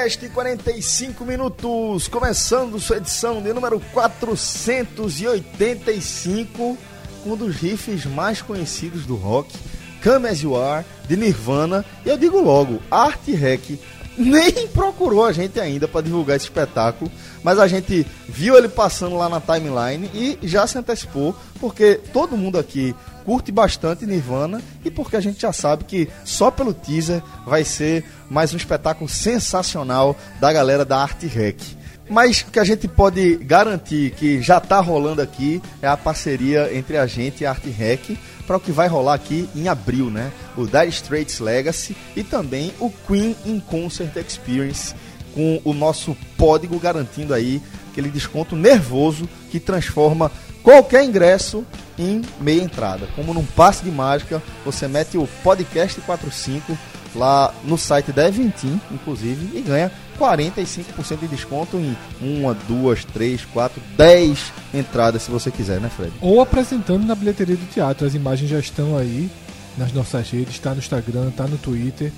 Podcast 45 minutos, começando sua edição de número 485, um dos riffs mais conhecidos do rock, Come As You Are, de Nirvana, e eu digo logo, Art Rec nem procurou a gente ainda para divulgar esse espetáculo, mas a gente viu ele passando lá na timeline e já se antecipou, porque todo mundo aqui curte bastante Nirvana e porque a gente já sabe que só pelo teaser vai ser mais um espetáculo sensacional da galera da Arte Rec. Mas o que a gente pode garantir que já está rolando aqui é a parceria entre a gente e a Arte Rec para o que vai rolar aqui em abril, né? O Dire Straits Legacy e também o Queen in Concert Experience com o nosso código garantindo aí aquele desconto nervoso que transforma qualquer ingresso em meia entrada. Como num passe de mágica, você mete o podcast 45 lá no site da Eventim, inclusive, e ganha 45% de desconto em uma, duas, três, quatro, dez entradas, se você quiser, né, Fred? Ou apresentando na bilheteria do teatro. As imagens já estão aí nas nossas redes, está no Instagram, está no Twitter.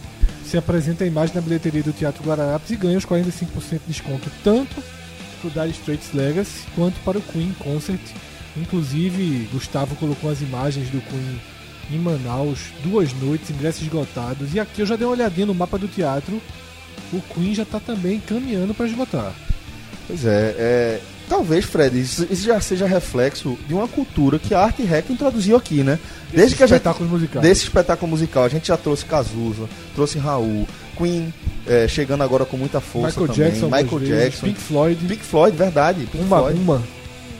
Se apresenta a imagem na bilheteria do Teatro Guararapes e ganha os 45% de desconto, tanto para o Dire Straits Legacy quanto para o Queen Concert. Inclusive, Gustavo colocou as imagens do Queen em Manaus, duas noites, ingressos esgotados. E aqui eu já dei uma olhadinha no mapa do teatro. O Queen já está também caminhando para esgotar. Pois é, é, talvez, Fred, isso, isso, já seja reflexo de uma cultura que a arte rec introduziu aqui, né? Desde que a gente, musical. Desse espetáculo musical. A gente já trouxe Cazuza, trouxe Raul, Queen é, chegando agora com muita força Michael também. Jackson, Michael vezes, Jackson. Pink Floyd. Pink Floyd, verdade. Pink uma, Floyd. uma.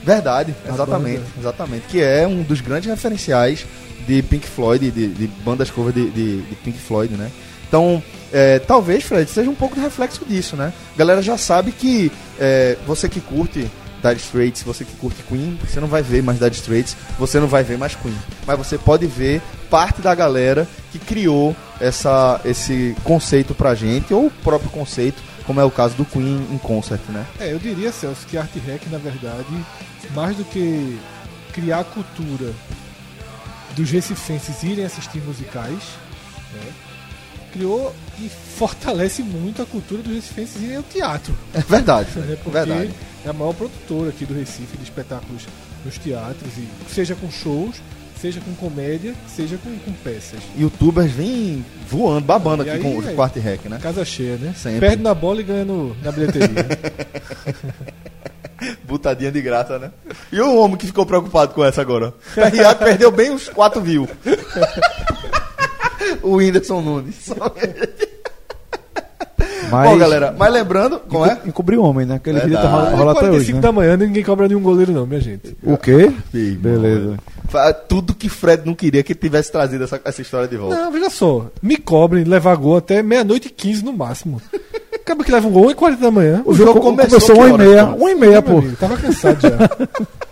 Verdade, exatamente, exatamente. Que é um dos grandes referenciais de Pink Floyd, de, de bandas cover de, de, de, Pink Floyd, né? Então, é, talvez, Fred, seja um pouco de reflexo disso, né? A galera já sabe que é, você que curte Dire Straits, você que curte Queen, você não vai ver mais Dire Straits, você não vai ver mais Queen. Mas você pode ver parte da galera que criou essa, esse conceito pra gente, ou o próprio conceito, como é o caso do Queen em concert, né? É, eu diria, Celso, que Art Rec, na verdade, mais do que criar a cultura dos recifenses irem assistir musicais, né, criou e fortalece muito a cultura dos recifenses irem ao teatro. É verdade. Né, porque verdade. é a maior produtora aqui do Recife de espetáculos nos teatros, e seja com shows, seja com comédia, seja com, com peças. Youtubers vêm voando, babando E aqui aí, com o é. quarto rec, né? Casa cheia, né? Sempre. Perde na bola e ganha no, na bilheteria. Butadinha de graça, né? E o homem que ficou preocupado com essa agora? PRA perdeu bem uns 4 mil. o Whindersson Nunes. Mas Bom, galera, mas lembrando, como é? Encobrir o homem, né? Aquele vídeo tá Verdade. rola, rola até hoje, 45 né? da manhã, ninguém cobra nenhum goleiro não, minha gente. O quê? Sim, Beleza. Tudo que Fred não queria que tivesse trazido essa, essa história de volta. Não, veja só. Me cobrem levar gol até meia-noite e 15 no máximo. Acaba que leva um gol 1 e 40 da manhã. O jogo começou começou que 1 e horas, meia. cara? 1 e meia, Meu pô. amigo, Tava cansado já.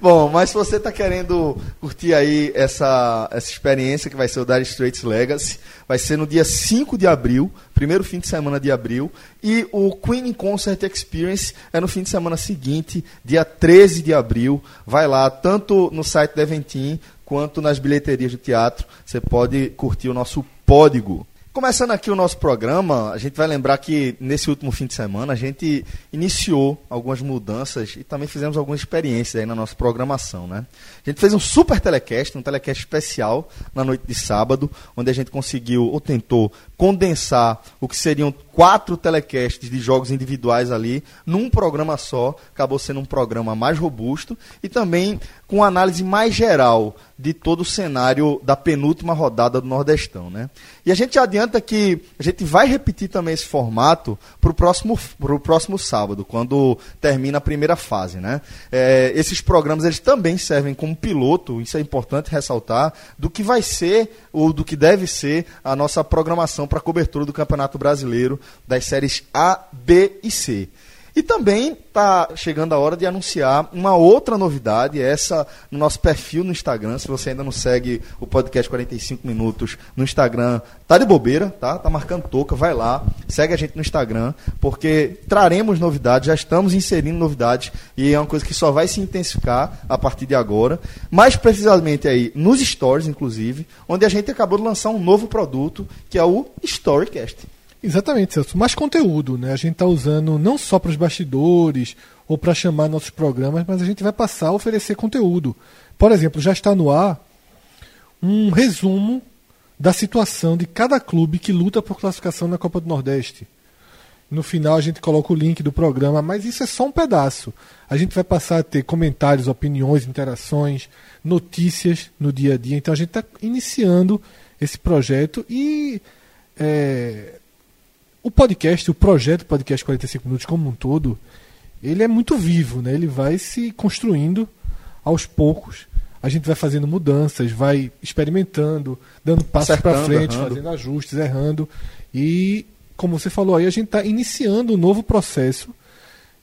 Bom, mas se você tá querendo curtir aí essa, essa experiência que vai ser o Dire Straits Legacy, vai ser no dia 5 de abril, primeiro fim de semana de abril, e o Queen in Concert Experience é no fim de semana seguinte, dia 13 de abril. Vai lá, tanto no site da Eventim quanto nas bilheterias do teatro, você pode curtir o nosso código. Começando aqui o nosso programa, a gente vai lembrar que nesse último fim de semana a gente iniciou algumas mudanças e também fizemos algumas experiências aí na nossa programação, né? A gente fez um super telecast, um telecast especial na noite de sábado, onde a gente conseguiu ou tentou condensar o que seriam quatro telecasts de jogos individuais ali num programa só, acabou sendo um programa mais robusto e também com análise mais geral de todo o cenário da penúltima rodada do Nordestão, né? E a gente adianta que a gente vai repetir também esse formato para o próximo, próximo sábado, quando termina a primeira fase, né? É, esses programas eles também servem como piloto, isso é importante ressaltar, do que vai ser ou do que deve ser a nossa programação para cobertura do Campeonato Brasileiro das séries A, B e C. E também está chegando a hora de anunciar uma outra novidade, essa no nosso perfil no Instagram. Se você ainda não segue o podcast 45 minutos no Instagram, tá de bobeira, tá? Tá marcando touca, vai lá, segue a gente no Instagram, porque traremos novidades, já estamos inserindo novidades e é uma coisa que só vai se intensificar a partir de agora. Mais precisamente aí nos stories, inclusive, onde a gente acabou de lançar um novo produto, que é o Storycast. Exatamente, Celso. Mais conteúdo, né? A gente está usando não só para os bastidores ou para chamar nossos programas, mas a gente vai passar a oferecer conteúdo. Por exemplo, já está no ar um resumo da situação de cada clube que luta por classificação na Copa do Nordeste. No final a gente coloca o link do programa, mas isso é só um pedaço. A gente vai passar a ter comentários, opiniões, interações, notícias no dia a dia. Então a gente está iniciando esse projeto e é, o podcast, o projeto Podcast 45 Minutos como um todo, ele é muito vivo, né? ele vai se construindo aos poucos. A gente vai fazendo mudanças, vai experimentando, dando passos para frente, errando. fazendo ajustes, errando. E, como você falou aí, a gente está iniciando um novo processo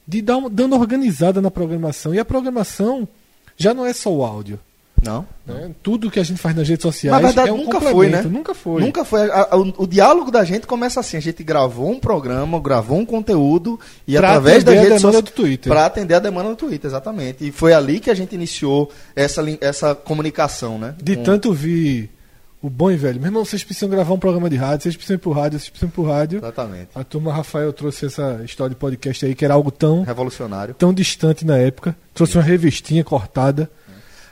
de dar, dando organizada na programação. E a programação já não é só o áudio. Não. Né? Tudo que a gente faz nas redes sociais Na verdade, é um nunca foi, né? Nunca foi. Nunca foi. A, a, o, o, diálogo da gente começa assim: a gente gravou um programa, gravou um conteúdo e pra através das redes sociais. do Twitter. Para atender a demanda do Twitter, exatamente. E foi ali que a gente iniciou essa, essa comunicação, né? De Com... tanto vi o bom e velho. Meu irmão, vocês precisam gravar um programa de rádio, vocês precisam ir pro rádio, vocês precisam ir pro rádio. Exatamente. A turma Rafael trouxe essa história de podcast aí, que era algo tão. Revolucionário. Tão distante na época. Trouxe uma revistinha cortada.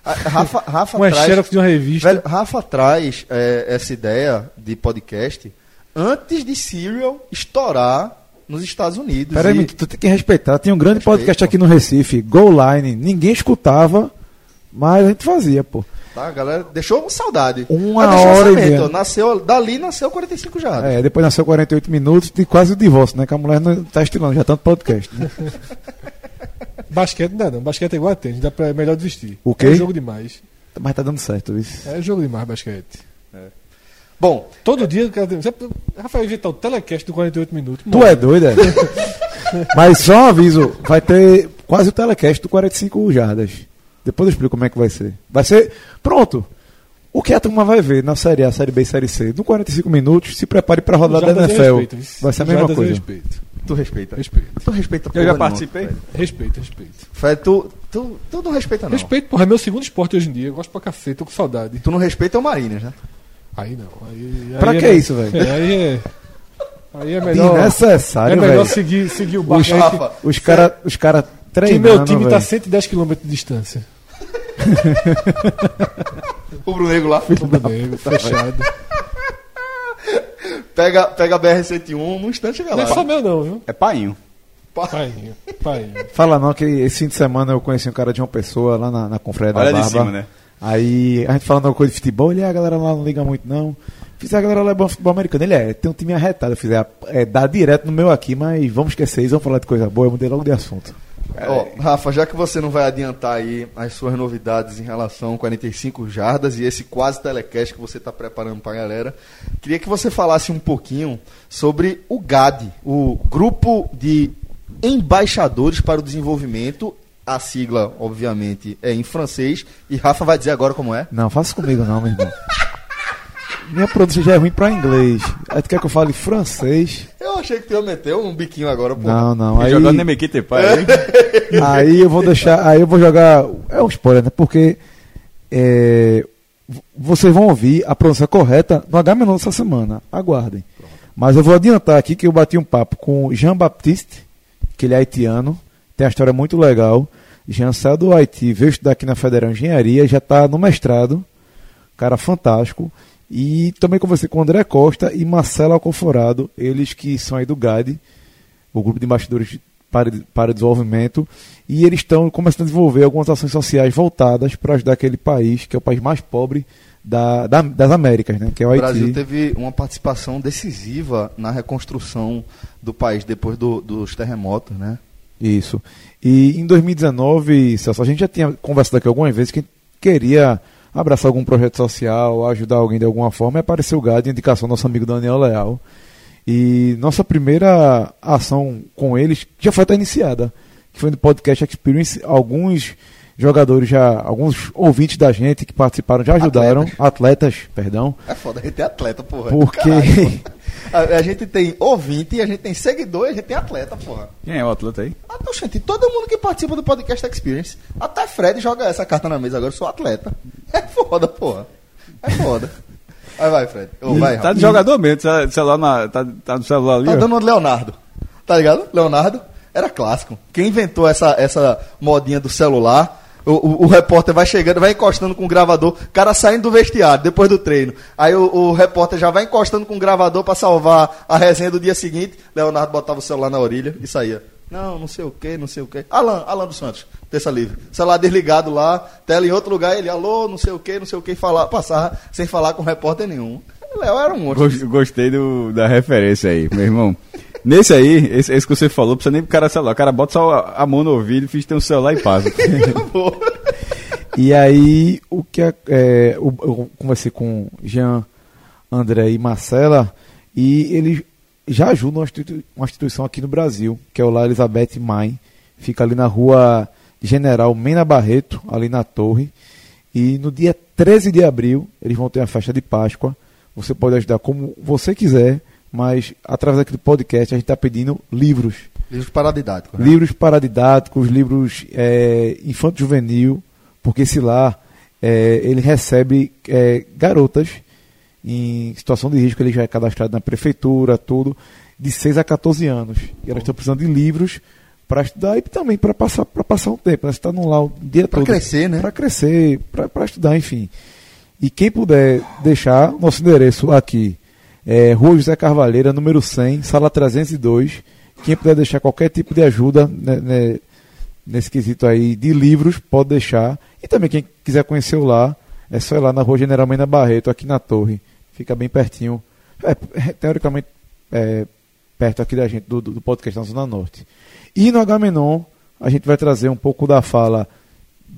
Rafa, Rafa uma traz, xerox de uma revista. Velho, Rafa traz é, essa ideia de podcast antes de Serial estourar nos Estados Unidos. Peraí, e... tu tem que respeitar. Tem um grande Respeito. podcast aqui no Recife, Go Line. Ninguém escutava, mas a gente fazia, pô. Tá, galera, deixou saudade. Uma hora e meia. Nasceu, dali nasceu 45 já. É, depois nasceu 48 minutos e quase o divórcio, né? Que a mulher não tá estilando já tanto podcast. Né? Basquete não dá não. Basquete é igual a tênis, dá pra, é melhor desistir. O quê? É jogo demais. Mas tá dando certo, isso. É jogo demais, basquete. É. Bom. Todo dia, Rafael Vital, telecast do 48 minutos. Tu é doido, é? Mas só um aviso, vai ter quase o telecast do 45 jardas. Depois eu explico como é que vai ser. Vai ser. Pronto. O que a turma vai ver na Série A, Série B e Série C? No 45 minutos, se prepare para a rodada da NFL. Respeito, vai ser a mesma coisa. Tu respeita? Respeito. Tu respeita Eu já participei? Não, respeito, respeito. Fred, tu, tu, tu não respeita não. Respeito, porra, é meu segundo esporte hoje em dia. Eu gosto pra cacete, tô com saudade. Tu não respeita é o Mariners, né? Aí não. Aí, aí pra é que isso, velho? É, aí é. Aí é melhor. Desnecessário, É melhor seguir, seguir o barco. Os, os caras os cara treinando. Que meu time véio. tá a 110 km de distância. o Bruno Negro lá. O Bruno Negro, fechado. pega, pega a BR-101, num instante chega lá. Não é só meu não, viu? É painho. Painho, painho. Fala não, que esse fim de semana eu conheci um cara de uma pessoa lá na, na Confraria da Barba. de cima, né? Aí a gente falando uma coisa de futebol, ele, é, a galera lá não liga muito não. Fiz a galera lá é bom futebol americano. Ele é, tem um time arretado. Eu fiz, é, é dá direto no meu aqui, mas vamos esquecer isso, vamos falar de coisa boa. Eu mudei logo de assunto. Oh, Rafa, já que você não vai adiantar aí as suas novidades em relação a 45 jardas e esse quase telecast que você está preparando para a galera, queria que você falasse um pouquinho sobre o GAD, o Grupo de Embaixadores para o Desenvolvimento. A sigla, obviamente, é em francês. E Rafa vai dizer agora como é. Não, faça comigo não, meu irmão. Minha produção já é ruim para inglês. Aí tu quer que eu fale francês? Eu achei que tu ia meter um biquinho agora, pô. Não, não. Aí, jogando Nemequite pai. aí eu vou deixar. Aí eu vou jogar. É um spoiler, né? Porque. É, vocês vão ouvir a pronúncia correta no H menor essa semana. Aguardem. Mas eu vou adiantar aqui que eu bati um papo com Jean Baptiste, que ele é haitiano. Tem uma história muito legal. Jean saiu do Haiti, veio estudar aqui na Federal Engenharia, já está no mestrado. Cara fantástico. E também conversei com o André Costa e Marcelo Alconforado, eles que são aí do GAD, o grupo de embaixadores para, para desenvolvimento, e eles estão começando a desenvolver algumas ações sociais voltadas para ajudar aquele país, que é o país mais pobre da, da, das Américas, né, que é o. O Brasil teve uma participação decisiva na reconstrução do país depois do, dos terremotos, né? Isso. E em 2019, Celso, a gente já tinha conversado aqui algumas vezes que queria abraçar algum projeto social, ajudar alguém de alguma forma, e apareceu o GAD, indicação do nosso amigo Daniel Leal. E nossa primeira ação com eles já foi até iniciada, que foi no podcast Experience. Alguns jogadores já, alguns ouvintes da gente que participaram já ajudaram, atletas, atletas perdão. É foda, a gente tem atleta, porra. Porque a, a, gente tem ouvinte, a gente tem seguidor e a gente tem atleta, porra. Quem é o atleta aí? Ah, então, gente, todo mundo que participa do podcast Experience, até Fred joga essa carta na mesa agora, eu sou atleta. É foda, porra. É foda. Vai, vai, Fred. Ô, vai, Tá de jogador mesmo, tá, celular na- tá, tá no celular ali. Tá ó. dando de Leonardo. Tá ligado? Leonardo era clássico. Quem inventou essa, essa modinha do celular? O, o- o repórter vai chegando, vai encostando com o gravador, o cara saindo do vestiário depois do treino. Aí o, o repórter já vai encostando com o gravador pra salvar a resenha do dia seguinte. Leonardo botava o celular na orelha e saía. Não, não sei o que, não sei o que. Alan, Alan dos Santos, terça livre. Celular desligado lá, tela em outro lugar, ele, alô, não sei o que, não sei o que, falar, passar sem falar com repórter nenhum. Léo era um monstro. Gos- Gostei do- da referência aí, meu irmão. Nesse aí, esse, esse que você falou, precisa nem pro cara celular. O cara bota só a, a mão no ouvido, fiz ter um celular e passa. E aí, o que é, é, o- eu conversei com Jean, André e Marcela, e eles já ajudam uma, institui- uma instituição aqui no Brasil, que é o Lar Elizabeth Mãe, fica ali na rua General Mena Barreto, ali na torre. E no dia 13 de abril, eles vão ter a festa de Páscoa. Você pode ajudar como você quiser, mas através do podcast a gente está pedindo livros Livro paradidático. né? livros paradidáticos, livros é, infanto-juvenil, porque esse lá é, ele recebe é, garotas em situação de risco, ele já é cadastrado na prefeitura, tudo, de 6 a 14 anos. E elas estão precisando de livros para estudar e também para passar, pra passar um tempo. Você está lá o dia Pra todo. crescer, né? Para crescer, para estudar, enfim. E quem puder deixar nosso endereço aqui, é Rua José Carvalheira, número 100, sala 302. Quem puder deixar qualquer tipo de ajuda né, né, nesse quesito aí de livros, pode deixar. E também quem quiser conhecer o lá, é só ir lá na Rua General Mena Barreto, aqui na Torre. Fica bem pertinho. É, é, teoricamente, é, perto aqui da gente, do, do podcast na Zona Norte. E no H-Menon, a gente vai trazer um pouco da fala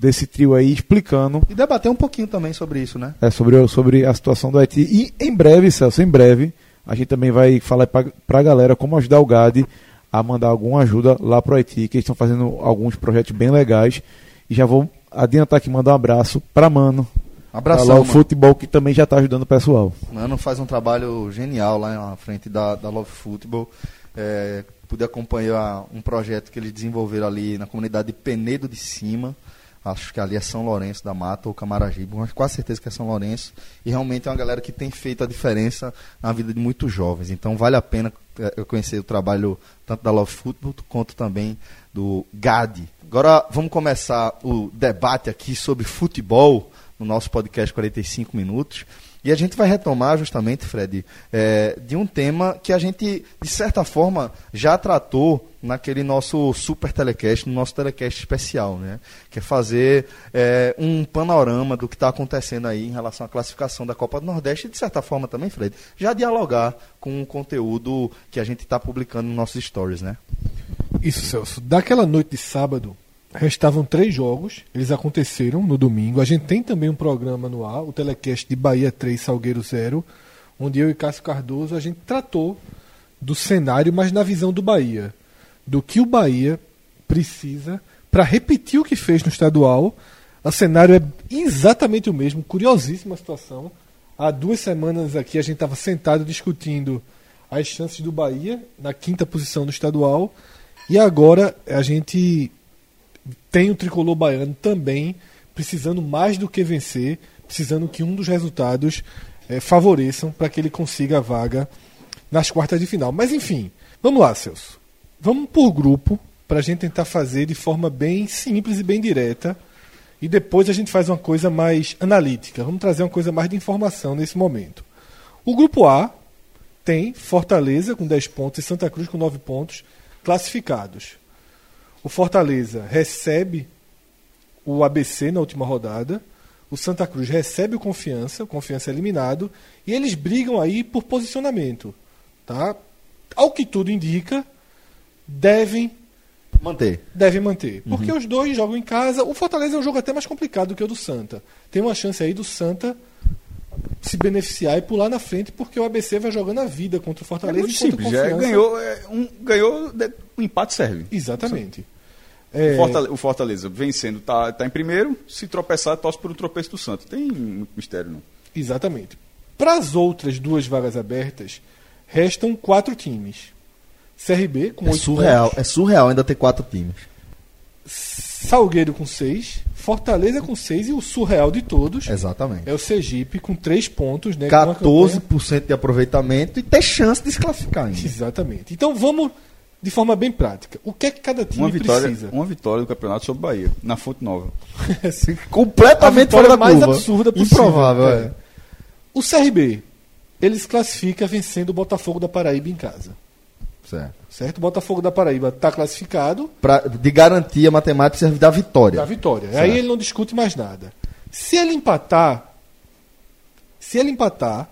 desse trio aí, explicando E debater um pouquinho também sobre isso, né? é, sobre, o- sobre a situação do Haiti. E em breve, Celso, em breve, a gente também vai falar para a galera como ajudar o GAD a mandar alguma ajuda lá pro Haiti, que eles estão fazendo alguns projetos bem legais. E já vou adiantar aqui, mandar um abraço para Mano, Abração, lá o mano. futebol, que também já está ajudando o pessoal. Mano faz um trabalho genial lá na frente da, da Love Football. É, pude acompanhar um projeto que eles desenvolveram ali na comunidade de Penedo de Cima. Acho que ali é São Lourenço da Mata ou Camaragibe, mas quase certeza que é São Lourenço. E realmente é uma galera que tem feito a diferença na vida de muitos jovens. Então vale a pena é, eu conhecer o trabalho tanto da Love Football quanto também do GAD. Agora vamos começar o debate aqui sobre futebol no nosso podcast 45 minutos. E a gente vai retomar justamente, Fred, é, de um tema que a gente, de certa forma, já tratou naquele nosso super telecast, no nosso telecast especial, né? Que é fazer é, um panorama do que está acontecendo aí em relação à classificação da Copa do Nordeste e, de certa forma também, Fred, já dialogar com o conteúdo que a gente está publicando nos nossos stories, né? Isso, Celso. Daquela noite de sábado, restavam três jogos. Eles aconteceram no domingo. A gente tem também um programa no ar, o Telecast de Bahia 3, Salgueiro 0, onde eu e Cássio Cardoso a gente tratou do cenário, mas na visão do Bahia. Do que o Bahia precisa para repetir o que fez no estadual. O cenário é exatamente o mesmo, curiosíssima situação. Há duas semanas aqui a gente estava sentado discutindo as chances do Bahia na quinta posição do estadual. E agora a gente tem o tricolor baiano também precisando mais do que vencer, precisando que um dos resultados eh, favoreçam para que ele consiga a vaga nas quartas de final. Mas enfim, vamos lá, Celso. Vamos por grupo para a gente tentar fazer de forma bem simples e bem direta. E depois a gente faz uma coisa mais analítica. Vamos trazer uma coisa mais de informação nesse momento. O grupo A tem Fortaleza com 10 pontos e Santa Cruz com 9 pontos classificados. O Fortaleza recebe o ABC na última rodada. O Santa Cruz recebe o Confiança, o Confiança é eliminado. E eles brigam aí por posicionamento. Tá? Ao que tudo indica, devem Manter. deve manter. Porque os dois jogam em casa. O Fortaleza é um jogo até mais complicado do que o do Santa. Tem uma chance aí do Santa se beneficiar e pular na frente, porque o ABC vai jogando a vida contra o É Fortaleza muito enquanto o simples, já Confiança- ganhou, é, um, ganhou, de- um empate serve. Exatamente. O É, Fortaleza, o Fortaleza vencendo tá, tá em primeiro, se tropeçar, torce por um tropeço do Santos. Tem muito mistério, não. Exatamente. Para as outras duas vagas abertas, restam quatro times. CRB com É oito surreal, pontos, é surreal ainda ter quatro times. Salgueiro com seis, Fortaleza com 6 e o surreal de todos Exatamente. é o Sergipe com 3 pontos, né? com uma campanha- 14% de aproveitamento e ter chance de se classificar ainda. Exatamente. Então vamos de forma bem prática. O que é que cada time Uma vitória, precisa? uma vitória do campeonato sobre o Bahia, na Fonte Nova. Completamente A vitória fora da mais curva. absurda possível. Improvável, É. é. O CRB, ele se classifica vencendo o Botafogo da Paraíba em casa. Certo. Certo? O Botafogo da Paraíba está classificado Pra, de garantia matemática serve da vitória. da vitória. Certo. Aí ele não discute mais nada. Se ele empatar, se ele empatar,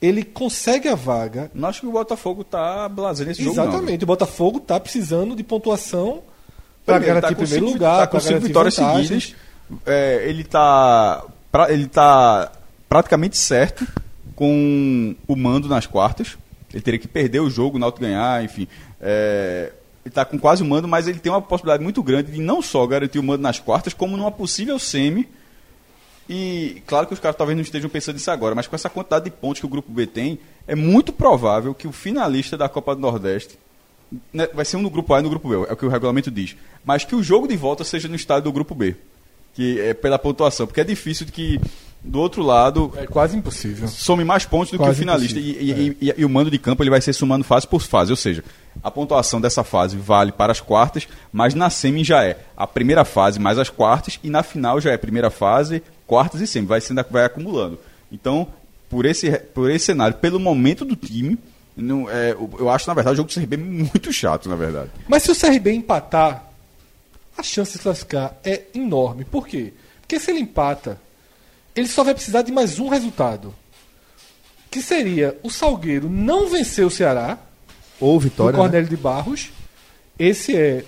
ele consegue a vaga. Não acho que o Botafogo tá blasé nesse jogo, não. Exatamente. O Botafogo está precisando de pontuação para Primeiro, garantir tá primeiro cinco- lugar, tá com cinco vitórias vantagens. seguidas. É, ele tá pra- ele tá praticamente certo com o mando nas quartas. Ele teria que perder o jogo, o Náutico ganhar, enfim. É, ele tá com quase o mando, mas ele tem uma possibilidade muito grande de não só garantir o mando nas quartas, como numa possível semi. E claro que os caras talvez não estejam pensando nisso agora, mas com essa quantidade de pontos que o grupo B tem, é muito provável que o finalista da Copa do Nordeste né, vai ser um no grupo A e no grupo B, é o que o regulamento diz. Mas que o jogo de volta seja no estádio do grupo B. Que é pela pontuação, porque é difícil de que do outro lado É quase impossível. some mais pontos do Quase que o finalista. E, e- e- e o mando de campo ele vai ser somando fase por fase. Ou seja, a pontuação dessa fase vale para as quartas, mas na semi já é a primeira fase mais as quartas, e na final já é primeira fase, quartas e semi. Vai, sendo, vai acumulando. Então, por esse, por esse cenário, pelo momento do time, não, é, eu- acho, na verdade, o jogo do CRB muito chato, na verdade. Mas se o CRB empatar, a chance de classificar é enorme. Por quê? Porque se ele empata, ele só vai precisar de mais um resultado. Que seria o Salgueiro não vencer o Ceará, Ou vitória. né? Cornélio de Barros. Esse é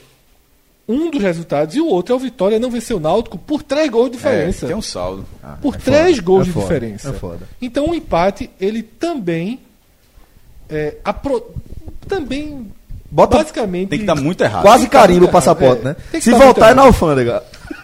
um dos resultados. E o outro é o Vitória não vencer o Náutico por três gols de diferença. É, tem um saldo. Ah, por é três foda, gols é de foda, diferença. É foda. Então o empate, ele também. É, apro- também. Bota- basicamente. Tem que dar muito errado. Quase carimba o passaporte, é. né? Se voltar é na alfândega.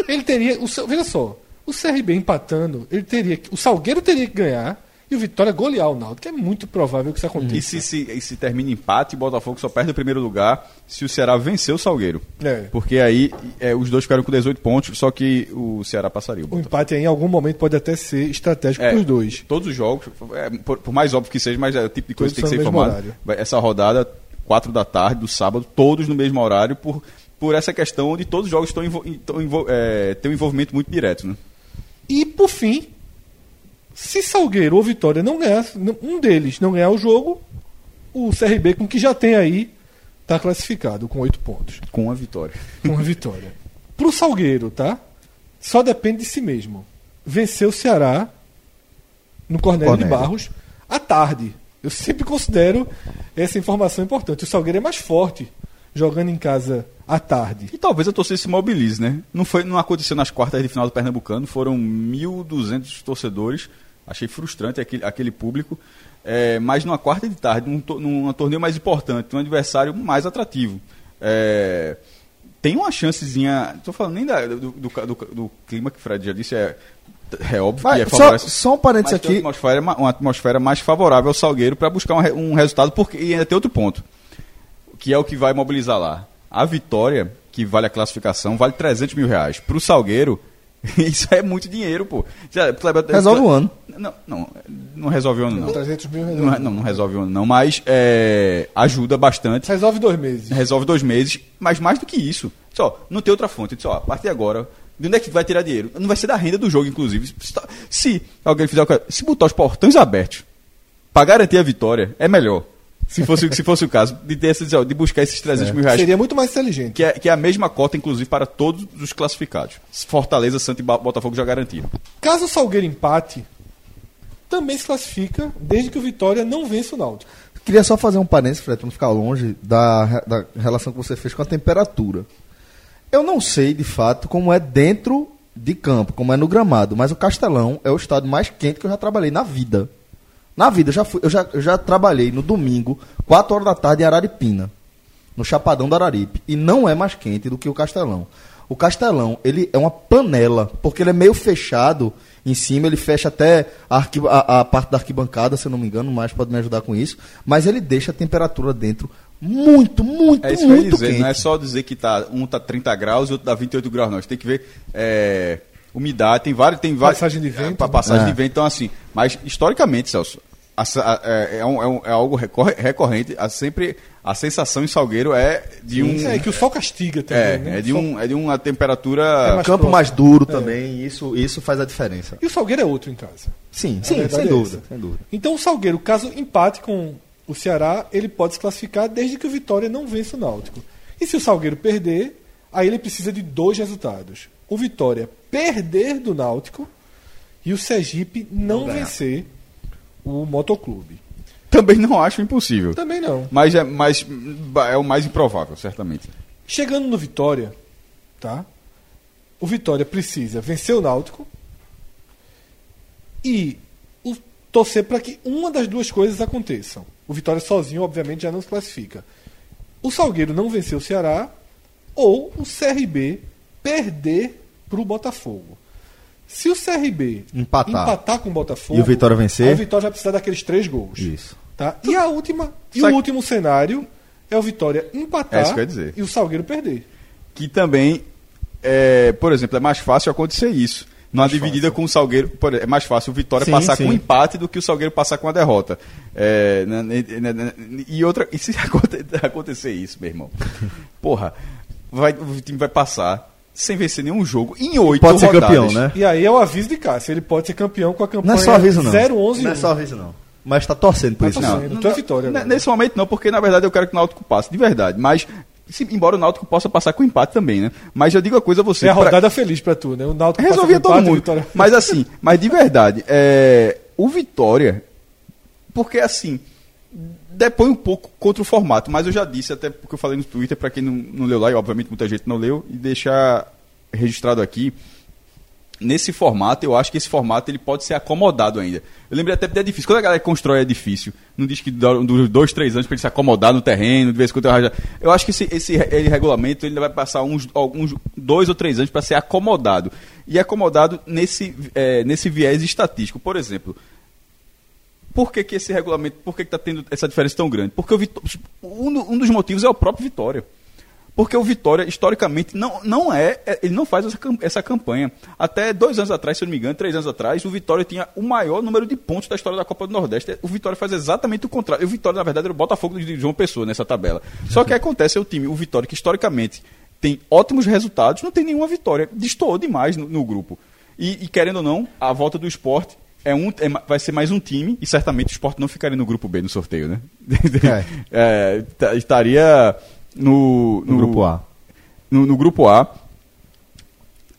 Ele teria. O, seu- veja só. O CRB empatando, ele teria que- o Salgueiro teria que ganhar e o Vitória golear o Náutico. É muito provável que isso aconteça. E se, se, e se termina empate, o Botafogo só perde o primeiro lugar se o Ceará vencer o Salgueiro. É. Porque aí é, os dois ficaram com 18 pontos, só que o Ceará passaria. o O Botafogo. empate aí, em algum momento pode até ser estratégico É, para os dois. Todos os jogos, é, por, por mais óbvio que seja, mas é o tipo de coisa que tem que Todos ser informado. horário. Essa rodada, 4 da tarde, do sábado, todos no mesmo horário, por, por essa questão onde todos os jogos estão é, têm um envolvimento muito direto. Né? E por fim, se Salgueiro ou Vitória não ganhar, um deles não ganhar o jogo, o CRB com o que já tem aí está classificado com oito pontos, Com a vitória. com a vitória. Pro Salgueiro, tá? Só depende de si mesmo. Vencer o Ceará no Cornélio, de Cornélio. Barros à tarde. Eu sempre considero essa informação importante. O Salgueiro é mais forte jogando em casa à tarde. E talvez a torcida se mobilize, né? Não, foi, não aconteceu nas quartas de final do Pernambucano, foram 1.200 torcedores. Achei frustrante aquele, aquele público. É, mas numa quarta de tarde, num, num torneio mais importante, um adversário mais atrativo. É, tem uma chancezinha. Estou falando nem da- do, do, do- do clima que o Fred já disse, é, é óbvio que é Mas, só, só um parênteses Mas aqui. uma atmosfera, ma- uma atmosfera mais favorável ao Salgueiro para buscar um, um resultado, porque e ainda tem outro ponto, que é o que vai mobilizar lá. A vitória, que vale a classificação, vale 300 mil reais. Para o Salgueiro, isso é muito dinheiro, pô. Resolve o ano. Não, não, não resolve o ano, não. 300 mil Não, resolve. não, não resolve o ano, não, mas é, ajuda bastante Resolve dois meses. resolve dois meses, mas mais do que isso. Só, não tem outra fonte. Só, a partir de agora, de onde é que vai tirar dinheiro? Não vai ser da renda do jogo, inclusive. Se, tá- alguém fizer se botar os portões abertos para garantir a vitória, é melhor. Se fosse, se fosse o caso, de, ter essa- de buscar esses 300 mil reais. Seria muito mais inteligente. Que é, que é a mesma cota, inclusive, para todos os classificados. Fortaleza, Santa e Botafogo já garantiram. Caso o Salgueiro empate, também se classifica desde que o Vitória não vença o Náutico. Queria só fazer um parênteses, Fred, pra não ficar longe da, da relação que você fez com a temperatura. Eu não sei, de fato, como é dentro de campo, como é no gramado, mas o Castelão é o estádio mais quente que eu já trabalhei na vida. Na vida, eu já, fui, eu já, eu já trabalhei no domingo, 4 horas da tarde, em Araripina, no Chapadão do Araripe. E não é mais quente do que o Castelão. O Castelão, ele é uma panela, porque ele é meio fechado em cima, ele fecha até a, a- a parte da arquibancada, se eu não me engano, mais pode me ajudar com isso, mas ele deixa a temperatura dentro muito, muito, É isso que eu ia muito dizer, quente. não é só dizer que tá, um tá 30 graus e outro tá 28 graus, não. A gente tem que ver é, umidade, tem vários. Tem vários Passagem de vento, É, pa- passagem né? de vento, então assim. Mas historicamente, Celso, a a- é, é um- é um- é algo recorre- recorrente. A, sempre a sensação em Salgueiro é de um. É, que o sol castiga também. É, né? é, de sol- um, é de uma temperatura. É mais Campo próximo. mais duro também, isso, isso faz a diferença. E o Salgueiro é outro em casa. Sim, sim, sem é dúvida, sem dúvida. Então o Salgueiro, caso empate com o Ceará, ele pode se classificar desde que o Vitória não vença o Náutico. E se o Salgueiro perder, aí ele precisa de dois resultados. O Vitória perder do Náutico e o Sergipe não, ganhar. vencer o Motoclube. Também não acho impossível. Também não. Mas é, mais, é o mais improvável, certamente. Chegando no Vitória, tá? O Vitória precisa vencer o Náutico e o- torcer para que uma das duas coisas aconteçam. O Vitória sozinho, obviamente, já não se classifica. O Salgueiro não vencer o Ceará ou o CRB perder para o Botafogo. Se o CRB Empatar. com o Botafogo E o Vitória vencer? o Vitória vai precisar daqueles três gols. Isso. Tá? E a última, e Sabe- o último cenário é o Vitória empatar É e o Salgueiro perder. que também, é, por exemplo, é mais fácil acontecer isso. Numa dividida com o Salgueiro, é mais fácil o Vitória Sim, passar sim. com um empate do que o Salgueiro passar com a derrota. É, né, né, né, e outra, e se aconte- acontecer isso, meu irmão? Porra, vai, o time vai passar sem vencer nenhum jogo em oito Pode ser rodadas. campeão, né? E aí é o aviso de Cássio. Ele pode ser campeão com a Não campanha é só aviso, não. 0-11 Não é só aviso, não. Mas tá torcendo por Tá isso. torcendo. Não. Tu é Vitória. Nesse momento não, porque na verdade eu quero que o Náutico passe, de verdade. Mas, se- embora o Náutico possa passar com empate também, né? Mas eu digo a coisa a você. É a pra- rodada feliz pra tu, né? O Náutico passa Resolvia com todo empate, mundo. Vitória- Mas assim, mas de verdade, é, o Vitória, porque assim, depõe um pouco contra o formato, mas eu já disse, até porque eu falei no Twitter, para quem não, não leu lá, e obviamente muita gente não leu, e deixar registrado aqui, nesse formato, eu acho que esse formato ele pode ser acomodado ainda. Eu lembrei até porque é difícil. Quando a galera constrói edifício, não diz que dura dois, três anos para ele se acomodar no terreno, de vez em quando eu Eu acho que esse, esse ele, regulamento ele vai passar uns alguns dois ou três anos para ser acomodado. E acomodado nesse, é, nesse viés estatístico. Por exemplo, por que, que esse regulamento, por que está tendo essa diferença tão grande? Porque o Vitó- um, do- dos motivos é o próprio Vitória. Porque o Vitória, historicamente, não, não é. é- Ele não faz essa, essa campanha. Até dois anos atrás, se eu não me engano, três anos atrás, o Vitória tinha o maior número de pontos da história da Copa do Nordeste. O Vitória faz exatamente o contrário. O Vitória, na verdade, era o Botafogo de João Pessoa nessa tabela. Só que acontece é o time, o Vitória, que historicamente tem ótimos resultados, não tem nenhuma vitória. Destoou demais no, no grupo. E, e, querendo ou não, a volta do esporte é um, é vai ser mais um time, e certamente o esporte não ficaria no grupo B no sorteio, né? É, tá- estaria no, No grupo A. No, no grupo A.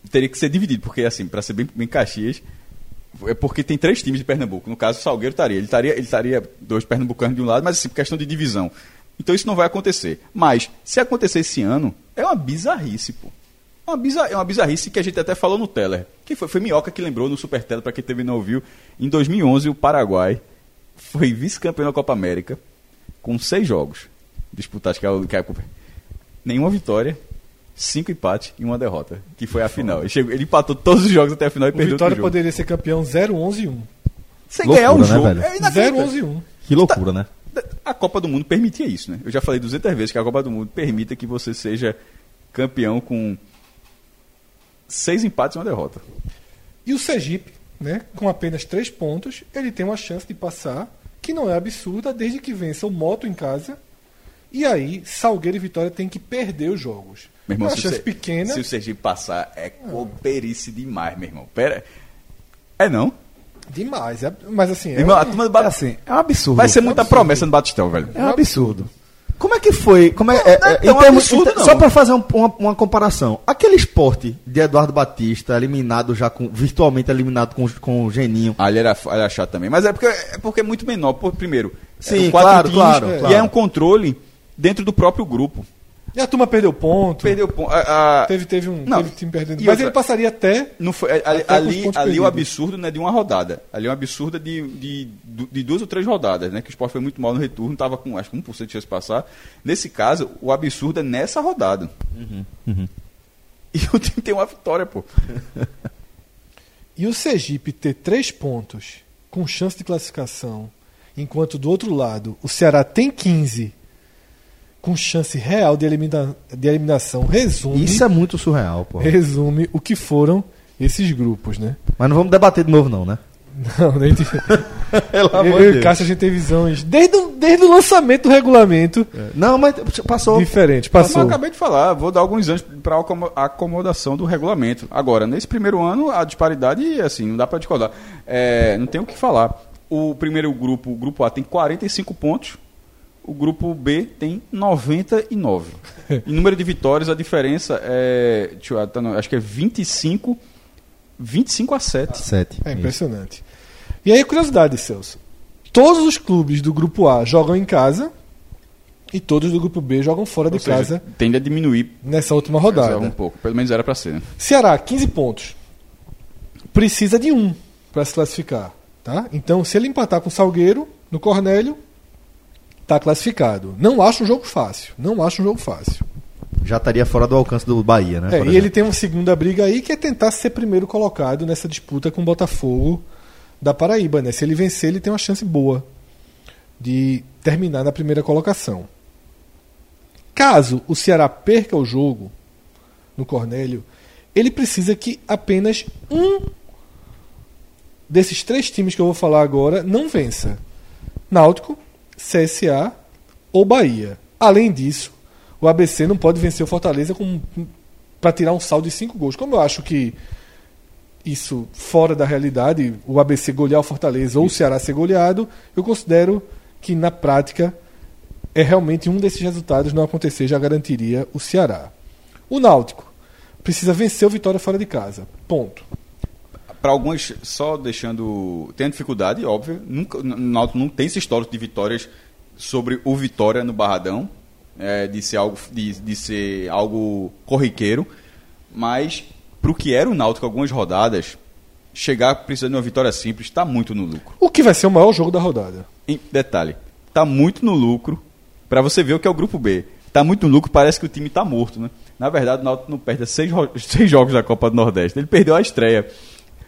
Teria que ser dividido, porque assim, para ser bem, bem Caxias, é porque tem três times de Pernambuco. No caso, o Salgueiro estaria. Ele estaria, ele estaria dois pernambucanos de um lado, mas assim, por questão de divisão. Então isso não vai acontecer. Mas, se acontecer esse ano, é uma bizarrice, pô. Uma bizar- é uma bizarrice que a gente até falou no Teller. Que foi, foi Minhoca que lembrou no Super Teller, para quem teve não ouviu. Em 2011, o Paraguai foi vice-campeão da Copa América com seis jogos disputados, que é, o- que é. Nenhuma vitória, cinco empates e uma derrota, que foi a final. Ele, chegou, ele empatou todos os jogos até a final e O perdeu Vitória poderia ser campeão 0-11-1. Sem Loucura, ganhar um né, jogo. velho? É inacreditável. 0-11-1. Que loucura, né? A Copa do Mundo permitia isso, né? Eu já falei 200 vezes que a Copa do Mundo permita que você seja campeão com seis empates e uma derrota. E o Sergipe, né, com apenas três pontos, ele tem uma chance de passar, que não é absurda, desde que vença o Moto em casa. E aí, Salgueiro e Vitória tem que perder os jogos. Meu irmão, é uma se, chance Se- pequena. se o Sergipe passar, é coperice demais, meu irmão. Pera. É não? Demais. é- mas assim, é, irmão, a turma do É Bat- assim, é um absurdo. Vai ser muita promessa no Batistão, velho. É um absurdo. Como é que foi? Como é, é, não é é, termos- absurdo, não. Só para fazer um- uma, uma comparação. Aquele esporte de Eduardo Batista, eliminado já com. virtualmente eliminado com, com o Geninho. Ah, ele era, era chato também. Mas é porque é, porque é muito menor. Por, primeiro, Sim, quatro claro, times, claro, E claro. é um controle dentro do próprio grupo. E a turma perdeu ponto. Perdeu ponto. a- a- Teve, teve um Não. teve time perdendo. E Mas outra- ele passaria até. Não foi, ali, Até ali, ali o absurdo não é de uma rodada. Ali é um absurdo de, de, de duas ou três rodadas, né? Que o Sport foi muito mal no retorno, estava com acho que 1% de chance de passar. Nesse caso, o absurdo é nessa rodada. E o time tem uma vitória, pô. E o Sergipe ter três pontos com chance de classificação, enquanto do outro lado o Ceará tem 15 com chance real de, elimina de eliminação, resume, Isso é muito surreal, pô. resume o que foram esses grupos, né? Mas não vamos debater de novo, não, né? Não, nem de... Pelo Eu e o Cássio a gente tem visões desde o, desde o lançamento do regulamento Não, mas passou. diferente. Mas Passou. eu acabei de falar, vou dar alguns anos para acomodação do regulamento. Agora, nesse primeiro ano, a disparidade, assim, não dá para discordar. É, não tem o que falar. O primeiro grupo, o grupo A, tem 45 pontos. O grupo B tem 99. em número de vitórias, a diferença é. Eu, tá acho que é 25, 25 a 7. Sete. É impressionante. E aí, curiosidade, Celso. Todos os clubes do grupo A jogam em casa e todos do grupo B jogam fora de Ou seja, casa tende a diminuir nessa última um rodada. pouco. Pelo menos era para ser. né? Ceará, 15 pontos. Precisa de um para se classificar. Tá? Então, se ele empatar com o Salgueiro no Cornélio, está classificado. Não acho um jogo fácil. Não acho um jogo fácil. Já estaria fora do alcance do Bahia, né? É, e exemplo. ele tem uma segunda briga aí que é tentar ser primeiro colocado nessa disputa com o Botafogo da Paraíba. Né? Se ele vencer, ele tem uma chance boa de terminar na primeira colocação. Caso o Ceará perca o jogo no Cornélio, ele precisa que apenas um desses três times que eu vou falar agora não vença: Náutico, CSA ou Bahia. Além disso, o ABC não pode vencer o Fortaleza para tirar um saldo de cinco gols. Como eu acho que isso fora da realidade, o ABC golear o Fortaleza ou o Ceará ser goleado, eu considero que na prática é realmente um desses resultados não acontecer já garantiria o Ceará. O Náutico precisa vencer o Vitória fora de casa. Ponto. Para alguns, só deixando. Tem dificuldade, óbvio. Nunca, o Náutico não tem esse histórico de vitórias sobre o Vitória no Barradão. é, de, ser algo, de, de ser algo corriqueiro. Mas, para o que era o Náutico algumas rodadas, chegar precisando de uma vitória simples está muito no lucro. O que vai ser o maior jogo da rodada? Em detalhe, tá muito no lucro para você ver o que é o grupo B. Tá muito no lucro, parece que o time tá morto, né? Na verdade, o Náutico não perde seis, seis jogos da Copa do Nordeste. Ele perdeu a estreia.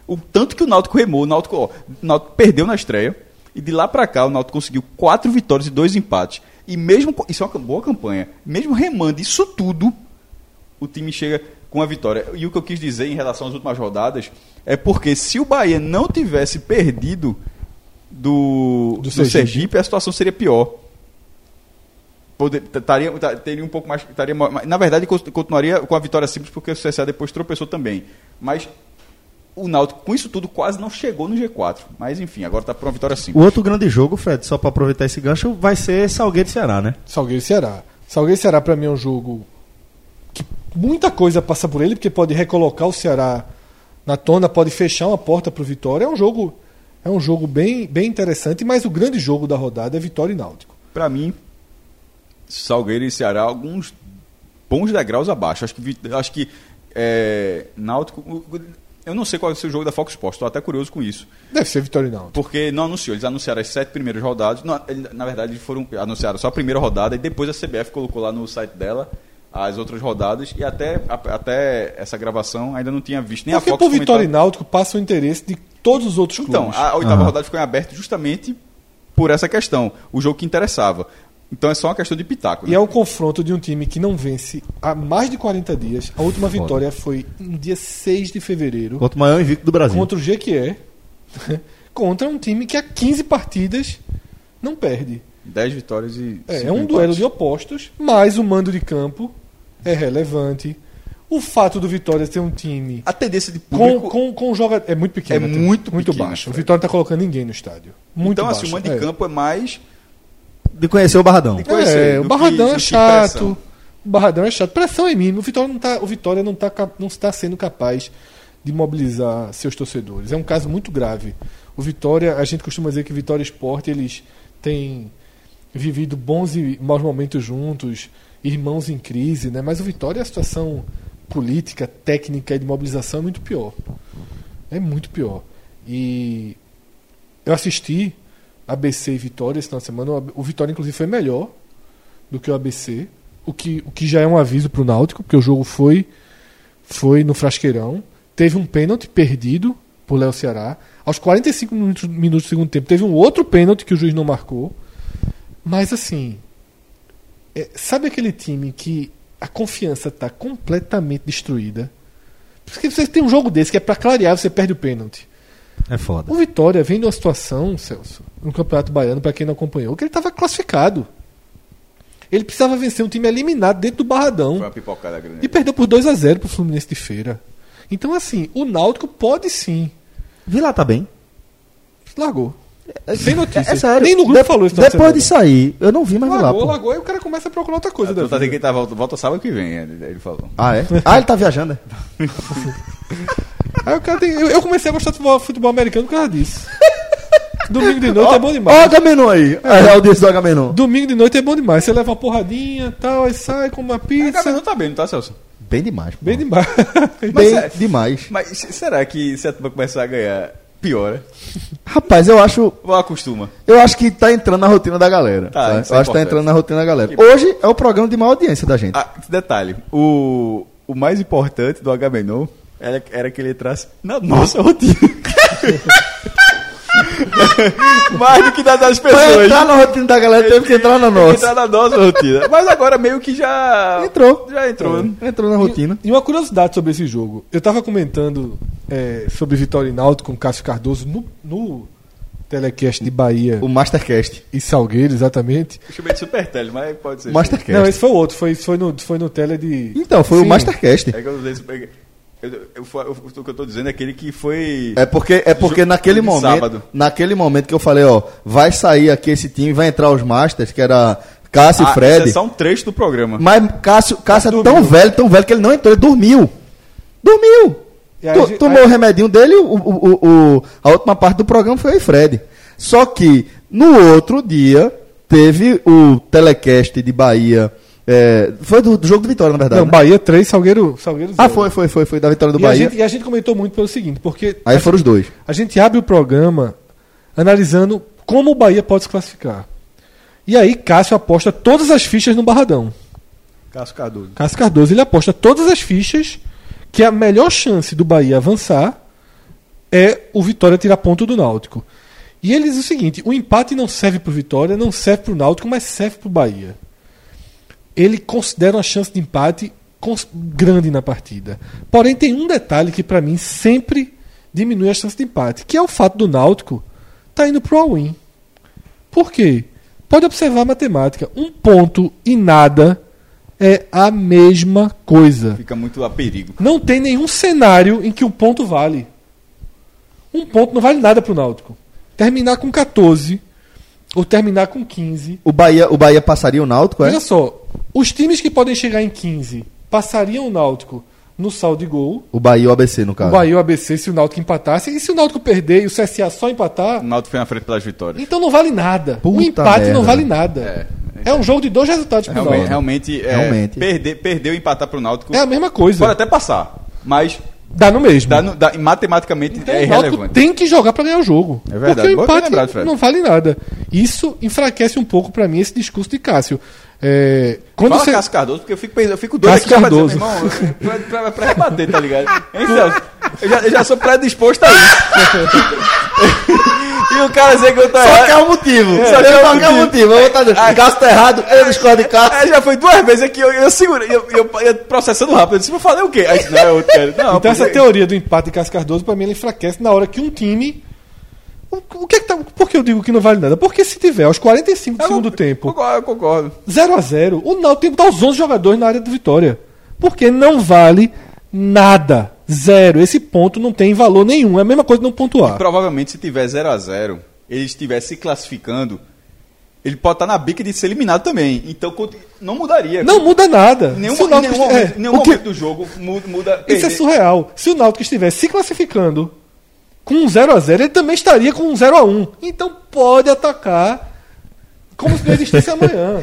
O tanto que o Náutico remou, o Náutico, ó, o Náutico perdeu na estreia e de lá para cá o Náutico conseguiu quatro vitórias e dois empates. E mesmo isso é uma boa campanha. Mesmo remando isso tudo, o time chega com a vitória. E o que eu quis dizer em relação às últimas rodadas é porque se o Bahia não tivesse perdido do, Do do, Sergipe. Sergipe. a situação seria pior. Poder- Taria, teria um pouco mais. Taria, na verdade, cont- continuaria com a vitória simples, porque o CSA depois tropeçou também. Mas o Náutico, com isso tudo, quase não chegou no G4. Mas enfim, agora está por uma vitória O simples. outro grande jogo, Fred, só pra aproveitar esse gancho, vai ser Salgueiro e Ceará, né? Salgueiro e Ceará. Salgueiro e Ceará, para mim, é um jogo que muita coisa passa por ele, porque pode recolocar o Ceará na tona, pode fechar uma porta para o Vitória. É um jogo, é um jogo bem, bem interessante, mas o grande jogo da rodada é Vitória e Náutico. Para mim, Salgueiro e Ceará, alguns bons degraus abaixo. Acho que, acho que é, Náutico. Eu não sei qual vai ser o jogo da Fox Sports, estou até curioso com isso. Deve ser Náutico. Porque não anunciou, eles anunciaram as sete primeiras rodadas. Não, na verdade, eles foram anunciaram só a primeira rodada e depois a CBF colocou lá no site dela as outras rodadas. E até, a- até essa gravação ainda não tinha visto nem Porque a Fox por Vitória e. Náutico passa o interesse de todos os outros Então, clubes. a oitava Aham. rodada ficou em aberto justamente por essa questão. O jogo que interessava. Então é só uma questão de pitaco. E né? é um confronto de um time que não vence há mais de 40 dias. A última vitória foi no dia 6 de fevereiro Contra o maior invicto do Brasil. contra o Jequié. contra um time que há 15 partidas não perde. Dez vitórias e. É, é um empates. duelo de opostos, mas o mando de campo é relevante. O fato do Vitória ter um time A tendência de com, público. com, com joga é muito pequeno. É muito muito pequena, baixo. O. Vitória não está colocando ninguém no estádio. Muito então, baixo. assim, o mando de é. campo é mais. De conhecer o Barradão. De conhecer, É, o Barradão que- é chato. pressão. O Barradão é chato. Pressão é mínima. O Vitória não tá, o Vitória não tá, cap- não está sendo capaz de mobilizar seus torcedores. É um caso muito grave. O Vitória, a gente costuma dizer que Vitória e Sport eles têm vivido bons e maus momentos juntos, irmãos em crise, né? Mas o Vitória a situação política, técnica e de mobilização é muito pior. É muito pior. E eu assisti ABC e Vitória esse final de semana. O Vitória, inclusive, foi melhor do que o ABC. O que, o que já é um aviso para o Náutico, porque o jogo foi foi no Frasqueirão. Teve um pênalti perdido por Léo Ceará. Aos 45 minutos, minutos do segundo tempo, teve um outro pênalti que o juiz não marcou. Mas assim. é, sabe aquele time que a confiança está completamente destruída? Porque você tem um jogo desse que é para clarear, você perde o pênalti. É foda. O Vitória vem de uma situação, Celso, no Campeonato Baiano, para quem não acompanhou, que ele estava classificado. Ele precisava vencer um time eliminado dentro do Barradão. Foi uma pipocada grande. E perdeu por 2 a 0 pro Fluminense de Feira. Então, assim, o Náutico pode sim. Vila tá bem. Largou. Sem notícia. É, sério. Nem no grupo De- falou isso. de Depois disso aí, eu não vi mais Vila, Largou, pô. largou, e o cara começa a procurar outra coisa. da Tu tá que ele tá, volta, volta sábado que vem, ele falou. Ah, é? Ah, ele tá viajando, né? Aí o cara tem- eu, eu comecei a gostar de futebol, futebol americano por causa disso. Domingo de noite é bom Ó, demais. o Agamenon aí. É, a audiência do Agamenon. Domingo de noite é bom demais. Você leva uma porradinha tal, aí sai com uma O pizza. não tá bem, não tá, Celso? Bem demais. pô. Bem demais. Bem é- demais. Mas se- será que se a turma começar a ganhar, piora? Rapaz, eu acho, Ou acostuma? eu acho que tá entrando na rotina da galera. Tá, tá? isso Eu é acho que tá entrando na rotina da galera. Hoje é o programa de maior audiência da gente. Ah, detalhe, o, o mais importante do Agamenon era, era que ele entrasse na nossa rotina. mais do que das das Pra pessoas. entrar na rotina da galera, teve que entrar na Tem que nossa. entrar na nossa rotina. Mas agora meio que já. Entrou. Já entrou. né? Entrou na rotina. E uma curiosidade sobre esse jogo. Eu tava comentando é, sobre Vitória e Náutico com o Cássio Cardoso no, no telecast de Bahia O Mastercast. e Salgueiro, exatamente. Eu chamei de Super Tele, mas pode ser. Mastercast. Não, esse foi o outro. Foi, foi, no, foi no tele de... Então, foi o Sim. Mastercast. É que eu usei super. Eu, eu, eu- o que eu tô dizendo é aquele que foi. É porque, é porque Jogo naquele momento, sábado. naquele momento que eu falei, ó, vai sair aqui esse time, vai entrar os Masters, que era Cássio Ah, e Fred. esse é só um trecho do programa. Mas Cássio, Cássio é tão velho, tão velho que ele não entrou, ele dormiu. Dormiu. E aí Tu- tomou aí- o remedinho dele, o, o, o- o- a última parte do programa foi o Fred. Só que no outro dia teve o telecast de Bahia. É, foi do, do jogo do Vitória, na verdade. Não, né? Bahia 3, Salgueiro, Salgueiro 0. Ah, foi, foi, foi, foi da vitória do e, a Bahia. gente, e a gente comentou muito pelo seguinte, porque Aí a, foram os dois. a gente abre o programa analisando como o Bahia pode se classificar. E aí Cássio aposta todas as fichas no Barradão. Cássio Cardoso. Cássio Cardoso ele aposta todas as fichas que a melhor chance do Bahia avançar é o Vitória tirar ponto do Náutico. E ele diz o seguinte: o empate não serve para o Vitória, não serve para o Náutico, mas serve para o Bahia. Ele considera uma chance de empate grande na partida. Porém, tem um detalhe que para mim sempre diminui a chance de empate, que é o fato do Náutico estar indo pro all-in. Por quê? Pode observar a matemática. Um ponto e nada é a mesma coisa. Fica muito a perigo. Não tem nenhum cenário em que um ponto vale. Um ponto não vale nada pro Náutico. Terminar com 14 ou terminar com 15. O Bahia, o Bahia passaria o Náutico, é? Veja só, os times que podem chegar em 15 passariam o Náutico no saldo de gol. O Bahia e o ABC, no caso. O Bahia e o ABC se o Náutico empatasse. E se o Náutico perder e o CSA só empatar, O Náutico foi na frente pelas vitórias. então não vale nada. o Puta empate merda. não vale nada. É, É, um jogo de dois resultados pro Realmente, Náutico. realmente, é, Realmente. Perder, perder ou empatar pro Náutico É a mesma coisa. pode até passar, mas Dá no mesmo. dá no- dá- matematicamente Então, é irrelevante. tem que jogar pra ganhar o jogo. É verdade. Porque o empate lembrado, não vale nada. Isso enfraquece um pouco pra mim esse discurso de Cássio. É, quando Fala você... Cássio Cardoso, porque eu fico, eu fico doido Cássio aqui pra dizer, meu irmão, pra, pra, pra rebater, tá ligado? Hein, Celso? Eu já, eu já sou predisposto a isso. e o cara dizer que eu tô Só errado. que é o motivo. É, Só que é o é motivo. motivo. Eu vou estar dizendo, Cássio tá errado, eu discordo de Cássio. É, já foi duas vezes aqui, eu, eu segurei, eu, eu, eu processando rápido. Eu disse, vou fazer o quê? Aí, disse, não, é outro, cara. Não, Então essa porque- teoria do empate de Cássio Cardoso, pra mim, ela enfraquece na hora que um time... O, o que é que tá... Por que eu digo que não vale nada? Porque se tiver aos 45 do Eu segundo tempo Concordo, eu concordo. 0 a 0 o Náutico tem que botar os 11 jogadores na área de vitória. Porque não vale nada. Zero. Esse ponto não tem valor nenhum. É a mesma coisa não pontuar. Provavelmente, se tiver 0 a 0 ele estiver se classificando, ele pode estar na bica de ser eliminado também. Então, não mudaria. Não muda nada. Nenhum, Se o Náutico nenhum, momento, é, nenhum o que- momento do jogo muda. muda Isso é surreal. Se o Náutico estivesse se classificando com um 0 a 0 ele também estaria com um 0 a 1 Então pode atacar como se não existisse amanhã.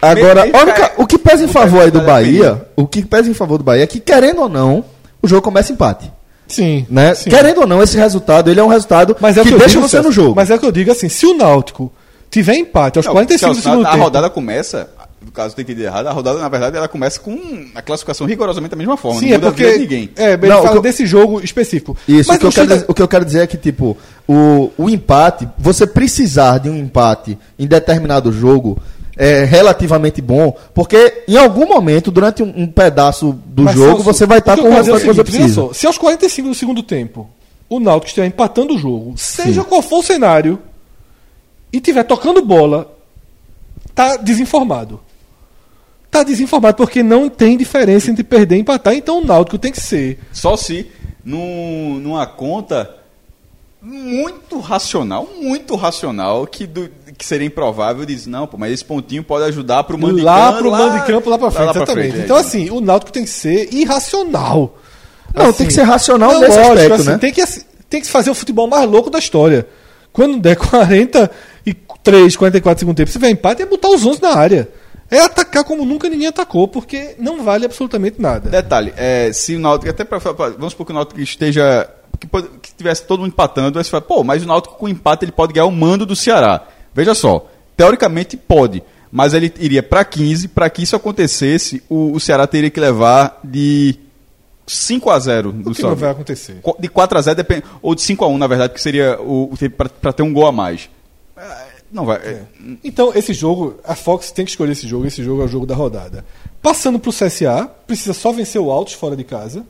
Agora, Me- a única- cara, o que pesa em favor aí do Bahia, o que pesa em favor do Bahia é que, querendo ou não, o jogo começa empate. Sim. Né? sim. Querendo ou não, esse resultado ele é um resultado Mas é o que, que deixa digo, você Celso, no jogo. Mas é o que eu digo assim, se o Náutico tiver empate aos Não, 45 do segundo a, a tempo, rodada começa no caso tem entendido errado, a rodada, na verdade, ela começa com a classificação rigorosamente da mesma forma. Sim, não é a porque. vida de ninguém. É, ele Não, fala o que- desse jogo específico. Isso, Mas o que, dizer- o que eu quero dizer é que, tipo, o, o empate, você precisar de um empate em determinado jogo é relativamente bom, porque em algum momento, durante um, um pedaço do Mas, jogo, Celso, você vai o estar que com eu o é resultado que você precisa. só, se aos 45 do segundo tempo o Náutico estiver empatando o jogo, seja qual for o cenário, e tiver tocando bola, tá desinformado. Tá desinformado porque não tem diferença entre perder e empatar. Então o Náutico tem que ser. Só se num, numa conta muito racional, muito racional, que, do- que seria improvável, diz, não, pô, mas esse pontinho pode ajudar pro mando de lá campo, pro mando de campo, lá pra frente. exatamente. frente, é, então, assim, o Náutico tem que ser irracional. Não, Assim, tem que ser racional não, nesse lógico, aspecto, assim, né? Tem que, assim, tem que fazer o futebol mais louco da história. Quando der 43, 44 segundo tempo, se tiver empate, é botar os 11 na área. É atacar como nunca ninguém atacou, porque não vale absolutamente nada. Detalhe, é, se o Náutico, até pra, pra- vamos supor que o Náutico esteja, que, pode- tivesse todo mundo empatando, aí você fala, pô, mas o Náutico com empate ele pode ganhar o mando do Ceará. Veja só, teoricamente pode, mas ele iria para 15, para que isso acontecesse, o, o Ceará teria que levar de 5 a 0 do O que Ceará. não vai acontecer? Co- De 4 a 0 depende, ou de 5 a 1 na verdade, que seria o, para ter um gol a mais. É, Não vai. é, Então, esse jogo, a Fox tem que escolher esse jogo. Esse jogo é o jogo da rodada. Passando pro CSA, precisa só vencer o Altos fora de casa.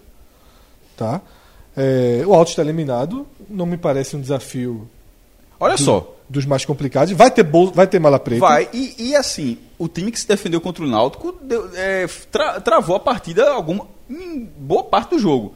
Tá? É, o Altos está eliminado. Não me parece um desafio Olha só, dos mais complicados. Vai ter, bol vai ter mala preta. Vai, e, e assim, o time que se defendeu contra o Náutico deu- é, tra- travou a partida alguma, em boa parte do jogo.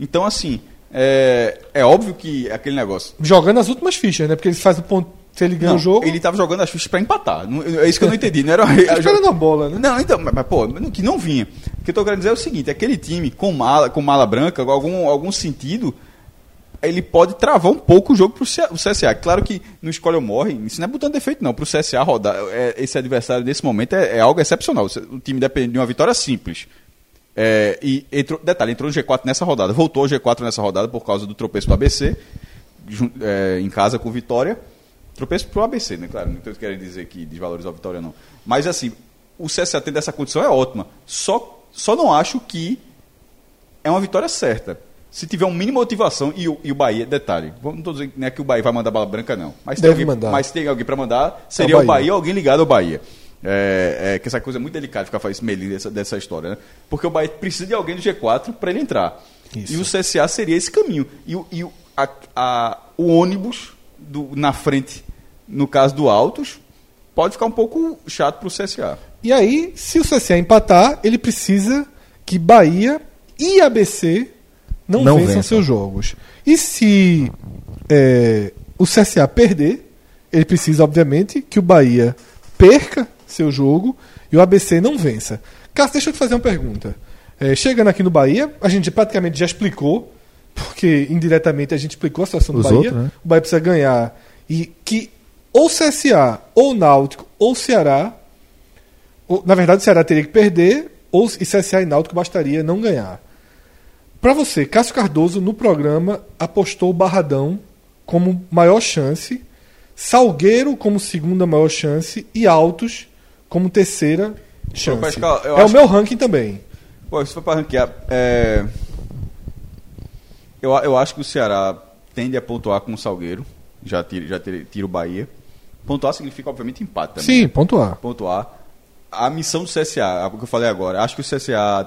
Então, assim, é, é óbvio que aquele negócio. Jogando as últimas fichas, né? Porque ele faz o ponto. Se ele ganha o jogo. Ele tava jogando as fichas pra empatar. Não- é isso que eu não entendi. Não era Tá esperando a bola, né? Não, então, mas, mas, pô, que não vinha. O que eu tô querendo dizer é o seguinte: aquele time com mala, com mala branca, algum, algum sentido, ele pode travar um pouco o jogo pro CSA. Claro que no escolha ou morre, isso não é botando defeito, não. Pro CSA rodar, é, esse adversário nesse momento é, é algo excepcional. O time depende de uma vitória simples. É, e entrou, detalhe, entrou no G4 nessa rodada, voltou ao G4 nessa rodada por causa do tropeço do ABC, é, em casa com Vitória. Tropeço pro ABC, né? Claro, não querendo dizer que desvalorizou a Vitória, não. Mas assim, o CSA tendo essa condição é ótima. Só, só não acho que é uma vitória certa. Se tiver um mínimo motivação, e o, e o Bahia, detalhe, não estou dizendo não é que o Bahia vai mandar bala branca, não. Mas se tem Deve alguém, mandar. Mas se tem alguém para mandar, seria É o o Bahia. Bahia ou alguém ligado ao Bahia. É, é, que essa coisa é muito delicada ficar fazendo melinho dessa, dessa história, né? Porque o Bahia precisa de alguém do G4 para ele entrar. Isso. E o CSA seria esse caminho. E, o- e a- a- o ônibus do- na frente, no caso do Autos, pode ficar um pouco chato para o CSA. E aí, se o CSA empatar, ele precisa que Bahia e ABC não, Não vençam vençam. seus jogos. E se é, o CSA perder, ele precisa, obviamente, que o Bahia perca seu jogo e o ABC não vença. Cássio, deixa eu te fazer uma pergunta. É, chegando aqui no Bahia, a gente praticamente já explicou, porque indiretamente a gente explicou a situação do Os Bahia. outros, né? O Bahia precisa ganhar. E que ou CSA, ou Náutico, ou Ceará na verdade, o Ceará teria que perder, ou e CSA e Náutico bastaria não ganhar. Para você, Cássio Cardoso, no programa, apostou o Barradão como maior chance, Salgueiro como segunda maior chance e Altos como terceira chance. Pascal, é o meu ranking também. Pô, se for para ranquear, é... eu, eu acho que o Ceará tende a pontuar com o Salgueiro, já tira, já tira, tira o Bahia. Pontuar significa, obviamente, empate também. Sim, pontuar. pontuar. A missão do CSA, o que eu falei agora, acho que o CSA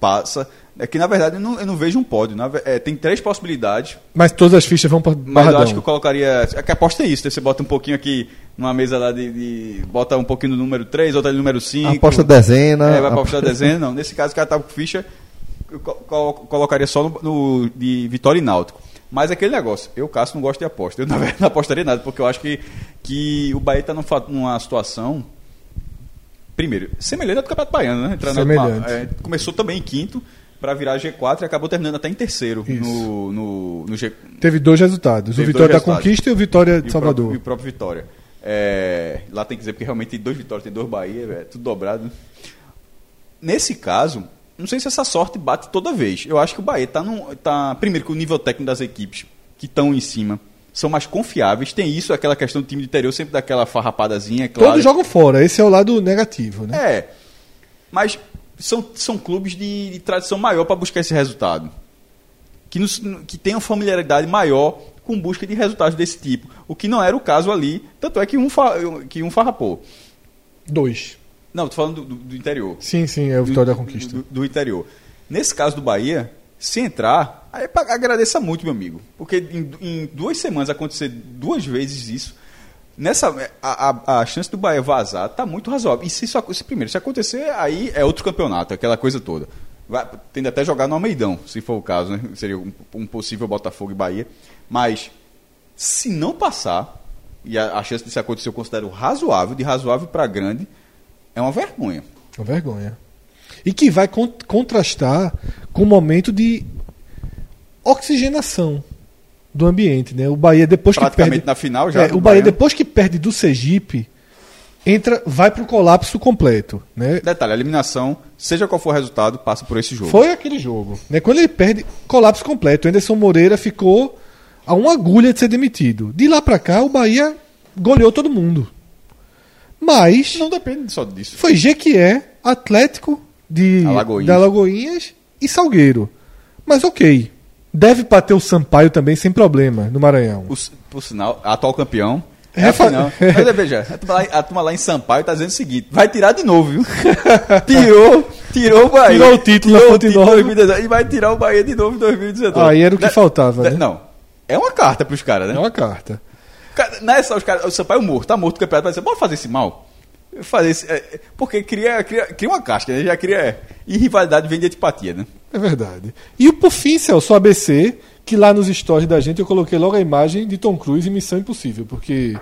passa. É que, na verdade, eu não, eu não vejo um pódio. Na é, tem três possibilidades, Mas todas as fichas vão para mas eu acho que eu colocaria. É que a aposta é isso, né? você bota um pouquinho aqui numa mesa lá de. de- bota um pouquinho no número 3, outra no número 5. Aposta dezena. É, vai apostar dezena, não. Nesse caso, o cara tava com ficha, eu co- co- colocaria só no, no- de Vitória e Náutico. Mas é aquele negócio, eu, Cássio, não gosto de aposta. Eu, na verdade, não apostaria nada, porque eu acho que, que o Bahia está numa situação. Primeiro, semelhante ao do Campeonato Baiano, né? Entrando Semelhante. é, começou também em quinto para virar G4 e acabou terminando até em terceiro no, no, no G, Teve dois resultados: Teve o Vitória da resultados. Conquista e o Vitória e de o Salvador. próprio- e o próprio Vitória. É, lá tem que dizer porque realmente tem dois Vitórias, tem dois Bahia, é tudo dobrado. Nesse caso, não sei se essa sorte bate toda vez. Eu acho que o Bahia está tá primeiro que o nível técnico das equipes que estão em cima são mais confiáveis. Tem isso, aquela questão do time do interior sempre daquela farrapadazinha, claro. Todos jogam fora, esse é o lado negativo, né? É. Mas são, são clubes de, de tradição maior para buscar esse resultado. Que, nos, que tenham familiaridade maior com busca de resultados desse tipo. O que não era o caso ali. Tanto é que um, fa, que um farrapou. Dois. Não, tô falando do, do- do interior. Sim, sim, é o Vitória da Conquista. Do, do interior. Nesse caso do Bahia, se entrar, aí agradeça muito, meu amigo. Porque em, em duas semanas acontecer duas vezes isso. Nessa, a, a, a chance do Bahia vazar tá muito razoável. E se isso se, primeiro, se acontecer, aí é outro campeonato, aquela coisa toda. Vai, até jogar no Almeidão, se for o caso, né? Seria um, um possível Botafogo e Bahia. Mas, se não passar, e a, a chance disso acontecer eu considero razoável, de razoável para grande, é uma vergonha. Uma vergonha. E que vai con- contrastar com o momento de oxigenação do ambiente, né? O Bahia depois que perde na final já É, o Bahia Baiano. depois que perde do Sergipe entra vai para o colapso completo, né? Detalhe, a eliminação, seja qual for o resultado, passa por esse jogo. Foi aquele jogo, né? Quando ele perde colapso completo, o Anderson Moreira ficou a uma agulha de ser demitido. De lá para cá o Bahia goleou todo mundo. Mas Não depende só disso. foi Jequié, Atlético de Alagoinhas. da Alagoinhas e Salgueiro. Mas ok. Deve bater o Sampaio também sem problema no Maranhão. Por, por sinal, atual campeão. É, É, a fa- final. Mas veja, a turma, lá, a turma lá em Sampaio tá dizendo o seguinte: vai tirar de novo, viu? tirou, tirou o Bahia. Tirou o título tirou o em 2019 e vai tirar o Bahia de novo em 2019. Aí era o que Né? faltava, né? Não. É uma carta pros caras, né? É uma carta. Não é só os caras. O Sampaio morto, tá morto o campeonato, vai dizer, bora fazer esse mal. Fazer esse, é, é, porque cria, cria, cria uma casca, né? Já cria. E rivalidade vem de antipatia, né? É verdade. E por fim, Celso, ABC, que lá nos stories da gente eu coloquei logo a imagem de Tom Cruise em Missão Impossível, porque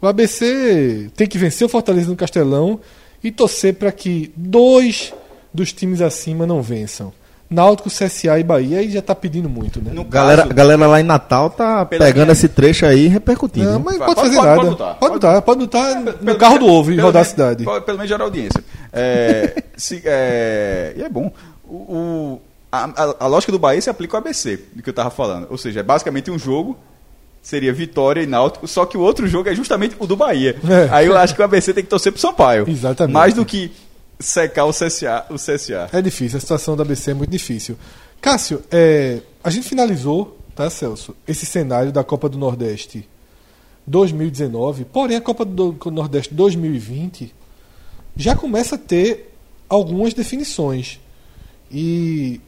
o ABC tem que vencer o Fortaleza no Castelão e torcer para que dois dos times acima não vençam. Náutico, CSA e Bahia, aí já tá pedindo muito, né? No Galera, caso- galera lá em Natal tá pegando minha- esse trecho aí e repercutindo. Não, mas não Pode- pode fazer pode- nada. pode Pode lutar. pode lutar, no Pelo- carro do ovo e rodar a cidade. Pelo pelo menos gerar audiência. É, se- é, e é bom. O, o- a, a- a lógica do Bahia se aplica ao ABC, do que eu estava falando. Ou seja, é basicamente um jogo, seria Vitória e Náutico, só que o outro jogo é justamente o do Bahia. É. Aí eu acho que o ABC tem que torcer pro Sampaio. Exatamente. Mais do que secar o CSA. O CSA. É difícil, a situação da ABC é muito difícil. Cássio, é, a gente finalizou, tá, Celso, esse cenário da Copa do Nordeste 2019, porém a Copa do Nordeste 2020 já começa a ter algumas definições. E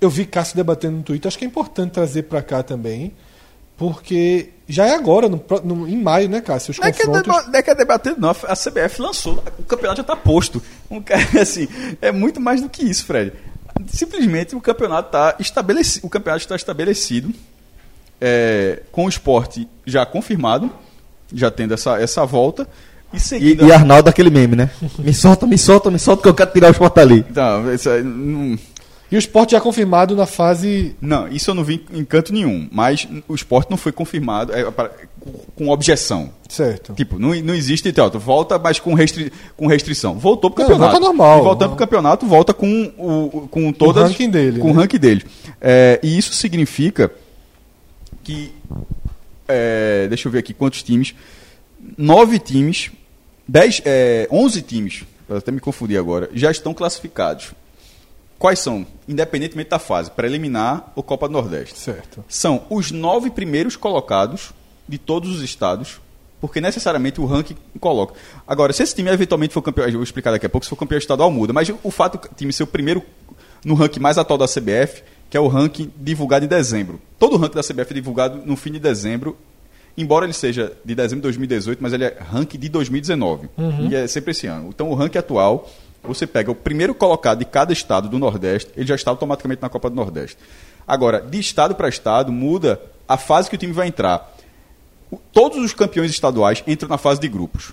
eu vi Cássio debatendo no Twitter, acho que é importante trazer para cá também, porque já é agora, no, no- em maio, né, Cássio? Os Não é, que é, confrontos. deba- não é que é debatendo, não. A CBF lançou, o campeonato já está posto. Um cara, assim, é muito mais do que isso, Fred. Simplesmente o campeonato está estabelecido. O campeonato está estabelecido, é, com o esporte já confirmado, já tendo essa, essa volta. E E, seguindo. e Arnaldo aquele meme, né? Me solta, me solta, me solta que eu quero tirar os portali. Não, isso aí não, E o esporte já confirmado na fase. não, isso eu não vi em canto nenhum. Mas o esporte não foi confirmado é, para- com, objeção. Certo. Tipo, não, não existe tu volta, mas com, restri com restrição. Voltou pro Não, campeonato. volta normal. E voltando pro campeonato, volta com o com todas ranking dele, com né? o ranking dele. É, e isso significa que é, deixa eu ver aqui quantos times. Nove times, dez, é, onze times, até me confundi agora, já estão classificados. Quais são? Independentemente da fase, preliminar ou Copa do Nordeste Certo. são os nove primeiros colocados de todos os estados, porque necessariamente o ranking coloca. Agora, se esse time eventualmente for campeão, eu vou explicar daqui a pouco, se for campeão estadual muda, mas o fato do time ser o primeiro no ranking mais atual da CBF, que é o ranking divulgado em dezembro. Todo o ranking da CBF é divulgado no fim de dezembro, embora ele seja de dezembro de 2018, mas ele é ranking de 2019. E é sempre esse ano. Então, o ranking atual, você pega o primeiro colocado de cada estado do Nordeste, ele já está automaticamente na Copa do Nordeste. Agora, de estado para estado, muda a fase que o time vai entrar. O- Todos os campeões estaduais entram na fase de grupos.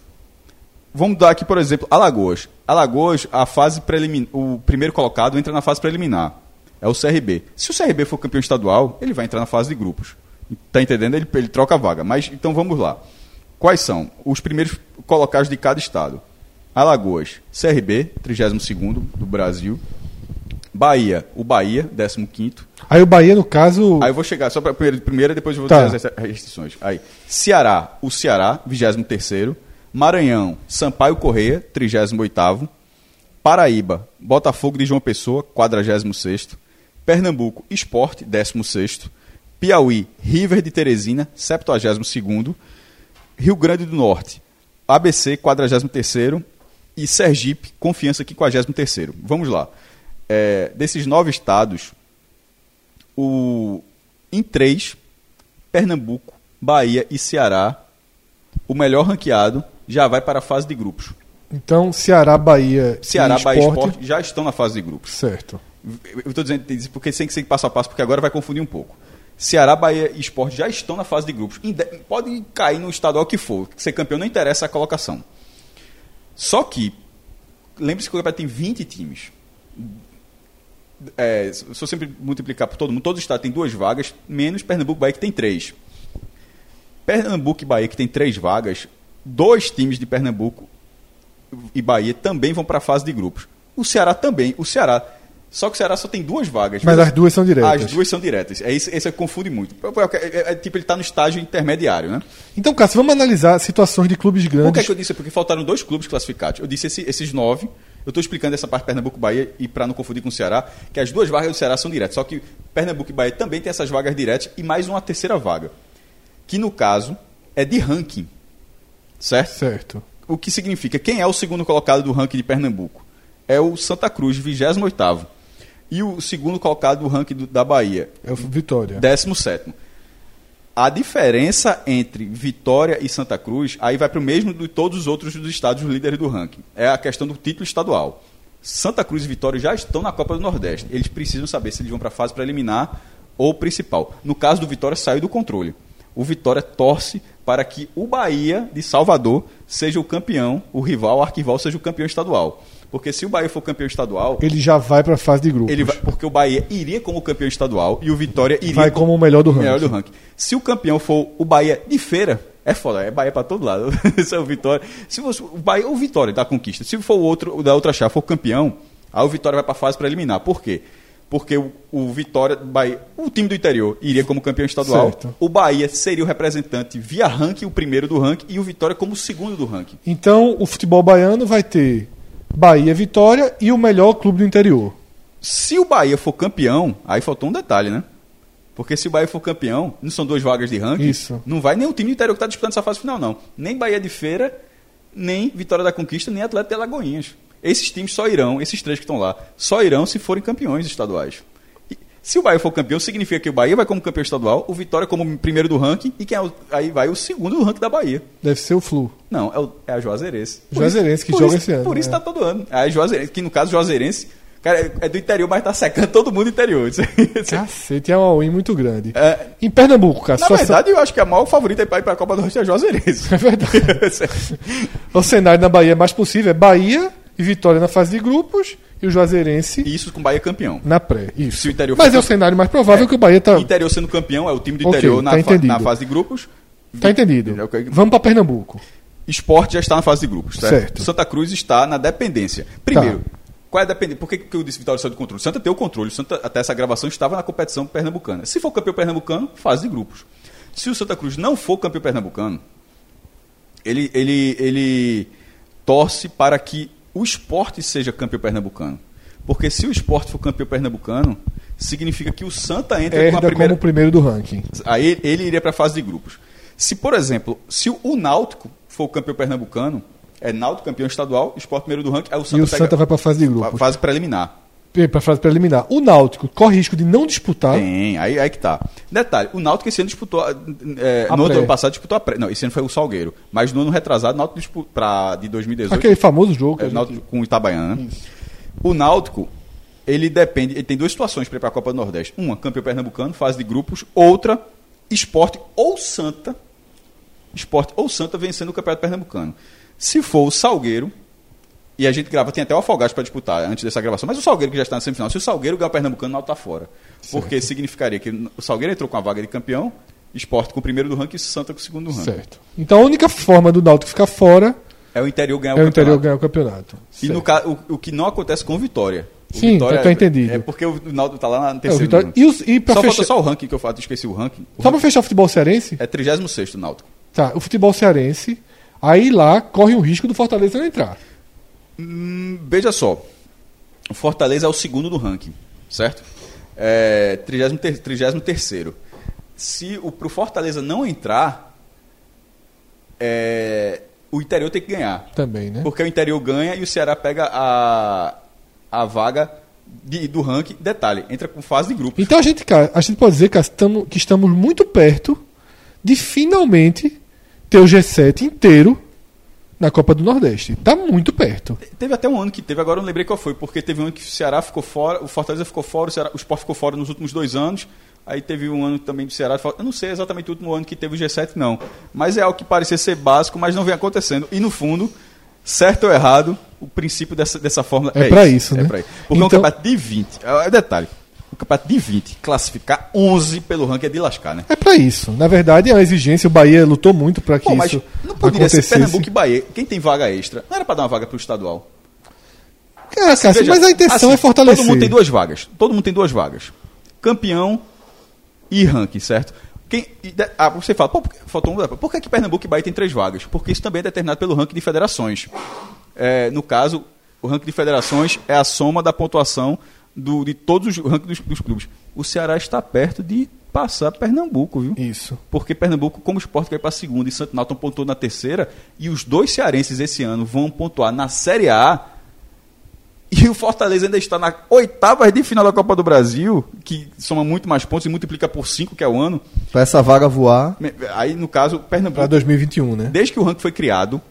Vamos dar aqui, por exemplo, Alagoas. Alagoas, a fase preliminar, o primeiro colocado entra na fase preliminar. É o CRB. Se o CRB for campeão estadual, ele vai entrar na fase de grupos. Tá entendendo? Ele, ele troca a vaga. Mas então vamos lá. Quais são os primeiros colocados de cada estado? Alagoas, CRB, 32º do Brasil. Bahia, o Bahia, 15. Aí o Bahia, no caso. Aí eu vou chegar só para primeira, primeira, depois eu vou Tá. dizer as restrições. Aí, Ceará, o Ceará, 23 Maranhão, Sampaio Correia, 38 Paraíba, Botafogo de João Pessoa, 46 Pernambuco, Esporte, 16 Piauí, River de Teresina, 72 Rio Grande do Norte, ABC, 43 e Sergipe, Confiança, 53 Vamos lá. É, desses nove estados, o, em três, Pernambuco, Bahia e Ceará, o melhor ranqueado já vai para a fase de grupos. Então, Ceará, Bahia. Ceará, e Bahia e Sport. Sport já estão na fase de grupos. Certo. Eu estou dizendo isso porque tem que ser passo a passo, porque agora vai confundir um pouco. Ceará, Bahia e Sport já estão na fase de grupos. Pode cair no estadual que for. Ser campeão não interessa a colocação. Só que, lembre-se que o campeonato tem 20 times. É, se eu sempre multiplicar por todo mundo, todo estado tem duas vagas, menos Pernambuco e Bahia que tem três. Pernambuco e Bahia que tem três vagas, dois times de Pernambuco e Bahia também vão para a fase de grupos. O Ceará também. O Ceará. Só que o Ceará só tem duas vagas. Mas as duas são diretas. As duas são diretas. É isso, esse é que confunde muito. É, é- é tipo, ele está no estágio intermediário, né? Então, Cássio, vamos analisar situações de clubes Por que, grandes. é que eu disse? Porque faltaram dois clubes classificados. Eu disse esse- esses nove. Eu estou explicando essa parte Pernambuco e e para não confundir com o Ceará, que as duas vagas do Ceará são diretas. Só que Pernambuco e Bahia também tem essas vagas diretas e mais uma terceira vaga. Que no caso é de ranking. Certo? Certo. O que significa quem é o segundo colocado do ranking de Pernambuco? É o Santa Cruz, 28 E o segundo colocado do ranking do- da Bahia, É o Vitória. 17 A diferença entre Vitória e Santa Cruz, aí vai para o mesmo de todos os outros dos estados líderes do ranking. É a questão do título estadual. Santa Cruz e Vitória já estão na Copa do Nordeste. Eles precisam saber se eles vão para a fase preliminar ou principal. No caso do Vitória, saiu do controle. O Vitória torce para que o Bahia de Salvador seja o campeão, o rival, o arquival seja o campeão estadual. Porque se o Bahia for campeão estadual, Ele já vai para a fase de grupos. ele vai, porque o Bahia iria como campeão estadual e o Vitória iria Vai como o melhor do melhor ranking. do ranking. Se o campeão for o Bahia de feira, é foda, é Bahia pra todo lado. Esse é o Vitória. Se o Bahia ou o Vitória da conquista, se for o outro da outra chave for campeão, aí o Vitória vai pra fase preliminar. Por quê? Porque o, o Vitória, Bahia, o time do interior iria como campeão estadual. Certo. O Bahia seria o representante via ranking, o primeiro do ranking, e o Vitória como o segundo do ranking. Então, o futebol baiano vai ter Bahia, Vitória e o melhor clube do interior. Se o Bahia for campeão, aí faltou um detalhe, né? Porque se o Bahia for campeão, não são duas vagas de ranking, Isso. não vai nem o time do interior que está disputando essa fase final, não. Nem Bahia de Feira, nem Vitória da Conquista, nem Atlético de Alagoinhas. Esses times só irão, esses três que estão lá, só irão se forem campeões estaduais. Se o Bahia for campeão, significa que o Bahia vai como campeão estadual, o Vitória como primeiro do ranking, e quem é o- aí vai o segundo do ranking da Bahia. Deve ser o Flu. Não, é, o, é a Juazeirense. Por Juazeirense isso- que joga isso- esse ano, Por isso é. tá todo ano. É a Juazeirense, que no caso Juazeirense, cara, é- é do interior, mas tá secando todo mundo do interior. Cacete, é uma win muito grande. É, Em Pernambuco, cara, na situação- verdade, eu acho que a maior favorita para ir para a Copa do Norte é a Juazeirense. É verdade. o cenário na Bahia mais possível é Bahia e Vitória na fase de grupos e o Juazeirense isso com o Bahia campeão. na pré. Isso. Se o interior Mas é o cenário mais provável que o Bahia tá, O interior sendo campeão é o time do interior na, tá entendido. na fase de grupos. tá entendido. Ok. Vamos para Pernambuco. Esporte já está na fase de grupos, certo? Certo. Santa Cruz está na dependência. Primeiro, Tá. qual é a dependência? Por que, que eu disse Vitória saiu do controle? Santa tem o controle. Santa, até essa gravação, estava na competição pernambucana. Se for campeão pernambucano, fase de grupos. Se o Santa Cruz não for campeão pernambucano, ele, ele, ele torce para que o esporte seja campeão pernambucano. Porque se o esporte for campeão pernambucano, significa que o Santa entra com a Herda primeira. como primeiro do ranking. Aí ele iria para a fase de grupos. Se, por exemplo, se o Náutico for campeão pernambucano, é Náutico campeão estadual, Esporte primeiro do ranking, aí o Santa e o pega Santa vai para a fase de a grupos. fase preliminar. Para a fase preliminar. O Náutico corre risco de não disputar. Tem, aí, aí que tá. Detalhe, o Náutico esse ano disputou, é, no ano passado disputou a pré. Não, esse ano foi o Salgueiro. Mas no ano retrasado, o Náutico disputou, pra, de 2018, Aquele famoso jogo. que é, gente- Náutico com o Itabaiana, né? O Náutico, ele depende, ele tem duas situações para ir para a Copa do Nordeste. Uma, campeão pernambucano, fase de grupos. Outra, esporte ou Santa. Esporte ou Santa vencendo o Campeonato Pernambucano. Se for o Salgueiro, e a gente grava, tem até o Afogados para disputar antes dessa gravação, mas o Salgueiro que já está na semifinal, se o Salgueiro ganhar o Pernambucano, o Náutico está fora. Porque significaria que o Salgueiro entrou com a vaga de campeão, esporte com o primeiro do ranking e Santa com o segundo do ranking. Certo. Então a única forma do Náutico ficar fora É o interior ganhar é o o interior ganhar o campeonato. E no Certo. caso, o, o que não acontece com Vitória. O Sim, tá- tá entendido. É porque o Náutico tá lá na É, terceira. Vitória. E, os, e pra só fechar, falta só o ranking que eu faço, esqueci o ranking. O só pra ranking fechar o futebol cearense, é 36 o Náutico. tá, o futebol cearense, aí lá corre o risco do Fortaleza não entrar. Hum, veja só. O Fortaleza é o segundo do ranking, certo? É 33 terceiro. Se o pro Fortaleza não entrar, é, o interior tem que ganhar. Também, né? Porque o interior ganha e o Ceará pega a, a vaga de- do ranking. Detalhe, entra com fase de grupo. Então a gente, cara, a gente pode dizer cara, estamos- que estamos muito perto de finalmente ter o G7 inteiro na Copa do Nordeste. Tá muito perto. Teve até um ano que teve, agora eu não lembrei qual foi, porque teve um ano que o Ceará ficou fora, o Fortaleza ficou fora, o, Ceará, o Sport ficou fora nos últimos dois anos. Aí teve um ano também do Ceará. Eu não sei exatamente o último ano que teve o G7, não. Mas é algo que parecia ser básico, mas não vem acontecendo. E no fundo, certo ou errado, o princípio dessa, dessa fórmula É é, pra isso, né? É pra isso. Porque um Então- campeonato de 20, é detalhe, um campeonato de 20, classificar 11 pelo ranking é de lascar, né? É pra isso. Na verdade, é uma exigência. O Bahia lutou muito para que Pô, mas isso não poderia ser acontecesse. Pernambuco e Bahia. Quem tem vaga extra? Não era para dar uma vaga para o estadual. Cara, Cássio, Veja, mas a intenção assim, é fortalecer. Todo mundo tem duas vagas. Todo mundo tem duas vagas. Campeão e ranking, certo? Quem, ah, você fala, pô, por que, faltou um, por que, que Pernambuco e Bahia tem três vagas? Porque isso também é determinado pelo ranking de federações. É, no caso, o ranking de federações é a soma da pontuação do, de todos os rankings dos, dos clubes. O Ceará está perto de passar Pernambuco, viu? Isso. Porque Pernambuco, como o esporte vai para a segunda e Santo Náutico pontuou na terceira, e os dois cearenses esse ano vão pontuar na Série A, e o Fortaleza ainda está na oitava de final da Copa do Brasil, que soma muito mais pontos e multiplica por cinco, que é o ano. Pra essa vaga voar. Aí, no caso, Pernambuco, 2021, né? desde que o ranking foi criado,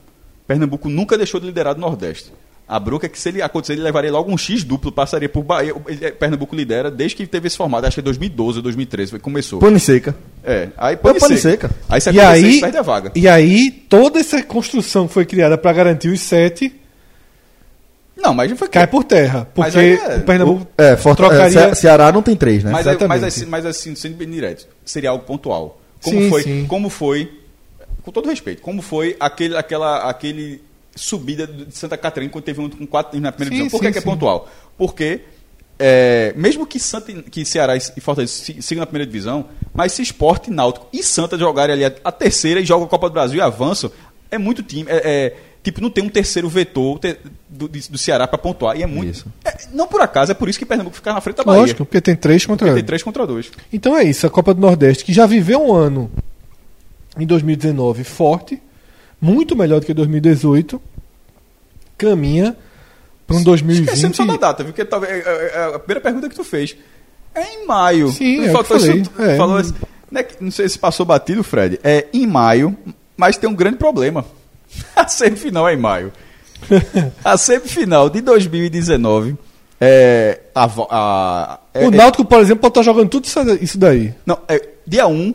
Pernambuco nunca deixou de liderar do Nordeste. A bronca é que se ele acontecer, ele levaria logo um X duplo, passaria por Bahia. Ele- Pernambuco lidera desde que teve esse formato, acho que é 2012 ou 2013, foi que começou. Pane seca. É, aí É pode pane ser. seca. Aí se E aí, perde a vaga. e aí, toda essa construção que foi criada para garantir os sete Não, mas já foi cai por terra. Porque é- o Pernambuco É, trocaria. é, Ce- Ceará não tem três, né? Mas, é- mas, Exatamente. assim, mas assim, sendo bem direto, seria algo pontual. Como Sim, foi, sim. como foi, com todo respeito, como foi aquele, aquela, aquele subida de Santa Catarina quando teve um com quatro times na primeira Sim, divisão. Por sim, que, que é sim. pontual? Porque é, mesmo que, Santa, que Ceará e Fortaleza si- sigam na primeira divisão, mas se Esporte, Náutico e Santa jogarem ali a, a terceira e jogam a Copa do Brasil e avançam, é muito time. É, é, tipo, não tem um terceiro vetor te- do, de- do Ceará para pontuar. E é muito. Isso. é, não por acaso, é por isso que Pernambuco fica na frente da Bahia. Lógico, porque tem três contra Porque tem três contra dois. Então é isso, a Copa do Nordeste, que já viveu um ano em 2019 forte, muito melhor do que 2018, caminha para um 2020. Esquecendo só da data, viu? Porque talvez, é, é, é a primeira pergunta que tu fez é em maio. Sim, Tu é o falou que falei. isso- É. falou isso. Não, é que- não sei se passou batido, Fred. É em maio, mas tem um grande problema. A semifinal é em maio. a semifinal de 2019 é. A, a, é, O Náutico, por exemplo, pode estar jogando tudo isso- daí. não, é, dia 1.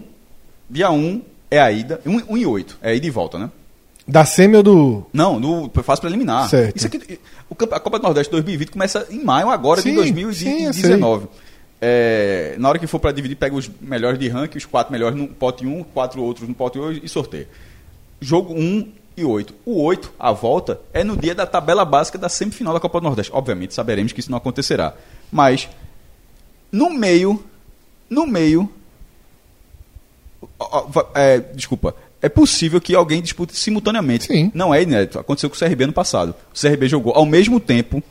dia 1 é a ida. 1 e 8. É a ida e volta, né? Da semi ou do. Não, no fase preliminar. Certo. Isso aqui, a Copa do Nordeste 2020 começa em maio agora Sim, de sim, eu 2019. É, na hora que for para dividir, pega os melhores de ranking, os quatro melhores no pote 1, quatro outros no pote 2 e sorteia. Jogo 1 e 8. O 8, a volta, é no dia da tabela básica da semifinal da Copa do Nordeste. Obviamente, saberemos que isso não acontecerá. Mas, no meio, no meio, ó, ó, é, desculpa, é possível que alguém dispute simultaneamente. Sim. Não é inédito. Aconteceu com o CRB no passado. O CRB jogou ao mesmo tempo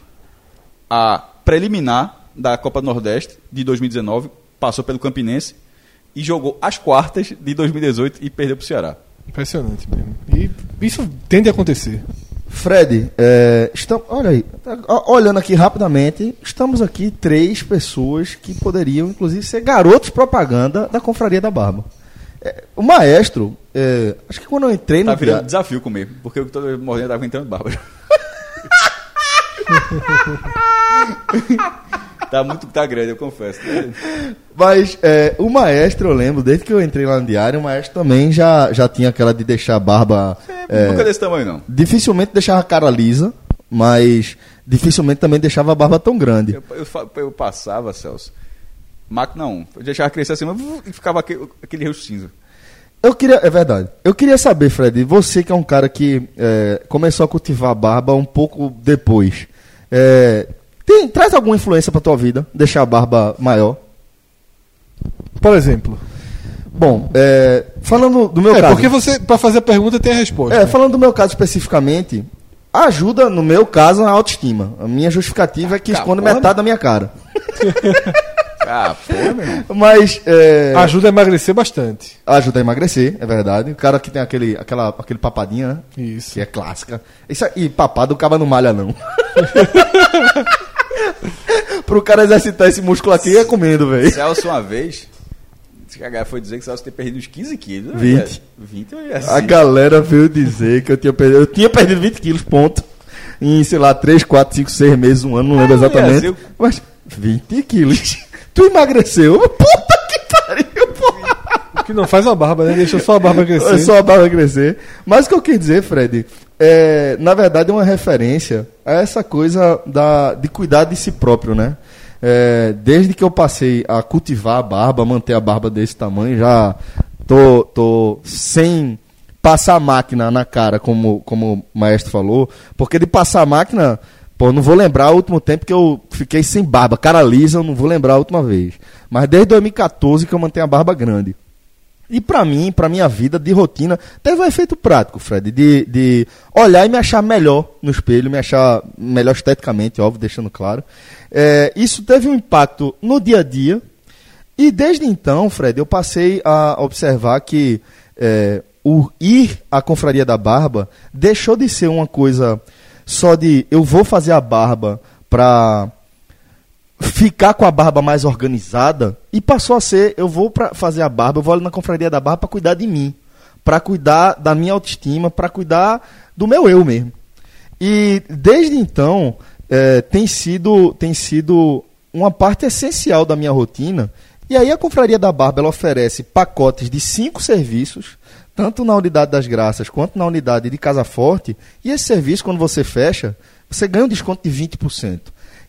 a preliminar da Copa do Nordeste de 2019, passou pelo Campinense e jogou as quartas de 2018 e perdeu para o Ceará. Impressionante mesmo. E isso tende a acontecer. Fred, é, estamos, olha aí, ó, olhando aqui rapidamente, estamos aqui três pessoas que poderiam, inclusive, ser garotos propaganda da Confraria da Barba. É, o maestro, é, acho que quando eu entrei no Tá virando desafio comigo, porque eu tô morrendo, tava entrando bárbaro. tá muito, tá grande, eu confesso. Mas é, o maestro, eu lembro, desde que eu entrei lá no diário, o maestro também já, já tinha aquela de deixar a barba. é, Nunca desse tamanho, não. dificilmente deixava a cara lisa, mas dificilmente também deixava a barba tão grande. Eu, eu, eu passava, Celso. Máquina 1. Eu deixava crescer assim, mas e ficava aquele, aquele rosto cinza. Eu queria, é verdade. Eu queria saber, Fred, você que é um cara que é, começou a cultivar a barba um pouco depois. é, tem, traz alguma influência pra tua vida, deixar a barba maior? Por exemplo. Bom, é, falando do meu é, caso. porque você, pra fazer a pergunta, tem a resposta. É, falando do meu caso especificamente, ajuda, no meu caso, a autoestima. A minha justificativa é que esconde porra, metade da minha cara. Ah, porra, meu irmão. Mas é, Ajuda a emagrecer bastante. ajuda a emagrecer, é verdade. O cara que tem aquele, aquela, aquele papadinho, né? Isso. Que é clássica. Isso aí, papado, o cara não malha, não. Pro cara exercitar esse músculo aqui é comendo, velho. Celso, uma vez, esse cara foi dizer que Celso tem perdido uns 15 quilos. né? 20. 20 eu ia A assim. galera veio dizer que eu tinha perdido. Eu tinha perdido 20 quilos, ponto. Em, sei lá, 3, 4, 5, 6 meses, um ano, não lembro Ah, exatamente. Mas 20 quilos. Tu emagreceu? Puta que pariu, porra. O que não faz a barba, né? Deixa só a barba crescer. É só a barba crescer. Mas o que eu quis dizer, Fred, é, na verdade é uma referência a essa coisa da, de cuidar de si próprio, né? É, desde que eu passei a cultivar a barba, manter a barba desse tamanho, já tô, tô sem passar a máquina na cara, como, como o maestro falou. Porque de passar a máquina, pô, não vou lembrar o último tempo que eu fiquei sem barba, cara lisa, eu não vou lembrar a última vez. Mas desde 2014 que eu mantenho a barba grande. E pra mim, pra minha vida de rotina, teve um efeito prático, Fred, de, de olhar e me achar melhor no espelho, me achar melhor esteticamente, óbvio, deixando claro. É, isso teve um impacto no dia a dia. E desde então, Fred, eu passei a observar que é, o ir à confraria da barba deixou de ser uma coisa só de eu vou fazer a barba pra ficar com a barba mais organizada e passou a ser eu vou para fazer a barba, eu vou ali na confraria da barba para cuidar de mim, para cuidar da minha autoestima, para cuidar do meu eu mesmo. E desde então eh, tem sido tem sido uma parte essencial da minha rotina. E aí a confraria da barba ela oferece pacotes de cinco serviços, tanto na unidade das graças quanto na unidade de Casa Forte. E esse serviço quando você fecha, você ganha um desconto de 20%.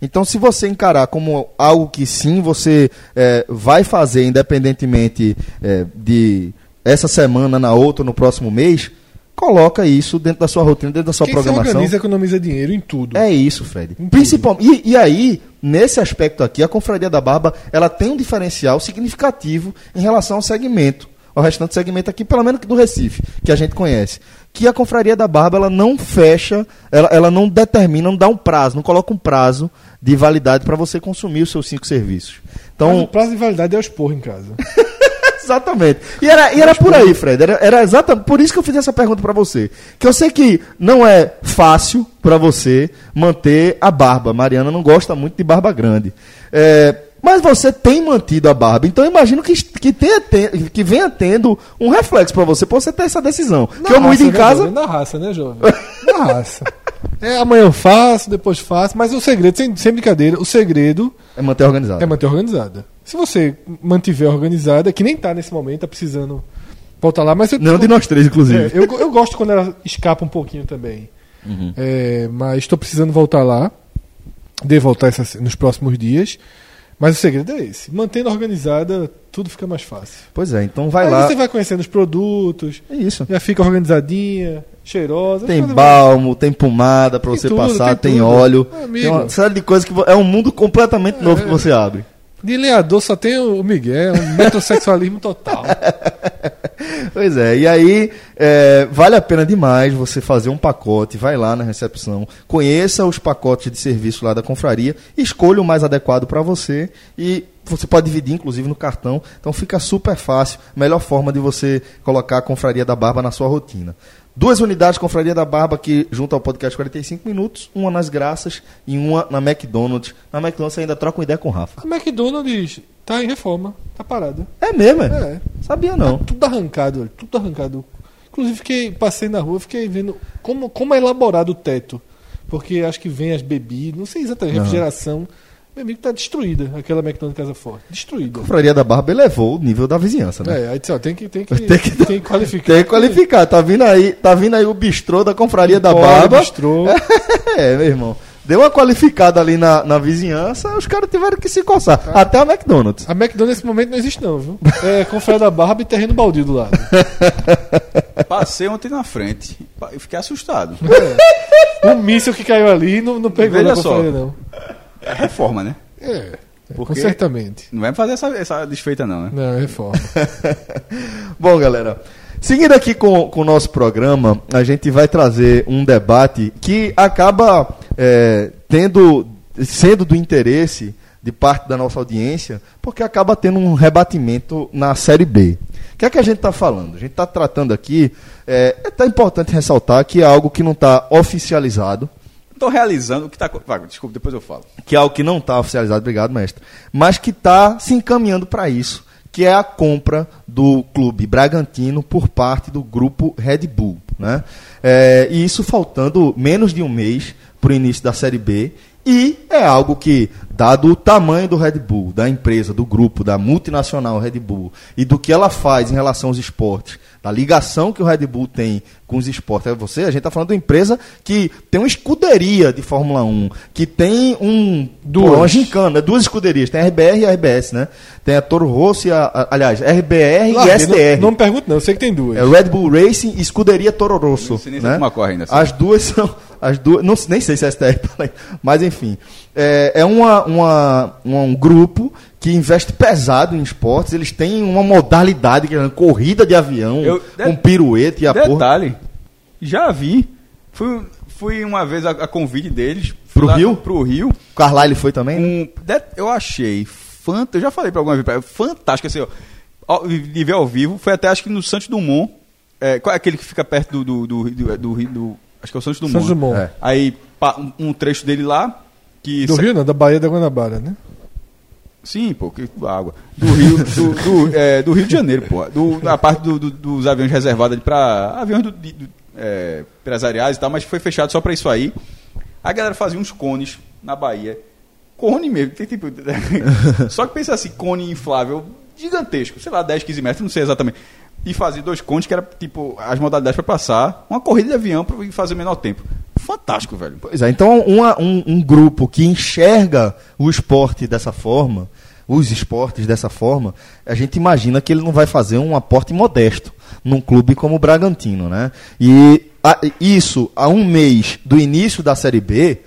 Então, se você encarar como algo que sim você eh, vai fazer, independentemente eh, de essa semana, na outra, no próximo mês, coloca isso dentro da sua rotina, dentro da sua Quem se programação. organiza economiza dinheiro em tudo. É isso, Fred. Principalmente, e, e aí, nesse aspecto aqui, a Confraria da Barba, ela tem um diferencial significativo em relação ao segmento, ao restante segmento aqui, pelo menos do Recife, que a gente conhece. Que a Confraria da Barba, ela não fecha, ela, ela não determina, não dá um prazo, não coloca um prazo de validade para você consumir os seus cinco serviços. Mas Então, o prazo de validade é os porra em casa. Exatamente. E era, e era por aí, Fred. Era, era exatamente por isso que eu fiz essa pergunta pra você. Que eu sei que não é fácil pra você manter a barba. Mariana não gosta muito de barba grande. É, mas você tem mantido a barba. Então eu imagino que, que, tenha, te- que venha tendo um reflexo pra você, pra você ter essa decisão. que eu raça, em né, casa. jovem? Na raça, né, jovem? Na raça. É, amanhã eu faço, depois faço, mas o segredo, sem, sem brincadeira, o segredo É manter organizado. é manter organizada. Se você mantiver organizada, que nem tá nesse momento, tá precisando voltar lá, mas eu, Não de nós três, inclusive. é, eu, eu gosto quando ela escapa um pouquinho também. Uhum. É, mas estou precisando voltar lá. Devo voltar essas- nos próximos dias. Mas o segredo é esse. Mantendo organizada, tudo fica mais fácil. Pois é, então vai Aí lá. você vai conhecendo os produtos, É isso. já fica organizadinha, cheirosa. Tem balmo, tem pomada pra Tem você tudo, passar, tem tem, óleo. Amigo. Tem uma série de coisas que é um mundo completamente novo que você abre. De lenhador só tem o Miguel, um metrosexualismo total. Pois é, e aí é, vale a pena demais você fazer um pacote, vai lá na recepção, conheça os pacotes de serviço lá da confraria, escolha o mais adequado para você e você pode dividir inclusive no cartão, então fica super fácil, melhor forma de você colocar a confraria da barba na sua rotina. Duas unidades Confraria da Barba aqui junto ao podcast 45 minutos, uma nas Graças e uma na McDonald's. Na McDonald's você ainda troca uma ideia com o Rafa. A McDonald's tá em reforma, tá parada. É mesmo, é? É. Sabia não. Tudo arrancado, olha, tudo arrancado. Inclusive, fiquei, passei na rua, fiquei vendo como, como é elaborado o teto. Porque acho que vem as bebidas, não sei exatamente, refrigeração. Meu amigo tá destruída, aquela McDonald's Casa Forte. Destruída. Confraria da Barba elevou o nível da vizinhança, né? É, aí disse, ó, tem que, tem que, Tem que- tem que qualificar. Tem que qualificar, tá vindo aí, tá vindo aí o bistrô da Confraria da Barba. bistrô. É, meu irmão. Deu uma qualificada ali na, na vizinhança, os caras tiveram que se coçar. Até o McDonald's. A McDonald's nesse momento não existe não, viu? É Confraria da Barba e terreno baldio do lado. Passei ontem na frente e fiquei assustado. O míssil que caiu ali não, não pegou Veja na só. não. É reforma, né? É, Porque- certamente. Não vai fazer essa, essa desfeita, não, né? Não, é reforma. Bom, galera, seguindo aqui com, com o nosso programa, a gente vai trazer um debate que acaba é, tendo, sendo do interesse de parte da nossa audiência, porque acaba tendo um rebatimento na Série B. O que é que a gente está falando? A gente está tratando aqui, é, é tá importante ressaltar que é algo que não está oficializado, Tô realizando o que tá. Vai, desculpa, depois eu falo. que é algo que não está oficializado, obrigado, mestre, mas que está se encaminhando para isso, que é a compra do clube Bragantino por parte do grupo Red Bull. Né? É, e isso faltando menos de um mês para o início da Série B. E é algo que, dado o tamanho do Red Bull, da empresa, do grupo, da multinacional Red Bull, e do que ela faz em relação aos esportes, da ligação que o Red Bull tem com os esportes. É você, a gente está falando de uma empresa que tem uma escuderia de Fórmula 1, que tem um Duas. pô, uma gincana, duas escuderias, tem a RBR e a RBS, né? Tem a Toro Rosso e a, a- aliás, RBR Larguei, e STR. Não, não me pergunte, não. Eu sei que tem duas. É Red Bull Racing e Escuderia Toro Rosso. Não sei nem se né? uma corre ainda, assim. As duas são. As duas, não, nem sei se é STR, aí, mas enfim. É, é uma, uma, uma- um grupo que investe pesado em esportes. Eles têm uma modalidade que é corrida de avião, Eu- com pirueta e a porra. Detalhe, já vi. Fui, fui uma vez a, a convite deles. Pro lá Rio? Pro Rio. Carlyle foi também? né? Um, de- eu achei Eu já falei pra alguma vez, fantástico assim, ó. Ó, De ver ao vivo. Foi até acho que no Santos Dumont. É, qual é aquele que fica perto do. do, do, do, do- acho que é o Santos Dumont. Santos Dumont. É. Aí um, trecho dele lá. Que Do Rio, não, da Bahia da Guanabara, né? Sim, pô, que água. Do Rio, do, do, é, do Rio de Janeiro, pô. Do, da parte do- do- dos aviões reservados ali pra. aviões do, do- é, empresariais e tal, mas foi fechado só pra isso aí. A galera fazia uns cones na Bahia. Cone mesmo, tem tipo. só que pensa assim, cone inflável gigantesco, sei lá, 10, 15 metros, não sei exatamente. E fazia dois cones que era tipo as modalidades pra passar, uma corrida de avião pra fazer menor tempo. Fantástico, velho. Pois é, então uma- um, um grupo que enxerga o esporte dessa forma, os esportes dessa forma, a gente imagina que ele não vai fazer um aporte modesto num clube como o Bragantino, né? E a- isso, a um mês do início da Série B,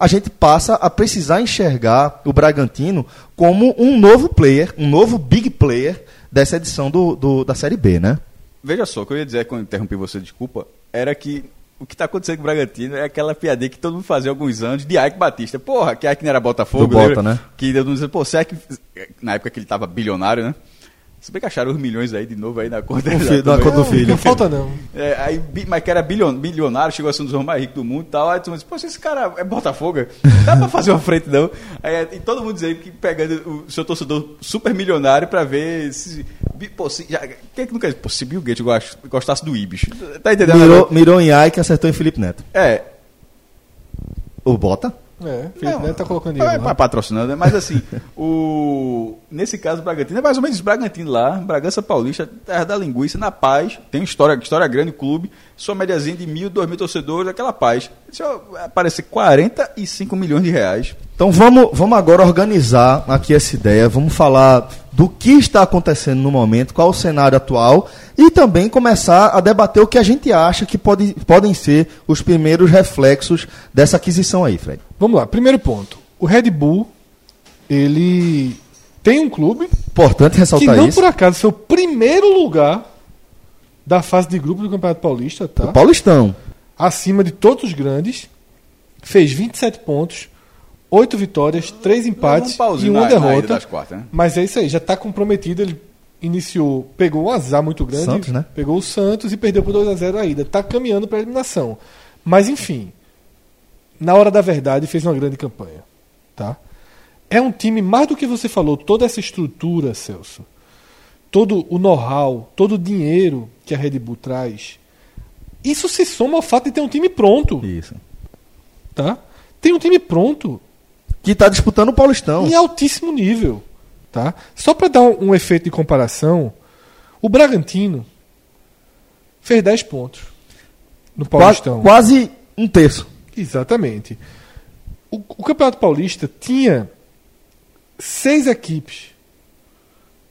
a gente passa a precisar enxergar o Bragantino como um novo player, um novo big player dessa edição do, do- da Série B, né? Veja só, o que eu ia dizer quando eu interrompi você, desculpa, era que o que está acontecendo com o Bragantino é aquela piadinha que todo mundo fazia há alguns anos de Ike Batista. Porra, que Ike não era Botafogo. Do Bota, lembra? né? Que todo mundo dizia, pô, será que. Na época que ele estava bilionário, né? Se bem que acharam os milhões aí de novo aí na conta. No fi- na conta do Não, filho. Não falta, não. É, aí, mas que era bilhon- bilionário, chegou a ser um dos homens mais ricos do mundo e tal. Aí todo mundo disse, se esse cara é Botafogo, não dá pra fazer uma frente não. Aí, é, e todo mundo dizendo que pegando o seu torcedor super milionário pra ver se. Pô, se, já, quem é que nunca disse, pô, se Bill Gates gost- gostasse do Ibis? Tá entendendo? Mirou, mirou em Ike, acertou em Felipe Neto. É, O Bota? É, Felipe Não, Neto tá colocando é, dinheiro é lá. patrocinando, né? mas assim, o, nesse caso, o Bragantino é mais ou menos isso, Bragantino lá, Bragança Paulista, terra da linguiça, na paz, tem uma história, história grande, clube, sua médiazinha de mil, dois mil torcedores, aquela paz. Eu aparecer 45 milhões de reais, Então vamos, vamos agora organizar aqui essa ideia, vamos falar do que está acontecendo no momento, qual o cenário atual e também começar a debater o que a gente acha que pode, podem ser os primeiros reflexos dessa aquisição aí, Fred. Vamos lá, primeiro ponto. O Red Bull, ele tem um clube Importante que ressaltar não isso. por acaso foi o primeiro lugar da fase de grupo do Campeonato Paulista, tá? O Paulistão. Acima de todos os grandes. Fez 27 pontos, 8 vitórias, 3 empates um e uma na- na derrota. das quartas, né? Mas é isso aí, já está comprometido. Ele iniciou, pegou um azar muito grande, Santos, né? pegou o Santos e perdeu por 2 a 0 a ida. Está caminhando para a eliminação. Mas enfim, na hora da verdade fez uma grande campanha, tá? É um time mais do que você falou, toda essa estrutura, Celso, todo o know-how, todo o dinheiro que a Red Bull traz. Isso se soma ao fato de ter um time pronto, Isso. tá? Tem um time pronto Que está disputando o Paulistão. em altíssimo nível. Tá? Só para dar um, um efeito de comparação, o Bragantino fez 10 pontos no Paulistão. quase um terço. Exatamente. O, o Campeonato Paulista tinha seis equipes.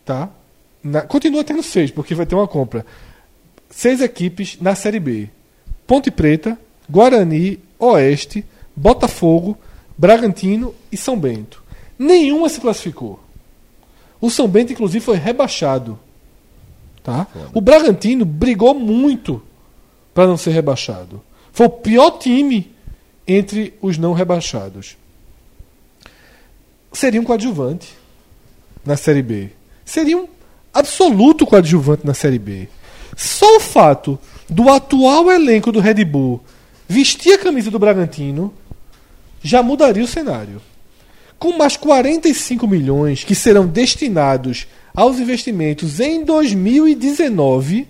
Tá? Na- continua tendo seis, porque vai ter uma compra. Seis equipes na Série B: Ponte Preta, Guarani, Oeste, Botafogo, Bragantino e São Bento. Nenhuma se classificou. O São Bento, inclusive, foi rebaixado. Tá? O Bragantino brigou muito para não ser rebaixado. Foi o pior time entre os não rebaixados. Seria um coadjuvante na Série B. Seria um absoluto coadjuvante na Série B. Só o fato do atual elenco do Red Bull vestir a camisa do Bragantino já mudaria o cenário. Com mais 45 milhões que serão destinados aos investimentos em 2019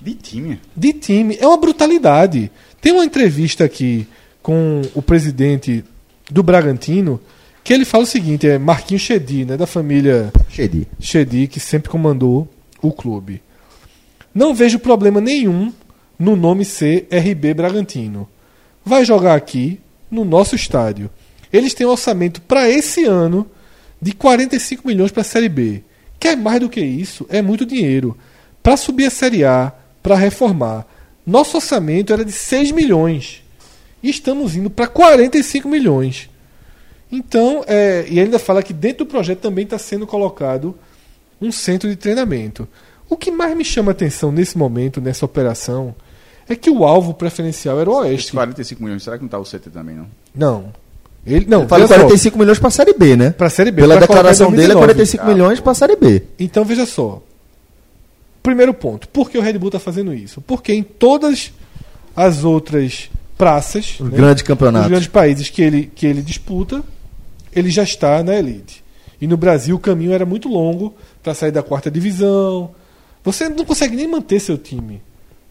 De time. de time, é uma brutalidade. Tem uma entrevista aqui com o presidente do Bragantino que ele fala o seguinte, é Marquinhos Chedi, né, da família Chedi. Chedi, que sempre comandou o clube. Não vejo problema nenhum no nome ser RB Bragantino. Vai jogar aqui, no nosso estádio. Eles têm um orçamento para esse ano de 45 milhões para a Série B. Quer mais do que isso? É muito dinheiro. Para subir a Série A, para reformar. Nosso orçamento era de 6 milhões. E estamos indo para 45 milhões. Então, é, e ele ainda fala que dentro do projeto também está sendo colocado um centro de treinamento. O que mais me chama atenção nesse momento, nessa operação, é que o alvo preferencial era o Esses Oeste. 45 milhões, será que não tá o CT também, não? Não. Ele, não, Fala veja só, 45 milhões pra Série B, né? pra Série B. Pela declaração dele, é 2019. 45 milhões pra Série B. Então veja só. Primeiro ponto, por que o Red Bull está fazendo isso? Porque em todas as outras praças, Os né, grandes campeonatos. os grandes países que ele, que ele disputa, ele já está na elite. E no Brasil o caminho era muito longo para sair da quarta divisão. Você não consegue nem manter seu time.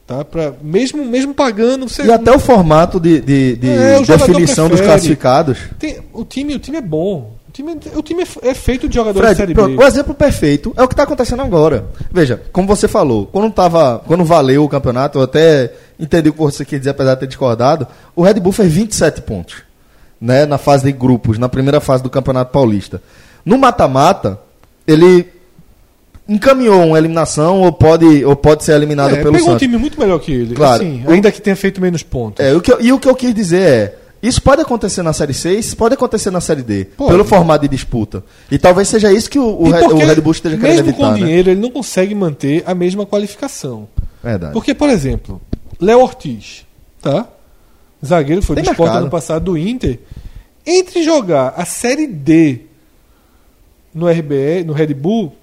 Tá? Pra, mesmo, mesmo pagando, você E até o formato de, de, de É, definição dos classificados. tem- o, time, o time é bom. O time, o time é, é feito de jogadores de Série Fred, B. pronto, o exemplo perfeito é o que está acontecendo agora. Veja, como você falou, quando, tava, quando valeu o campeonato, eu até entendi o que você quer dizer, apesar de ter discordado, o Red Bull fez 27 pontos né, na fase de grupos, na primeira fase do Campeonato Paulista. No mata-mata, ele encaminhou uma eliminação ou pode, ou pode ser eliminado É, pelo pegou um Santos. time muito melhor que ele. Claro. Assim, O- ainda que tenha feito menos pontos. É, o que e o que eu quis dizer é, isso pode acontecer na Série C, isso pode acontecer na Série D, Pode. pelo formato de disputa. E talvez seja isso que o, o, o Red Bull esteja querendo mesmo evitar, com né? dinheiro, ele não consegue manter a mesma qualificação. Verdade. Porque, por exemplo, Léo Ortiz, tá? Zagueiro foi Tem do ano passado do Inter. Entre jogar a Série D no RBE, no Red Bull,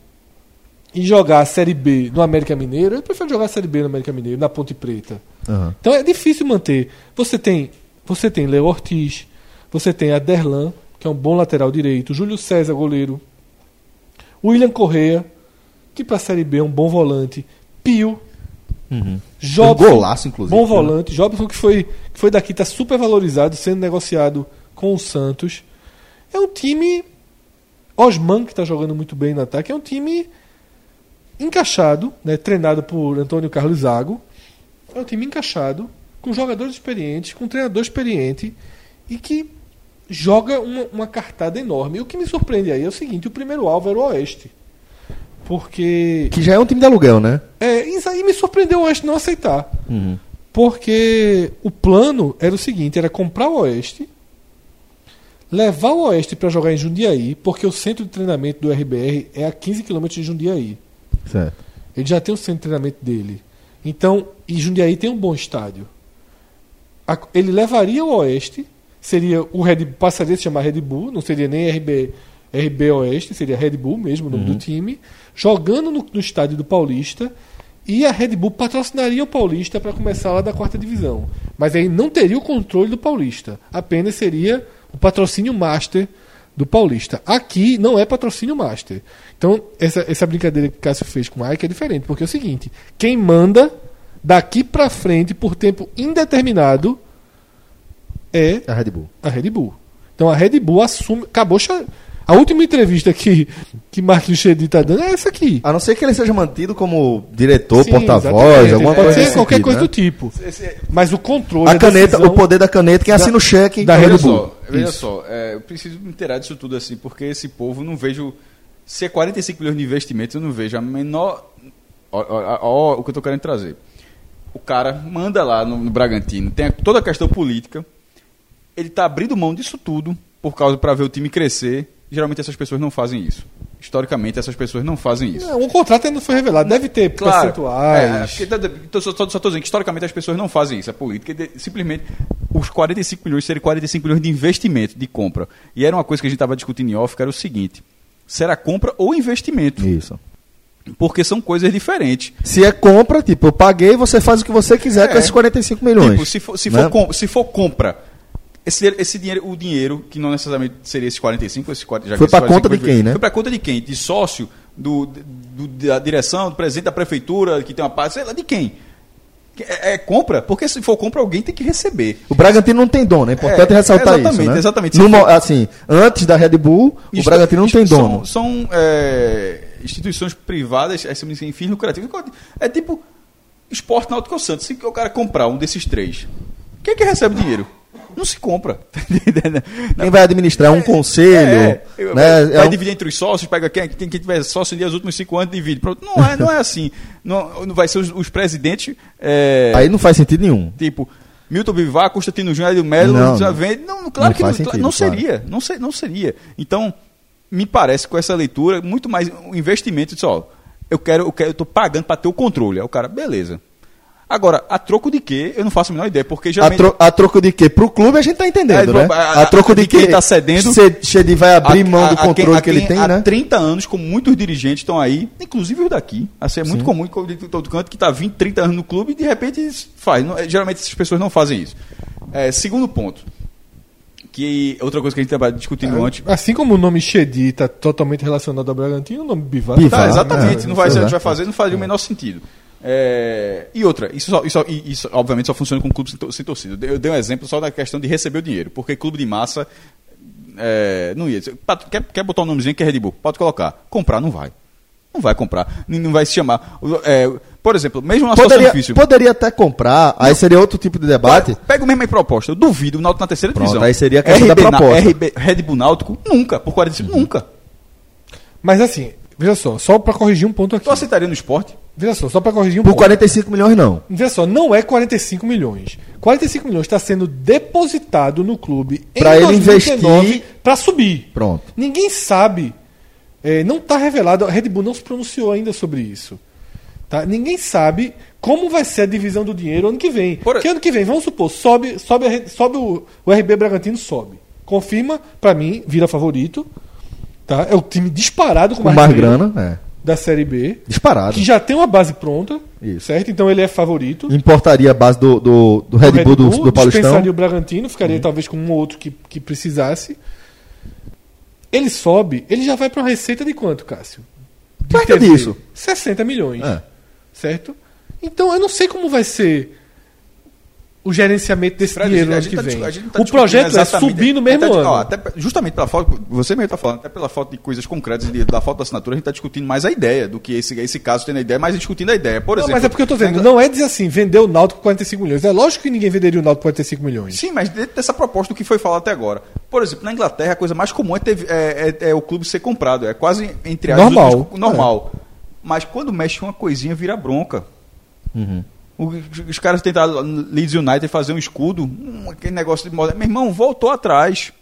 e jogar a Série B no América Mineiro, ele prefere jogar a Série B no América Mineiro, na Ponte Preta. Aham. Então é difícil manter. Você tem, você tem Léo Ortiz, você tem Aderlan, que é um bom lateral direito, Júlio César, goleiro, William Correa, que para a Série B é um bom volante, Pio, Jobson, Um golaço, inclusive, bom né? volante, Jobson que foi, que foi daqui, está super valorizado, sendo negociado com o Santos. É um time. Osman, que está jogando muito bem no ataque, é um time encaixado, né, treinado por Antônio Carlos Zago. É um time encaixado, com jogadores experientes, com um treinador experiente e que joga uma, uma cartada enorme. E o que me surpreende aí é o seguinte: o primeiro alvo era o Oeste. Porque. Que já é um time de aluguel, né? É, aí me surpreendeu o Oeste não aceitar. Porque o plano era o seguinte: era comprar o Oeste, levar o Oeste para jogar em Jundiaí, porque o centro de treinamento do RBR é a 15 km de Jundiaí. Certo. Ele já tem o centro de treinamento dele. Então, e Jundiaí tem um bom estádio. Ele levaria o Oeste, seria o Red passaria a se chamar Red Bull, não seria nem RB, RB Oeste, seria Red Bull mesmo o nome do time, jogando no, no estádio do Paulista. E a Red Bull patrocinaria o Paulista para começar lá da quarta divisão. Mas aí não teria o controle do Paulista. Apenas seria o patrocínio master do Paulista. Aqui não é patrocínio master. Então, essa, essa brincadeira que o Cássio fez com o Ike é diferente, porque é o seguinte: quem manda daqui para frente por tempo indeterminado é A Red Bull. a Red Bull. Então a Red Bull assume. Acabou. A última entrevista que, que Marquinhos Chedi tá dando é essa aqui. A não ser que ele seja mantido como diretor, porta-voz, alguma Pode coisa ser nesse qualquer sentido, coisa né? do tipo. Mas o controle. A caneta, decisão- o poder da caneta, quem assina o cheque da é Red Bull. Só, veja só, é, eu preciso me inteirar disso tudo assim, porque esse povo não vejo. Se é 45 milhões de investimentos, eu não vejo a menor. Ó, ó, ó, ó, o que eu tô querendo trazer. O cara manda lá no, no Bragantino, tem a- toda a questão política. ele tá abrindo mão disso tudo por causa para ver o time crescer. Geralmente essas pessoas não fazem isso. Historicamente essas pessoas não fazem isso. Não, o contrato ainda não foi revelado. Deve ter É, percentuais. porque tá- tô- só, tô dizendo que historicamente as pessoas não fazem isso. A política de- simplesmente os 45 milhões serem 45 milhões de investimento, de compra. E era uma coisa que a gente estava discutindo em off, que era o seguinte: será compra ou investimento? Isso. Porque são coisas diferentes. Se é compra, tipo, eu paguei, você faz o que você quiser com É. esses 45 milhões. Tipo, se for, se né? for, com- se for compra, esse, esse dinheiro, o dinheiro, que não necessariamente seria esses 45, esse 40, já Foi pra conta de 45 quem, né? Foi pra conta de quem? De sócio, do, do- da direção, do presidente da prefeitura, que tem uma parte, sei lá, de quem? Que É, é compra? Porque se for compra, alguém tem que receber. O Bragantino não tem dono, é importante É, ressaltar exatamente, isso. Né? exatamente. For- assim, antes da Red Bull, o Bragantino não tem são- dono. São, é, instituições privadas, é, sem fins lucrativos. É tipo esporte náutico Santos. Se o cara comprar um desses três, quem é que recebe dinheiro? Não se compra. Quem vai administrar um conselho, É, né? vai, é vai um- dividir entre os sócios, pega quem, quem, quem tiver sócio nos últimos cinco anos, divide. Pronto. Não é, não é assim. Não, não vai ser os, os presidentes. é, Aí não faz sentido nenhum. Tipo, Milton Bivar, Constantino Júnior, Hélio Melo, Não, já não. vende. Não, claro Não que não, sentido, não claro. seria. Não, se- não seria. Então, me parece com essa leitura, muito mais um investimento de ó, eu quero, eu quero, eu tô pagando para ter o controle. Aí o cara, beleza. Agora, a troco de quê? Eu não faço a menor ideia, porque A, geralmente. tro- a troco de quê? Pro clube a gente tá entendendo, É, né? a- A, troco de, de quê? tá cedendo. Cedi vai abrir A- mão a- do a controle a que ele tem, há né? 30 anos, como muitos dirigentes estão aí, inclusive os daqui. Assim, é muito comum de todo canto que está 20, 30 anos no clube e de repente faz. Não- geralmente essas pessoas não fazem isso. É, segundo ponto, que outra coisa que a gente estava discutindo antes. Assim como o nome Shedi está totalmente relacionado ao Bragantino, o nome Bivar. Tá, exatamente. é, não vai, é. a gente vai fazer, não faz o menor sentido. É, e outra, isso, só- isso, isso obviamente só funciona com clubes sem, tor- sem torcida. Eu dei- um exemplo só da questão de receber o dinheiro, porque clube de massa é, não ia. Quer, quer botar um nomezinho que é Red Bull? Pode colocar. Comprar não vai. Não vai comprar. Não vai se chamar. É, por exemplo, mesmo uma situação Poderia, difícil. poderia até comprar, aí seria outro tipo de debate. Pega o mesmo aí proposta. Eu duvido o Náutico na terceira Pronto, divisão. aí seria a questão da RB na- proposta. RB Red Bull Náutico, nunca. Por 45, nunca. Mas assim, veja só, só para corrigir um ponto aqui. Tu aceitaria no esporte? Veja só, só para corrigir um Por ponto. 45 milhões, não. Veja só, não é 45 milhões. 45 milhões está sendo depositado no clube Pra ele investir- para subir. Pronto. Ninguém sabe. é, não está revelado. A Red Bull não se pronunciou ainda sobre isso. Tá? Ninguém sabe como vai ser a divisão do dinheiro ano que vem. Por- Porque ano que vem, vamos supor, sobe, sobe, Red- sobe o, o RB Bragantino sobe. Confirma, para mim, vira favorito. Tá? É o time disparado com, Com mais grana, é. da Série B. Disparado. Que já tem uma base pronta. Isso. Certo? Então ele é favorito. Importaria a base do, do, do Red Bull do, do Paulistão. dispensaria o Bragantino, ficaria talvez com um ou outro que, que precisasse. Ele sobe, ele já vai para uma receita de quanto, Cássio? Perto disso. 60 milhões. É. Certo? Então eu não sei como vai ser o gerenciamento desse Fred, dinheiro ano que tá vem. tá o projeto é subir no mesmo tá- ano. ó, até justamente pela falta, você mesmo está falando, até pela falta de coisas concretas e de- da falta da assinatura, a gente está discutindo mais a ideia do que esse, esse caso tendo a ideia, mas discutindo a ideia. Por Não, exemplo, mas é porque eu tô dizendo, não é dizer assim, vender o Náutico com 45 milhões. É lógico que ninguém venderia o Náutico com 45 milhões. Sim, mas dentro dessa proposta do que foi falado até agora. Por exemplo, na Inglaterra, a coisa mais comum é, ter- é- é- é o clube ser comprado. É quase, entre aspas, Normal. normal. Mas quando mexe uma coisinha, vira bronca. Uhum. Os caras tentaram Leeds United fazer um escudo, hum, aquele negócio de moda. Meu irmão, voltou atrás.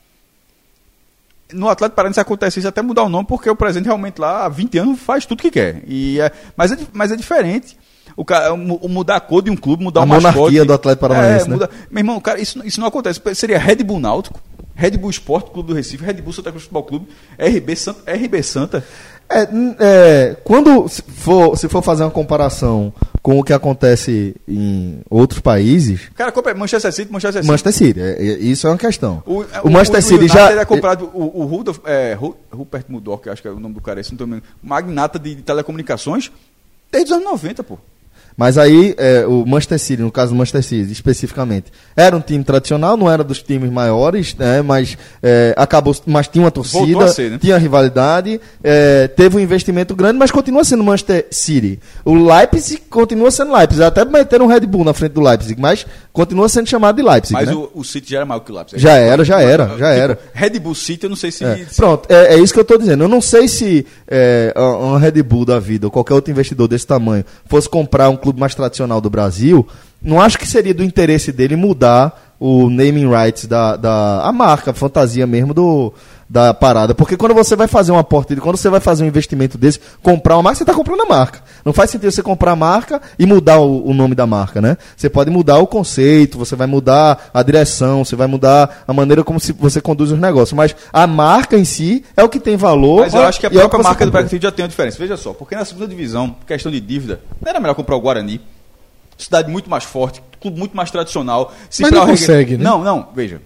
No Atlético Paranaense acontece isso até mudar o nome, porque o presidente realmente lá há 20 anos faz tudo que quer. E é, mas, é, mas é diferente. O cara, mudar a cor de um clube, mudar A o mascote. monarquia do Atlético Paranaense, É, né? muda- Meu irmão, cara, isso, isso não acontece. Seria Red Bull Náutico, Red Bull Esporte Clube do Recife, Red Bull Santa Cruz Futebol Clube, RB Santa. RB Santa. É, é, quando se for, se for fazer uma comparação com o que acontece em outros países, Cara, compra Manchester City, Manchester City. Manchester City, é- é- isso é uma questão. O, O, Manchester City United já. comprado o, o Rudolf, é, Ru- Rupert Murdoch, acho que é o nome do cara, esse não tô me magnata de telecomunicações, desde os anos 90, pô. Mas aí, é, o Manchester City, no caso do Manchester City especificamente, era um time tradicional, não era dos times maiores, né, mas é, acabou, mas tinha uma torcida, ser, né? tinha rivalidade, é, teve um investimento grande, mas continua sendo Manchester City. O Leipzig continua sendo Leipzig, até meteram um Red Bull na frente do Leipzig, mas continua sendo chamado de Leipzig. Mas né? o, o City já era maior que o Leipzig. Já era, já era, já Tipo, era. Red Bull City, eu não sei se... É, Pronto, é, é isso que eu estou dizendo. Eu não sei se é, uma Red Bull da vida ou qualquer outro investidor desse tamanho fosse comprar um clube mais tradicional do Brasil, não acho que seria do interesse dele mudar o naming rights da, da a marca, a fantasia mesmo do da parada. Porque quando você vai fazer um aporte, quando você vai fazer um investimento desse, comprar uma marca, você está comprando a marca. Não faz sentido você comprar a marca e mudar o, o nome da marca, né? Você pode mudar o conceito, você vai mudar a direção, você vai mudar a maneira como se você conduz os negócios. Mas a marca em si é o que tem valor. Mas eu acho que a é própria você marca do. Bragantino já tem uma diferença. Veja só, porque na segunda divisão, questão de dívida, não era melhor comprar o Guarani? Cidade muito mais forte, clube muito mais tradicional. Se Mas não consegue, né? Não, não, veja.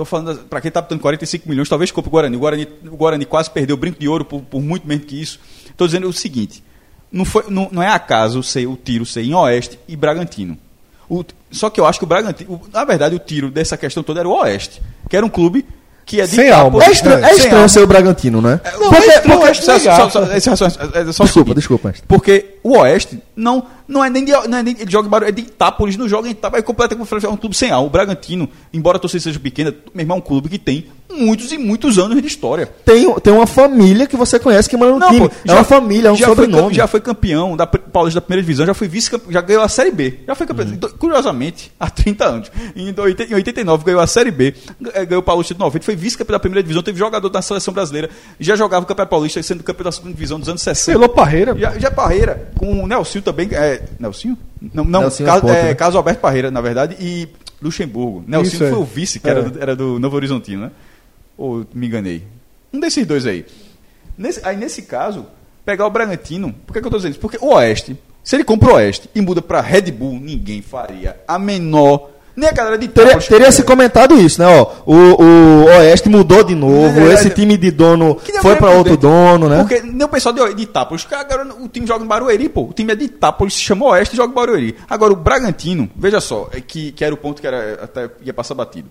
Tô falando, pra quem tá botando 45 milhões, talvez compre o Guarani. O Guarani, o Guarani quase perdeu o brinco de ouro por, por muito menos que isso. Tô dizendo o seguinte: não, foi, não, não é acaso ser o tiro ser em Oeste e Bragantino. O- só que eu acho que o Bragantino. na verdade, o tiro dessa questão toda era o Oeste, que era um clube que é de Sem alma. É estranho, é sem estranho ser o Bragantino, né? Não, é estranho, eu acho Só- legal. só- só- esse raciocínio- é só Desculpa, desculpa. Porque o Oeste não, não é nem de, não é nem, ele joga em Baru- é de Itápolis, não joga em Itápolis, é completamente é um clube sem alma. O Bragantino, embora a torcida seja pequena, meu irmão, é um clube que tem muitos e muitos anos de história. Tem, tem uma família que você conhece que manda no time. pô, é uma família, é um já foi, sobrenome. cam- já foi campeão da Paulista da primeira divisão, já foi vice-campeão, já ganhou a Série B. Já foi campeão, do- curiosamente, há 30 anos. Em, do- em 89 ganhou a Série B, eh, ganhou o Paulista de 90, foi vice-campeão da primeira divisão, teve jogador da seleção brasileira, já jogava o Campeonato Paulista, sendo campeão da segunda divisão dos anos 60. Selou Parreira. Já, já Parreira, com o Nelsinho também. É, Nelsinho? Não, não Nelsinho Carlos, Ponte, é, né? Carlos Alberto Parreira, na verdade, e Luxemburgo. Nelsinho Isso, é. foi o vice, que era, É. do, era do Novo Horizontino, né? Ou me enganei? Um desses dois aí. Nesse- aí, nesse caso, pegar o Bragantino, por que, que eu tô dizendo isso? Porque o Oeste, se ele compra o Oeste e muda pra Red Bull, ninguém faria a menor. Nem a galera de Teria, teria se comentado isso, né? Ó, o, o Oeste mudou de novo, É, esse é. time de dono foi Grêmio outro dentro. dono, né? Porque nem o pessoal de, de Itápolis, agora o time joga em Barueri, pô. O time é de Itápolis, se chama Oeste e joga em Barueri. Agora o Bragantino, veja só, é que, que era o ponto que era, até ia passar batido.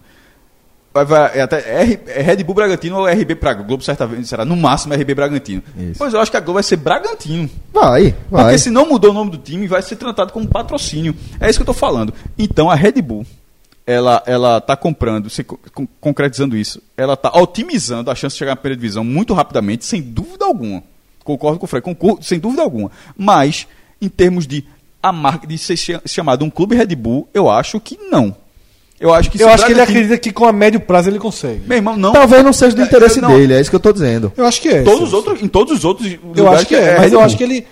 Vai, vai, é até R, é Red Bull Bragantino ou RB Praga. Globo certa vez será no máximo RB Bragantino. Isso. Pois eu acho que a Globo vai ser Bragantino. Vai, vai. Porque se não mudou o nome do time, vai ser tratado como patrocínio. É isso que eu estou falando. Então a Red Bull, ela ela tá comprando, se co- con- concretizando isso, ela está otimizando a chance de chegar na primeira divisão muito rapidamente, sem dúvida alguma. Concordo com o Fred, concordo, sem dúvida alguma. Mas em termos de a marca de ser cha- chamado um clube Red Bull, eu acho que não. Eu acho que Eu acho que ele acredita que com a médio prazo ele consegue. Meu irmão, não. Talvez não seja do É, interesse não. dele, é isso que eu tô dizendo. Eu acho que é. Todos os outros, em todos os outros Eu lugares acho que é, mas Red eu Bull. acho que ele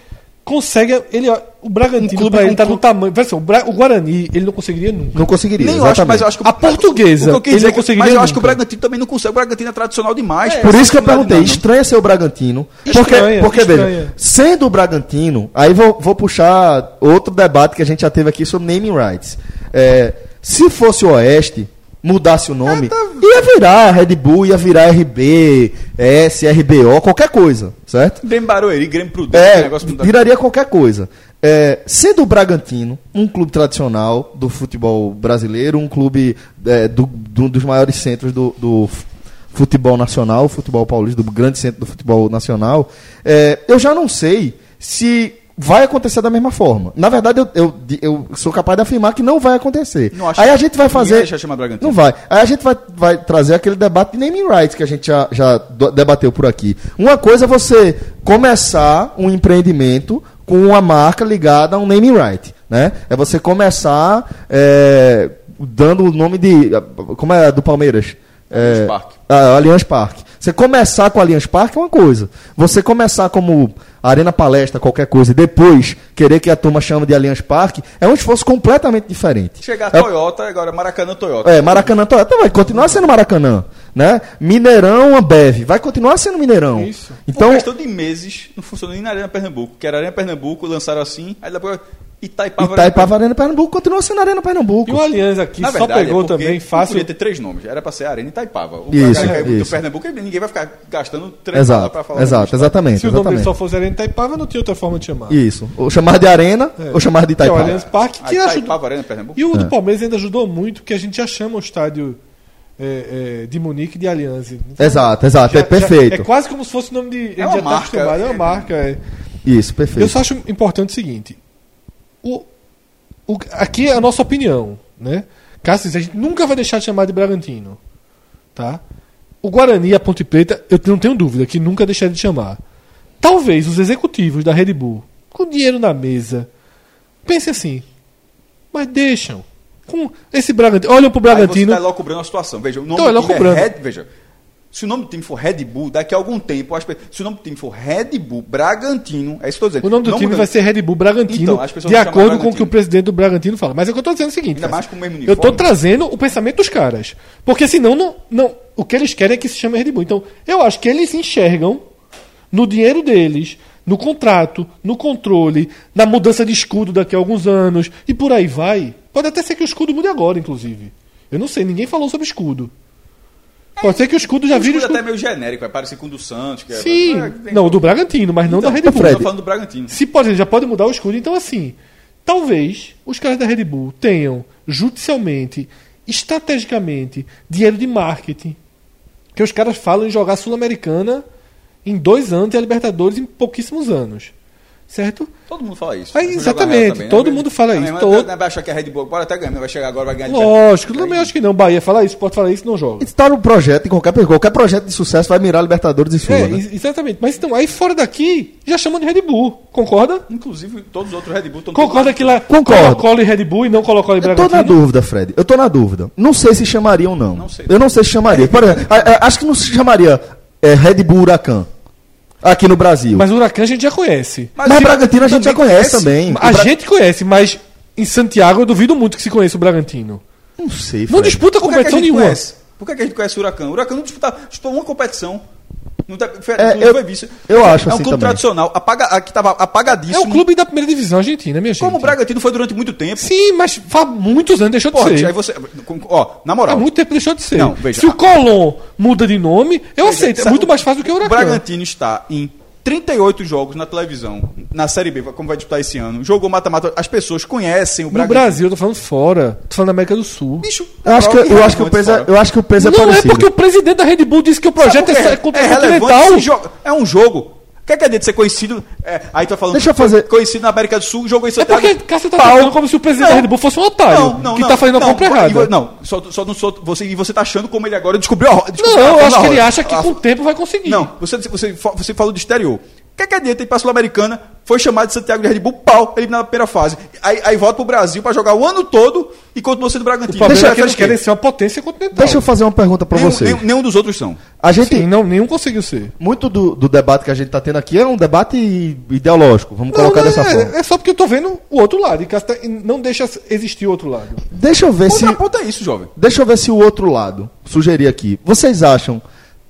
consegue. Ele, o Bragantino, Um clube- ele, um tá no tamanho. Só, o, Bra- o Guarani, ele não conseguiria nunca. Não conseguiria. Nem eu acho, exatamente. mas eu acho que A portuguesa, o que eu ele dizer não é conseguiria Mas eu acho que o nunca. Bragantino também não consegue. O Bragantino é tradicional demais. É, Por isso que eu é perguntei, não. estranha ser o Bragantino. Estranha, porque, porque estranha. veja, sendo o Bragantino, aí vou, vou puxar outro debate que a gente já teve aqui sobre naming rights. É, se fosse o Oeste, mudasse o nome, ia virar Red Bull, ia virar RB, S, RBO, qualquer coisa, certo? Grêmio Barueri, Grêmio Prudente, É, negócio viraria qualquer coisa. É, sendo o Bragantino um clube tradicional do futebol brasileiro, um clube é, do, do- dos maiores centros do, do futebol nacional, futebol paulista, do grande centro do futebol nacional, é, eu já não sei se vai acontecer da mesma forma. Na verdade, eu, eu, eu sou capaz de afirmar que não vai acontecer. Não acho Aí a gente vai fazer. deixa chamar Bragantino. Não vai. Aí a gente vai, vai trazer aquele debate de naming rights que a gente já, já debateu por aqui. Uma coisa é você começar um empreendimento com uma marca ligada a um naming right. Né? É você começar é, dando o nome de. Como é a do Palmeiras? Allianz É, Parque. ah, Allianz Parque. Você começar com Allianz Parque é uma coisa. Você começar como Arena Palestra, qualquer coisa, e depois querer que a turma chame de Allianz Parque, é um esforço completamente diferente. Chegar a É- Toyota, agora Maracanã Toyota. é, Maracanã Toyota vai continuar sendo Maracanã, né? Mineirão Ambev vai continuar sendo Mineirão. Isso. Então, Por questão de meses, não funcionou nem na Arena Pernambuco. Que era Arena Pernambuco, lançaram assim, aí depois Itaipava. Itaipava Arena Pernambuco continua sendo Arena Pernambuco. E o Aliança aqui Na só verdade, pegou é também fácil. Podia ter três nomes, era pra ser Arena Itaipava. O Isso, cara que é do isso. Pernambuco, ninguém vai ficar gastando três Exato, palavras pra falar exato, nome. exatamente. Se o nome exatamente. só fosse Arena Itaipava, não tinha outra forma de chamar. Isso. Ou chamar de Arena, É. ou chamar de Que é o Itaipava. Allianz Parque, que ajuda. Itaipava, Arena Pernambuco. E o do É. Palmeiras ainda ajudou muito, porque a gente já chama o estádio é, é, de Munique de Aliança. Então, Exato, exato, já- é perfeito. já- é quase como se fosse o nome de. ele uma já tá marca, é uma é. marca. é. Isso, perfeito. Eu só acho importante o seguinte: o, o- aqui é a nossa opinião, né? Cássio, a gente nunca vai deixar de chamar de Bragantino, tá? O Guarani e a Ponte Preta, eu não tenho dúvida que nunca deixaria de chamar. Talvez os executivos da Red Bull, com dinheiro na mesa, pensem assim, mas deixam. Com esse Bragantino. Olha pro Aí você Bragantino. tá logo cobrando a situação. Veja, o nome Então, é é Red, veja. Se o nome do time for Red Bull, daqui a algum tempo, as se o nome do time for Red Bull Bragantino, é isso que eu tô dizendo. O nome do time vai ser Red Bull Bragantino, Então, de acordo com o que o presidente do Bragantino fala. Mas é o que eu tô dizendo é o seguinte. Ainda mais com o mesmo Eu uniforme. trazendo o pensamento dos caras. Porque senão, não, não, o que eles querem é que se chame Red Bull. Então, eu acho que eles enxergam no dinheiro deles, no contrato, no controle, na mudança de escudo daqui a alguns anos, e por aí vai. Pode até ser que o escudo mude agora, inclusive. Eu não sei, ninguém falou sobre escudo. Pode ser que o escudo já vire o escudo escudo. até meio genérico, vai parecer com o do Santos. Que é- Sim, é, tem- não, o do Bragantino, mas não Então, da Red eu Bull. tô falando do Bragantino. Se pode, já pode mudar o escudo. Então, assim, talvez os caras da Red Bull tenham judicialmente, estrategicamente, dinheiro de marketing. Que os caras falam em jogar Sul-Americana em dois anos e a Libertadores em pouquíssimos anos. Certo? Todo mundo fala isso. Aí, exatamente, também, né? todo mundo fala Também, isso, todo- Vai vai achar que é Red Bull, pode até ganhar, mas vai chegar agora, vai ganhar. de- Lógico, Aí- também acho que não. Bahia fala isso, pode falar isso, não joga. Está no projeto, em qualquer, qualquer projeto de sucesso vai mirar Libertadores e Sul. É, né? ex- exatamente. Mas então, aí fora daqui, já chamam de Red Bull. Concorda? Inclusive, todos os outros Red Bull estão Concorda que lá Concordo. Colo-Colo e Red Bull e não Colo-Colo e Eu tô na Bragantino? dúvida, Fred. Eu tô na dúvida. Não sei se chamaria ou não. Não sei. Eu não sei se chamaria. Por exemplo, a- a- acho que não se chamaria é, Red Bull Huracan aqui no Brasil. Mas, Mas o Huracan a gente já conhece. o Bragantino a gente já conhece conhece. também. A Bra- gente conhece, mas em Santiago eu duvido muito que se conheça o Bragantino. Não sei, Não Fred. disputa Por que, que a competição nenhuma. conhece? Por que, que a gente conhece o Huracan? O Huracan não disputa, disputou uma competição. Não tá, foi, É, eu- foi visto. eu acho É um assim clube também. tradicional, apaga, que estava É apagadíssimo. o clube da primeira divisão argentina, minha gente. Como o Bragantino foi durante muito tempo. Sim, mas faz muitos anos deixou de Porra, ser. aí você. Ó, na Há moral. muito tempo deixou de ser. Não, veja, Se o a- Colón muda de nome, eu Veja, aceito. É muito mais fácil do que o O Huracan. Bragantino está em 38 jogos na televisão, na Série B, como vai disputar esse ano. Jogou mata-mata, as pessoas conhecem o No Bragantino. Brasil, eu tô falando fora. Tô falando da América do Sul. Bicho, Eu acho, que, na moral, eu, acho que o peso é, eu acho que o peso é não é porque o presidente da Red Bull disse que o projeto é, é, é jogo. É um jogo. O que é que adianta ser conhecido? É, aí tu tá falando Deixa eu fazer- conhecido na América do Sul, jogou em É Santiago. porque Cássio tá tratando como se o presidente Não. da Red Bull fosse um otário. que tá fazendo a não, compra e vo- errada. Não, só, só não sou, você, e você tá achando como ele agora descobriu a ro- descobriu Não, eu acho que ele roda. acha que com o tempo vai conseguir. Não, você, você, você falou do exterior. O que, é que adianta ir pra Sul-Americana? Foi chamado de Santiago de Red Bull, pau, eliminado na primeira fase. Aí, aí volta pro Brasil pra jogar o ano todo e continua sendo O Bragantino. problema Deixa- é que eles querem ser uma potência continental. Deixa eu fazer uma pergunta pra nenhum, vocês. nenhum, nenhum dos outros são. A gente, Sim, não, nenhum conseguiu ser. muito do, do debate que a gente tá tendo aqui é um debate ideológico, vamos Não, colocar não, dessa é, forma. é só porque eu tô vendo o outro lado. E não deixa existir o outro lado. Deixa eu ver se. Outra ponta é isso, jovem. Deixa eu ver se o outro lado sugerir aqui. Vocês acham,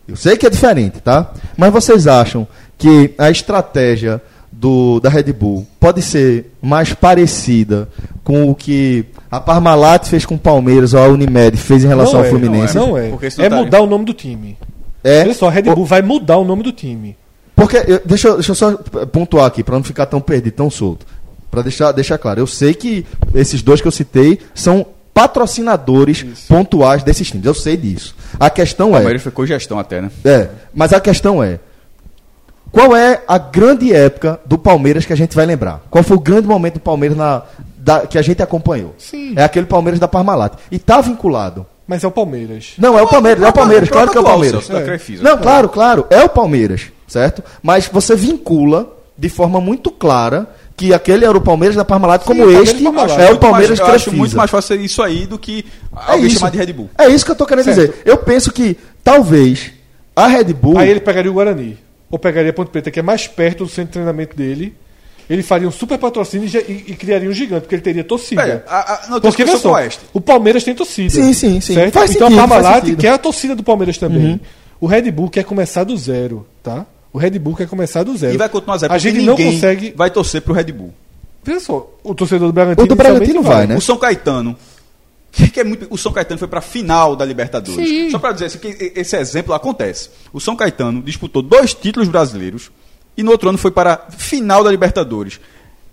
eu sei que é diferente, tá? Mas vocês acham que a estratégia do, da Red Bull pode ser mais parecida com o que a Parmalat fez com o Palmeiras ou a Unimed fez em relação não ao é, Fluminense? Não é. Porque senão É tá- mudar o nome do time. É? Olha só, a Red Bull vai mudar o nome do time. Porque, eu- deixa, eu- deixa eu só pontuar aqui, para não ficar tão perdido, tão solto. Para deixar, deixar claro, eu sei que esses dois que eu citei são patrocinadores pontuais desses times. Eu sei disso. A questão O é. Palmeiras foi cogestão até, né? É, mas a questão é: qual é a grande época do Palmeiras que a gente vai lembrar? Qual foi o grande momento do Palmeiras na, da- que a gente acompanhou? Sim. É aquele Palmeiras da Parmalat. E tá vinculado. Mas é o Palmeiras. Não, é o Palmeiras, é o Palmeiras, claro que é o Palmeiras. É. Não, claro, claro, é o Palmeiras, certo? Mas você vincula de forma muito clara que aquele era o Palmeiras da Parmalat, como Palmeiras este é o Palmeiras mais, eu acho muito mais fácil ser isso aí do que É alguém isso. chamar de Red Bull. É isso que eu tô querendo Certo. dizer. Eu penso que talvez a Red Bull Aí ele pegaria o Guarani. Ou pegaria a Ponte Preta, que é mais perto do centro de treinamento dele. Ele faria um super patrocínio e, e- criaria um gigante, porque ele teria torcida. Pera, a, a, não, Porque veja só, o Palmeiras tem torcida. Sim, sim, sim. Certo? Faz então sentido, a Parmalat quer a torcida do Palmeiras também. O Red Bull quer começar do zero, tá? O Red Bull quer começar do zero. E vai continuar zero. A porque gente não consegue. vai torcer pro Red Bull. Veja só, o torcedor do Bragantino. O do Bragantino inicialmente vai, né? O São Caetano. Que que é muito, o São Caetano foi pra final da Libertadores. Sim. Só pra dizer assim, que esse exemplo acontece. O São Caetano disputou dois títulos brasileiros e no outro ano foi para a final da Libertadores.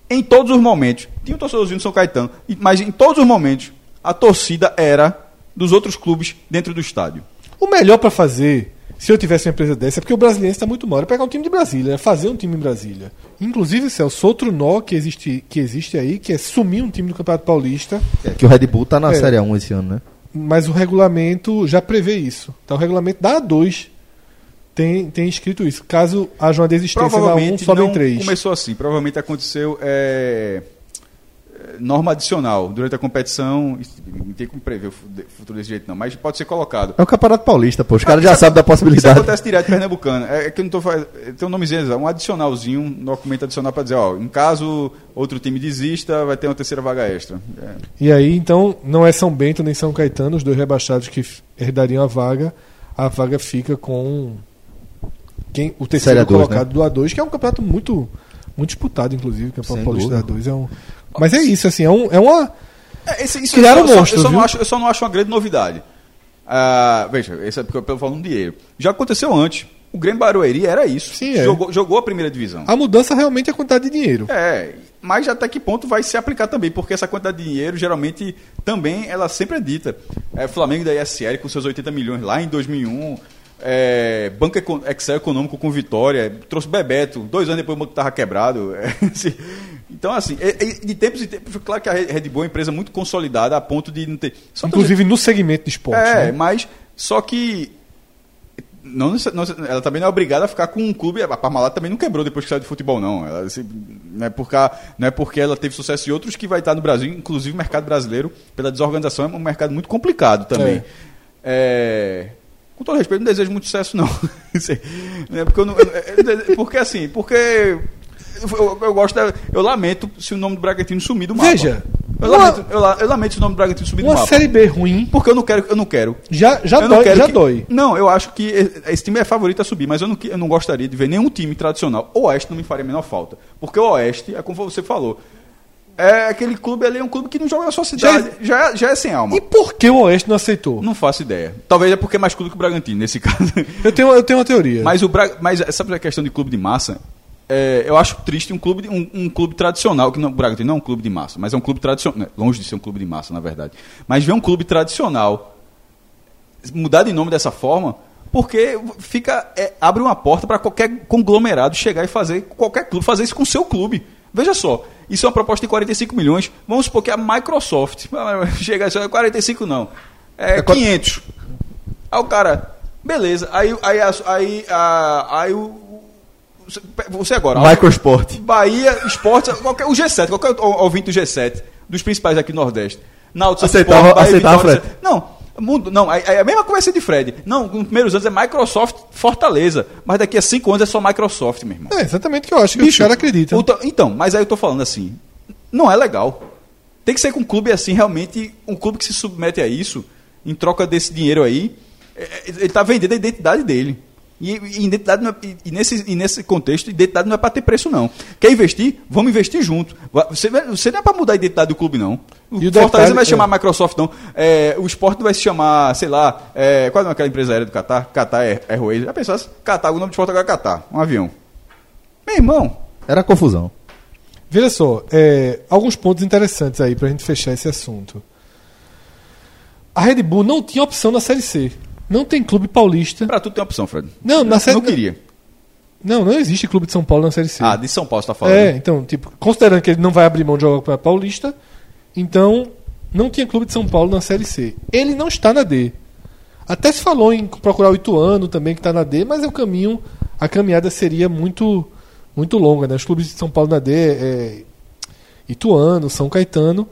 Em todos os momentos, tinha um torcedorzinho do São Caetano, mas em todos os momentos, a torcida era dos outros clubes dentro do estádio. O melhor pra fazer, se eu tivesse uma empresa dessa, é porque o brasileiro está muito mal, é pegar um time de Brasília, é fazer um time em Brasília. Inclusive, Celso, outro nó que existe, que existe aí, que é sumir um time do Campeonato Paulista, É que o Red Bull tá na É. Série A1 esse ano, né? mas o regulamento já prevê isso. Tá? O regulamento da A2 tem, tem escrito isso. Caso haja uma desistência na 1, Provavelmente sobe não em 3. começou assim. Provavelmente aconteceu é, norma adicional durante a competição. isso Não tem como prever o futuro desse jeito, não, mas pode ser colocado. É o Campeonato Paulista, pô. Os caras já Isso- sabem da Isso possibilidade. acontece direto em Pernambucano. É, é que eu não tô fazendo. Tem um nomezinho, um adicionalzinho, um documento adicional para dizer, ó, em caso outro time desista, vai ter uma terceira vaga extra. É. E aí, então, não é São Bento nem São Caetano, os dois rebaixados que herdariam a vaga. A vaga fica com quem, o terceiro Série A2, colocado do A2, que é um campeonato muito, muito disputado, inclusive. O Campeonato Sem Paulista dúvida. A2 é um. Mas é isso, assim, é, um, é uma. É, esse- isso Criaram eu só, monstro, eu, só não viu? acho, eu só não acho uma grande novidade. Ah, veja, esse é porque eu falando de dinheiro. Já aconteceu antes. O Grêmio Barueri era isso. Sim, é. jogou, jogou a primeira divisão. A mudança realmente é a quantidade de dinheiro. É, mas até que ponto vai se aplicar também? Porque essa quantidade de dinheiro, geralmente, também, ela sempre é dita. É, Flamengo da ISL com seus 80 milhões lá em 2001. É, Banco Excel Econômico com Vitória. Trouxe Bebeto. Dois anos depois o banco estava quebrado. É, assim, então, assim, é- é de tempos em tempos, claro que a Red Bull é uma empresa muito consolidada a ponto de não ter... Inclusive no segmento de esporte. é, né? mas só que não, não- ela também não é obrigada a ficar com um clube. A Parmalat também não quebrou depois que saiu de futebol, não. Ela, assim, não, é porque, não é porque ela teve sucesso em outros que vai estar no Brasil, inclusive o mercado brasileiro, pela desorganização, é um mercado muito complicado também. É, com todo respeito, não desejo muito sucesso, não. Né, porque, não- porque assim, porque eu, eu- gosto da- eu lamento se o nome do Bragantino sumir do mapa. Veja, eu, uma- lamento, eu, eu lamento se o nome do Bragantino sumir do Uma mapa. série B ruim Porque eu não quero, eu não quero. já, já eu não dói. quero Já que- dói. Não, eu acho que esse time é favorito a subir, mas eu não, eu não gostaria de ver nenhum time tradicional. O Oeste não me faria a menor falta. Porque o Oeste, é como você falou, é aquele clube ali, é um clube que não joga na sua cidade. Já, é- já é sem alma. E por que o Oeste não aceitou? Não faço ideia. Talvez é porque é mais clube que o Bragantino, nesse caso. Eu, tenho, eu tenho uma teoria. Mas o Bra... mas sabe a questão de clube de massa? É, eu acho triste um clube, um, um clube tradicional, que não, o Bragantino não é um clube de massa, mas é um clube tradicional, longe de ser um clube de massa, na verdade. Mas ver um clube tradicional mudar de nome dessa forma, porque fica é, abre uma porta para qualquer conglomerado chegar e fazer qualquer clube fazer isso com o seu clube. Veja só, isso é uma proposta de 45 milhões. Vamos supor que a Microsoft chega a 45 não, é, É quatro- 500. Aí o cara, beleza. Aí, aí, aí, a- aí o. você- agora. Microsport. Bahia, Esporte, qualquer, o G7, qualquer ou- ouvinte do G7, dos principais aqui no Nordeste. Náutico, Aceitava- Sport, Bahia, aceitava, Vitória, Fred? Não, mundo, não, é, é a mesma conversa de Fred. Não, nos primeiros anos é Microsoft Fortaleza, mas daqui a cinco anos é só Microsoft, meu irmão. É exatamente o que eu acho que os Bicho, caras acreditam. Então, mas aí eu tô falando assim, não é legal. Tem que ser com um clube assim, realmente, um clube que se submete a isso, em troca desse dinheiro aí, é, é, ele tá vendendo a identidade dele. E, e identidade não é- e- e nesse, e nesse contexto, identidade não é para ter preço, não. Quer investir? Vamos investir junto. Você, você não é para mudar a identidade do clube, não. O E o Fortaleza detalhe- não vai se chamar é. Microsoft, não. É, o esporte vai se chamar, sei lá, é, qual é aquela empresa aérea do Qatar? Qatar Air- Airways. Já pensou assim? Qatar, o nome de esporte agora é Qatar, um avião. Meu irmão, Era confusão. Veja só, é, alguns pontos interessantes aí pra gente fechar esse assunto. A Red Bull não tinha opção na Série C. Não tem clube paulista. Pra tudo tem opção, Fred. Não, na série- Não queria. Não, não existe clube de São Paulo na Série C. Ah, de São Paulo você tá falando. é, então, tipo, considerando que ele não vai abrir mão de jogar para Paulista, então não tinha clube de São Paulo na Série C. Ele não está na D. Até se falou em procurar o Ituano também que está na D, mas é o caminho, a caminhada seria muito muito longa, né? Os clubes de São Paulo na D é Ituano, São Caetano.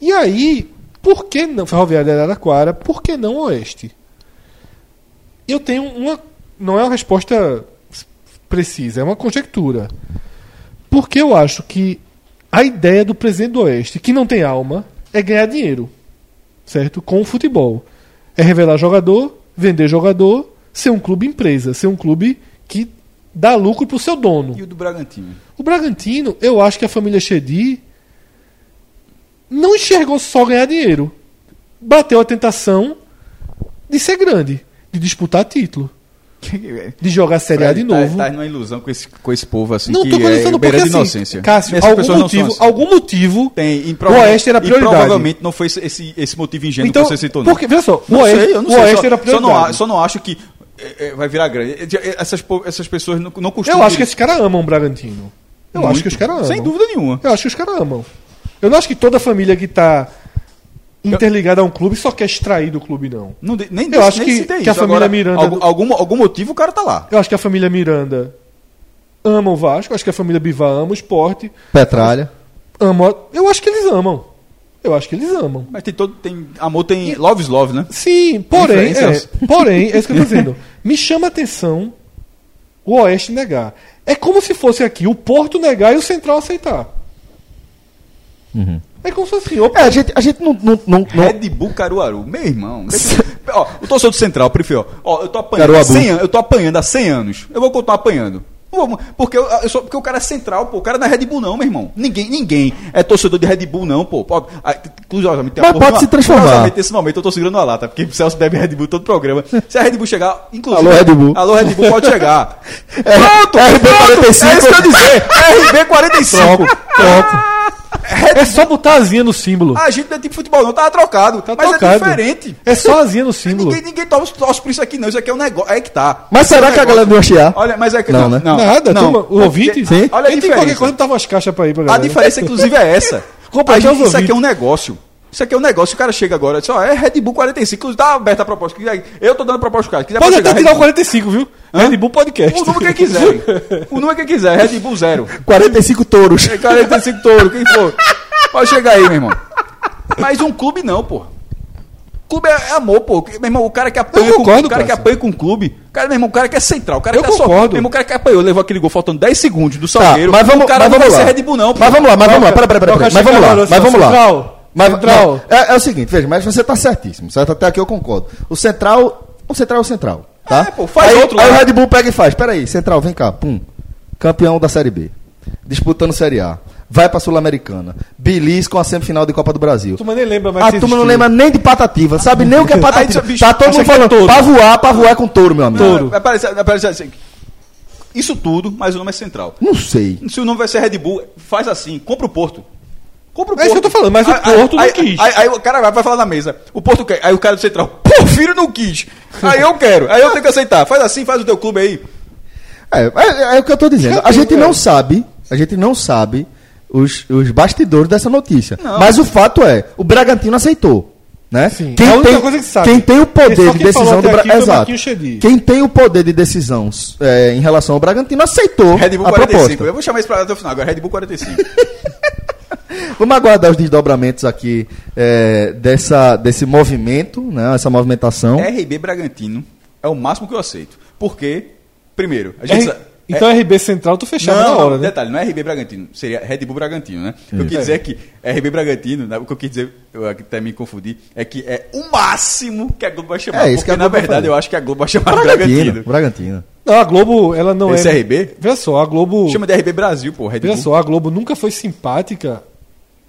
E aí, por que não Ferroviária de Araraquara? Por que não Oeste? Eu tenho uma não é uma resposta precisa, é uma conjectura. Porque eu acho que a ideia do presidente do Oeste, que não tem alma, é ganhar dinheiro. Certo? Com o futebol. É revelar jogador, vender jogador, ser um clube empresa, ser um clube que dá lucro pro seu dono. E o do Bragantino? O Bragantino, eu acho que a família Chedi não enxergou só ganhar dinheiro. Bateu a tentação de ser grande, de disputar título, de jogar a Série A de Fred, novo. Tá, tá numa ilusão com esse, com esse povo assim Não que tô começando é porque de assim, inocência. Cássio, Essas algum não motivo, assim. algum motivo Tem, o Oeste era e prioridade. provavelmente não foi esse- esse, motivo ingênuo Então, que você citou, não. porque, veja só, o Não Oeste, sei, eu não o sei. Oeste só, era só, prioridade. não, a- só não acho que é, é, vai virar grande. É, Essas, po- essas pessoas não, não costumam... Eu acho que esses caras amam o Bragantino. Eu Muito. acho que os caras amam. Sem dúvida nenhuma. Eu acho que os caras amam. Eu não acho que toda família que tá interligada a um clube só quer extrair do clube, não. Não nem Eu desse- acho nem que- que a isso. família Agora, Miranda Algum, algum, algum motivo o cara tá lá. Eu acho que a família Miranda ama o Vasco, eu acho que a família Bivar ama o esporte, Petralha. amam. Eu acho que eles amam. Eu acho que eles amam. Mas tem todo. Tem, amor tem. Love is love, né? Sim, porém, é, porém, é isso que eu tô dizendo. Me chama a atenção o Oeste negar. É como se fosse aqui o Porto negar e o Central aceitar. É como se fosse assim, opa, É, a gente, a gente não. não, não, não- Red Bull Caruaru, meu irmão. deixa- ó, o torcedor do Central, prefiro. Ó, eu tô apanhando. há Caruabu. 100 anos, eu tô apanhando há 100 anos. Eu vou continuar apanhando. Porque, eu, eu sou- porque o cara é central, pô. O cara não é Red Bull, não, meu irmão. Ninguém, ninguém é torcedor de Red Bull, não, pô. Curiosamente, tem Mas pode de se transformar. curiosamente, nesse momento eu tô segurando a lata, porque o Celso bebe Red Bull todo programa. Se a Red Bull chegar, inclusive. Alô, Red Bull. Alô, Red Bull pode chegar. É, Pronto, RB45. É isso que eu ia dizer. RB45. É só botar a asinha no símbolo. A gente não é tipo futebol, não, tava trocado. Tá mas trocado. é diferente. É só a asinha no símbolo. Ninguém, ninguém torce, por isso aqui, não. Isso aqui é um negócio. É que tá. Mas Isso é será que a galera não ia chiar? Olha, mas é que. Não, né? Nada, não. turma, o ouvinte. Sim. Olha a diferença. qualquer coisa, tava as caixas pra ir pra A galera. diferença, inclusive, é essa. Compra A até gente- isso aqui é um negócio. Isso aqui é um negócio. O cara chega agora e diz: Ó, é Red Bull 45. Inclusive, tá aberta a proposta. Eu tô dando proposta pro cara. Quiser Pode até tirar o Bull. 45, viu? Hã? Red Bull Podcast. O número que quiser. O número que quiser. Red Bull zero. 45 touros. É 45 touro, quem for. Pode chegar aí, meu irmão. Mas um clube não, pô. Clube é é amor, pô. Meu irmão, o cara que apanha Eu com concordo, o cara que apanha com o clube. Cara, meu irmão, o cara que é central, o cara Eu que só. concordo. Meu irmão, o cara que apanhou, levou aquele gol faltando 10 segundos do Tá, Salgueiro. mas vamos, o cara mas não vamos vai lá. ser Red Bull, não, pô. Mas vamos lá, mas vamos lá. Pera, pera, pera. Mas vamos lá, mas vamos lá. Central. Mas, Central. não, é, é o seguinte, veja, mas você tá certíssimo, certo? Até aqui eu concordo. O Central, o Central é o Central, tá? É, pô, faz aí, outro Aí lá. o Red Bull pega e faz, peraí, Central, vem cá, pum. Campeão da Série B. Disputando Série A. Vai pra Sul-Americana. Belis com a semifinal de Copa do Brasil. A turma nem lembra mais A turma não lembra nem de patativa, sabe nem o que é patativa. Aí, bicho, tá todo mundo é falando, touro. pra voar, pra voar é com touro, meu amigo. Touro. Vai parecer assim. Isso tudo, mas o nome é central. Não sei. Se o nome vai ser Red Bull, faz assim, compra o Porto. Compra o É isso que eu tô falando, mas o Porto não aí, quis. Aí, aí o cara vai, vai falar na mesa, o Porto quer. Aí o cara do central, Porfírio não quis. Aí eu quero, aí eu tenho que aceitar. Faz assim, faz o teu clube aí. É, é, é o que eu tô dizendo. A gente não sabe, a gente não sabe os, os bastidores dessa notícia. Não. Mas o fato é, o Bragantino aceitou. Né? Sim. Quem, a única tem, coisa que sabe. quem tem o poder de decisão do Bragantino. Quem tem o poder de decisão é, em relação ao Bragantino aceitou Red Bull a 45. proposta. Eu vou chamar isso pra até o final, agora Red Bull 45. Vamos aguardar os desdobramentos aqui é, dessa, desse movimento, né, essa movimentação. RB Bragantino é o máximo que eu aceito. Porque, primeiro, a gente. R- sa- Então RB Central tu fechava não, na hora, né? detalhe, não é RB Bragantino, seria Red Bull Bragantino, né? O que eu quis dizer é que RB Bragantino, né, o que eu quis dizer, eu até me confundi, é que é o máximo que a Globo vai chamar. É, isso porque que a na Globo vai verdade eu acho que a Globo vai chamar Bragantino. Bragantino. Bragantino. Não, a Globo, ela não Esse é. RB? Veja só, a Globo. Chama de RB Brasil, pô, Red Veja Bull. só, a Globo nunca foi simpática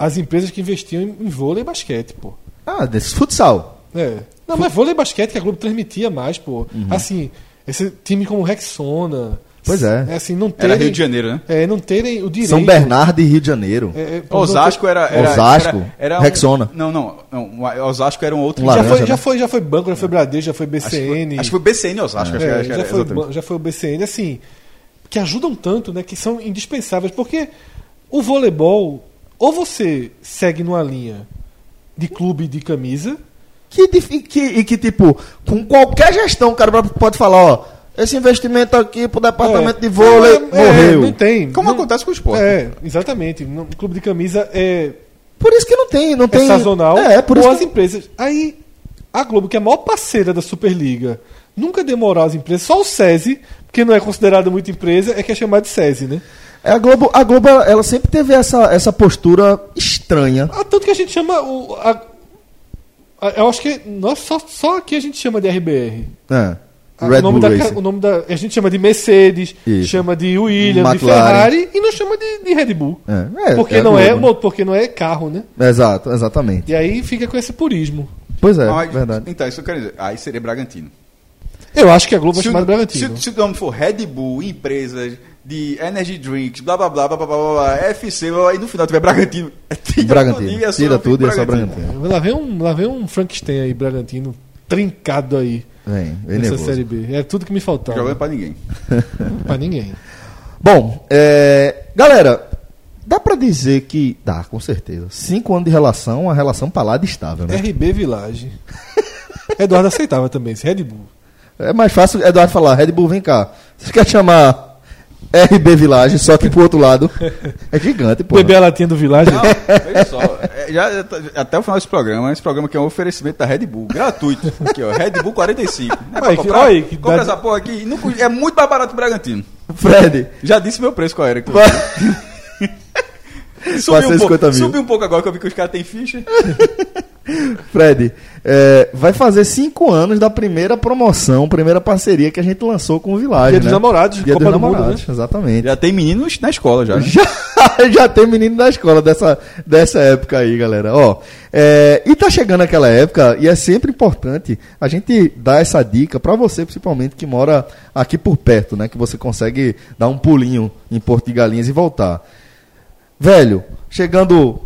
às empresas que investiam em, em vôlei e basquete, pô. Ah, desse futsal. É. Não, mas vôlei e basquete que a Globo transmitia mais, pô. Assim, esse time como Rexona. Pois é. assim, não terem, Era Rio de Janeiro, né? É, não terem o direito. São Bernardo e Rio de Janeiro. É, é, Osasco era, era. Osasco, era, era um- Rexona. Não, não, não. Osasco era um outro. Um ter- Já laranja, foi, já, né? foi, já foi banco, já foi Bradesco, já foi Acho que foi- BCN. Acho que foi BCN Osasco. acho que É, era- acho que já, era, foi, já foi o BCN, assim, que ajudam tanto, né? Que são indispensáveis. Porque o voleibol, ou você segue numa linha de clube de camisa, Que, dif- que, e que, tipo, com qualquer gestão, o cara pode falar, ó, esse investimento aqui pro departamento É. de vôlei Não, é, morreu. Não tem. Como não- acontece com o esporte. É, exatamente. No clube de camisa é, Por isso que não tem, não é tem. sazonal. É, por isso as que... empresas. Aí, a Globo, que é a maior parceira da Superliga, nunca demorou as empresas. Só o SESI, que não é considerado muito empresa, é que é chamado de SESI, né? É, a Globo, a Globo ela, sempre teve essa, essa postura estranha. Ah, tanto que a gente chama o. a- a- eu acho que nós só, só aqui a gente chama de RBR. É. Ah, Red o, nome Bull da, Racing. o nome da. A gente chama de Mercedes, Isso. chama de Williams, de McLaren. Ferrari e não chama de, de Red Bull. É, é, porque, é não é, Globo, né? mo- porque não é carro, né? Exato, exatamente. E aí fica com esse purismo. Pois é, Mas, verdade. Então, isso eu quero dizer. Aí seria Bragantino. Eu acho que a Globo vai Se, chamar de o- Bragantino. se, se o nome for Red Bull, empresas de energy drinks, blá blá blá blá blá blá, blá, blá FC, blá, e no final tiver Bragantino. é tira Bragantino. tudo e é só- Tira tudo e é só Bragantino. Bragantino. Lá vem um, lá vem um Frankenstein aí, Bragantino, trincado aí Vem, vem nessa nervoso. Série B. É tudo que me faltava. Jogando pra ninguém. Pra ninguém. Bom, é, galera, dá pra dizer que. Dá, com certeza. Cinco anos de relação, uma relação pra lá de estável, né? RB Village. Eduardo aceitava também esse Red Bull. É mais fácil Eduardo falar, Red Bull, vem cá. Você quer chamar RB Village, só que pro outro lado. É gigante, pô. Beber a latinha do Village. Não, veja só, é, já, até o final desse programa, esse programa aqui é um oferecimento da Red Bull, gratuito. Aqui, ó, Red Bull 45. Não é pra Olha que- comprar? olha aí que Compra dá- essa porra aqui. não é muito mais barato que o Bragantino. Fred, Já disse meu preço qual era. aqui. Subiu, um 450 pouco, subiu um pouco agora que eu vi que os caras têm ficha. Fred, é, vai fazer cinco anos da primeira promoção, primeira parceria que a gente lançou com o Village. Dia dos né? Namorados, Dia Copa dos do Mundo, Namorados, exatamente. Já tem meninos na escola já. né? Já, já tem menino da escola dessa, dessa época aí, galera. Ó, é, e tá chegando aquela época, e é sempre importante a gente dar essa dica pra você, principalmente, que mora aqui por perto, né? Que você consegue dar um pulinho em Porto de Galinhas e voltar. Velho, chegando.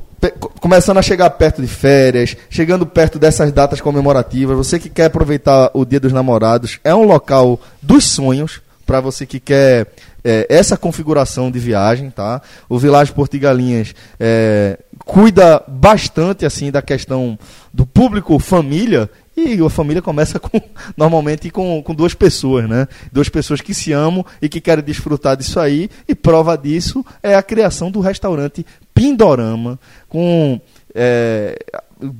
Começando a chegar perto de férias, chegando perto dessas datas comemorativas, você que quer aproveitar o Dia dos Namorados, é um local dos sonhos para você que quer é, essa configuração de viagem, tá? O Village Porto de Galinhas é, cuida bastante assim da questão do público família e a família começa com normalmente com, com duas pessoas, né? Duas pessoas que se amam e que querem desfrutar disso aí. E prova disso é a criação do restaurante Pindorama, com é,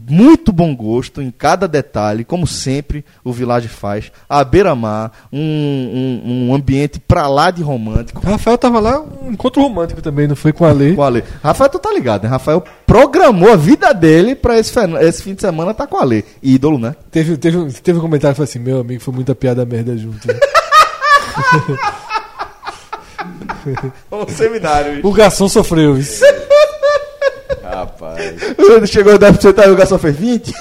muito bom gosto em cada detalhe, como sempre o Village faz. A beira-mar, um, um, um ambiente pra lá de romântico. Rafael tava lá, um encontro romântico também, não foi com a Lei? Com a Lê. Rafael, tu tá ligado, né? Rafael programou a vida dele pra esse, esse fim de semana tá com a Lê. Ídolo, né? Teve, teve, um- teve um comentário que falou assim: Meu amigo, foi muita piada merda junto. né?" Um seminário. o garçom sofreu isso. Rapaz. Chegou a 10% aí, o garçom fez 20.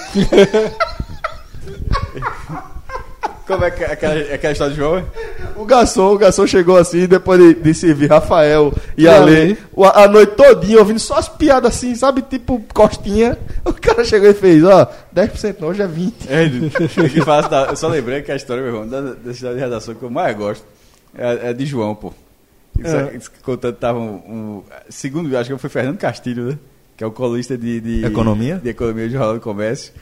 Como é que é aquela, aquela história de João? O garçom, o garçom chegou assim, depois de, de servir Rafael e, E a a noite todinha, ouvindo só as piadas assim, sabe? Tipo costinha. O cara chegou e fez, ó, 10% não, hoje é 20%. É, ele da- eu só lembrei que a história, meu irmão, da, da história de redação que eu mais gosto é, é de João, pô. Isso, É. que contando tava um, um- Segundo, acho que foi Fernando Castilho, né? Que é o colunista de, de Economia? De Economia do Jornal do Comércio.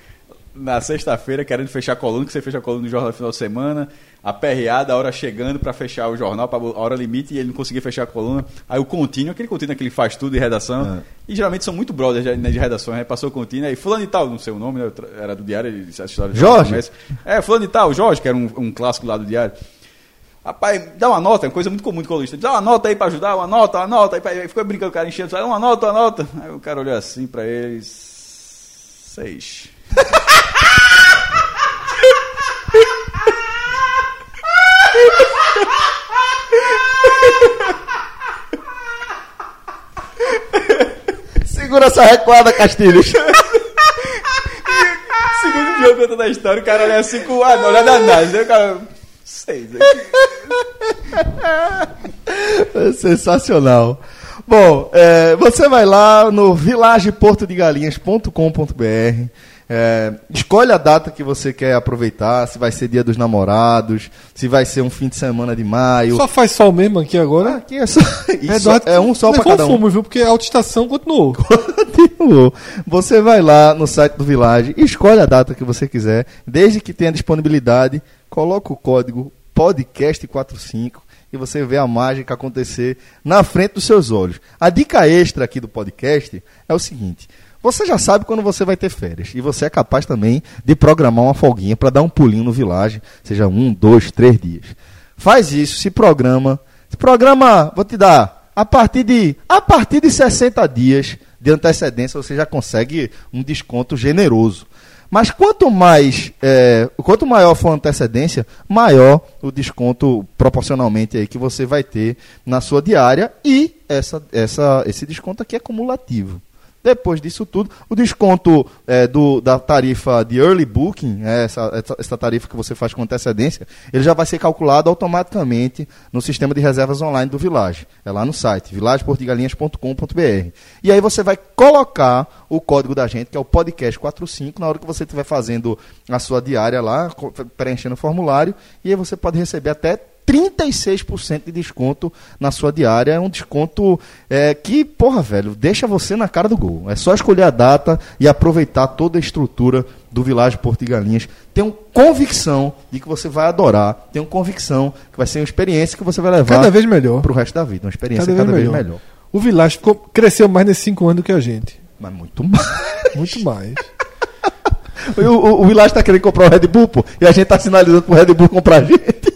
Na sexta-feira, querendo fechar a coluna, que você fecha a coluna no jornal no final de semana, a hora chegando pra fechar o jornal, pra, a hora limite, e ele não conseguia fechar a coluna. Aí o contínuo, aquele contínuo que ele faz tudo de redação, e geralmente são muito brothers de, né, de redação, aí passou o contínuo, aí fulano e tal, não sei o nome, né, era do diário, essa história do Jorge? É, fulano e tal, Jorge, que era um, um clássico lá do diário. Rapaz, dá uma nota, é uma coisa muito comum de colunista. Dá uma nota aí pra ajudar, uma nota, uma nota. Aí, ficou brincando, o cara enchendo, uma nota, uma nota. Aí o cara olhou assim pra eles. Seis. Segura essa recuada, Castilhos. Segundo jogo contando a história, o cara olha assim com a olhada análise. Aí o cara. Seis. É sensacional. Bom, é, você vai lá no vilageportodegalinhas.com.br é, escolhe a data que você quer aproveitar, se vai ser dia dos namorados, se vai ser um fim de semana de maio. Só faz sol mesmo aqui agora? Aqui é, só, isso Eduardo é um sol para cada um. fumo, viu? Porque a autoestação continuou. Continuou. Você vai lá no site do Village, escolhe a data que você quiser, desde que tenha disponibilidade, coloca o código podcast45 e você vê a mágica acontecer na frente dos seus olhos. A dica extra aqui do podcast é o seguinte: você já sabe quando você vai ter férias e você é capaz também de programar uma folguinha para dar um pulinho no Village, seja um, dois, três dias. Faz isso, se programa. Se programa, vou te dar, a partir de a partir de 60 dias de antecedência você já consegue um desconto generoso. Mas quanto mais, é, quanto maior for a antecedência, maior o desconto proporcionalmente aí que você vai ter na sua diária e essa, essa, esse desconto aqui é cumulativo. Depois disso tudo, o desconto é, do, da tarifa de early booking, é, essa, essa, tarifa que você faz com antecedência, ele já vai ser calculado automaticamente no sistema de reservas online do Village. É lá no site, villageportugalinhas.com.br. E aí você vai colocar o código da gente, que é o podcast45, na hora que você estiver fazendo a sua diária lá, preenchendo o formulário, e aí você pode receber até 36% de desconto na sua diária. É um desconto é, que, porra, velho, deixa você na cara do gol. É só escolher a data e aproveitar toda a estrutura do Vilagem Porto de Galinhas. Tenho convicção de que você vai adorar. Tenho convicção que vai ser uma experiência que você vai levar Cada vez melhor. pro resto da vida. Uma experiência Cada cada, vez melhor. melhor. O Village ficou- cresceu mais nesses cinco anos do que a gente. Mas muito mais. Muito mais. O, o, o Village tá querendo comprar o Red Bull, pô, e a gente tá sinalizando pro Red Bull comprar a gente.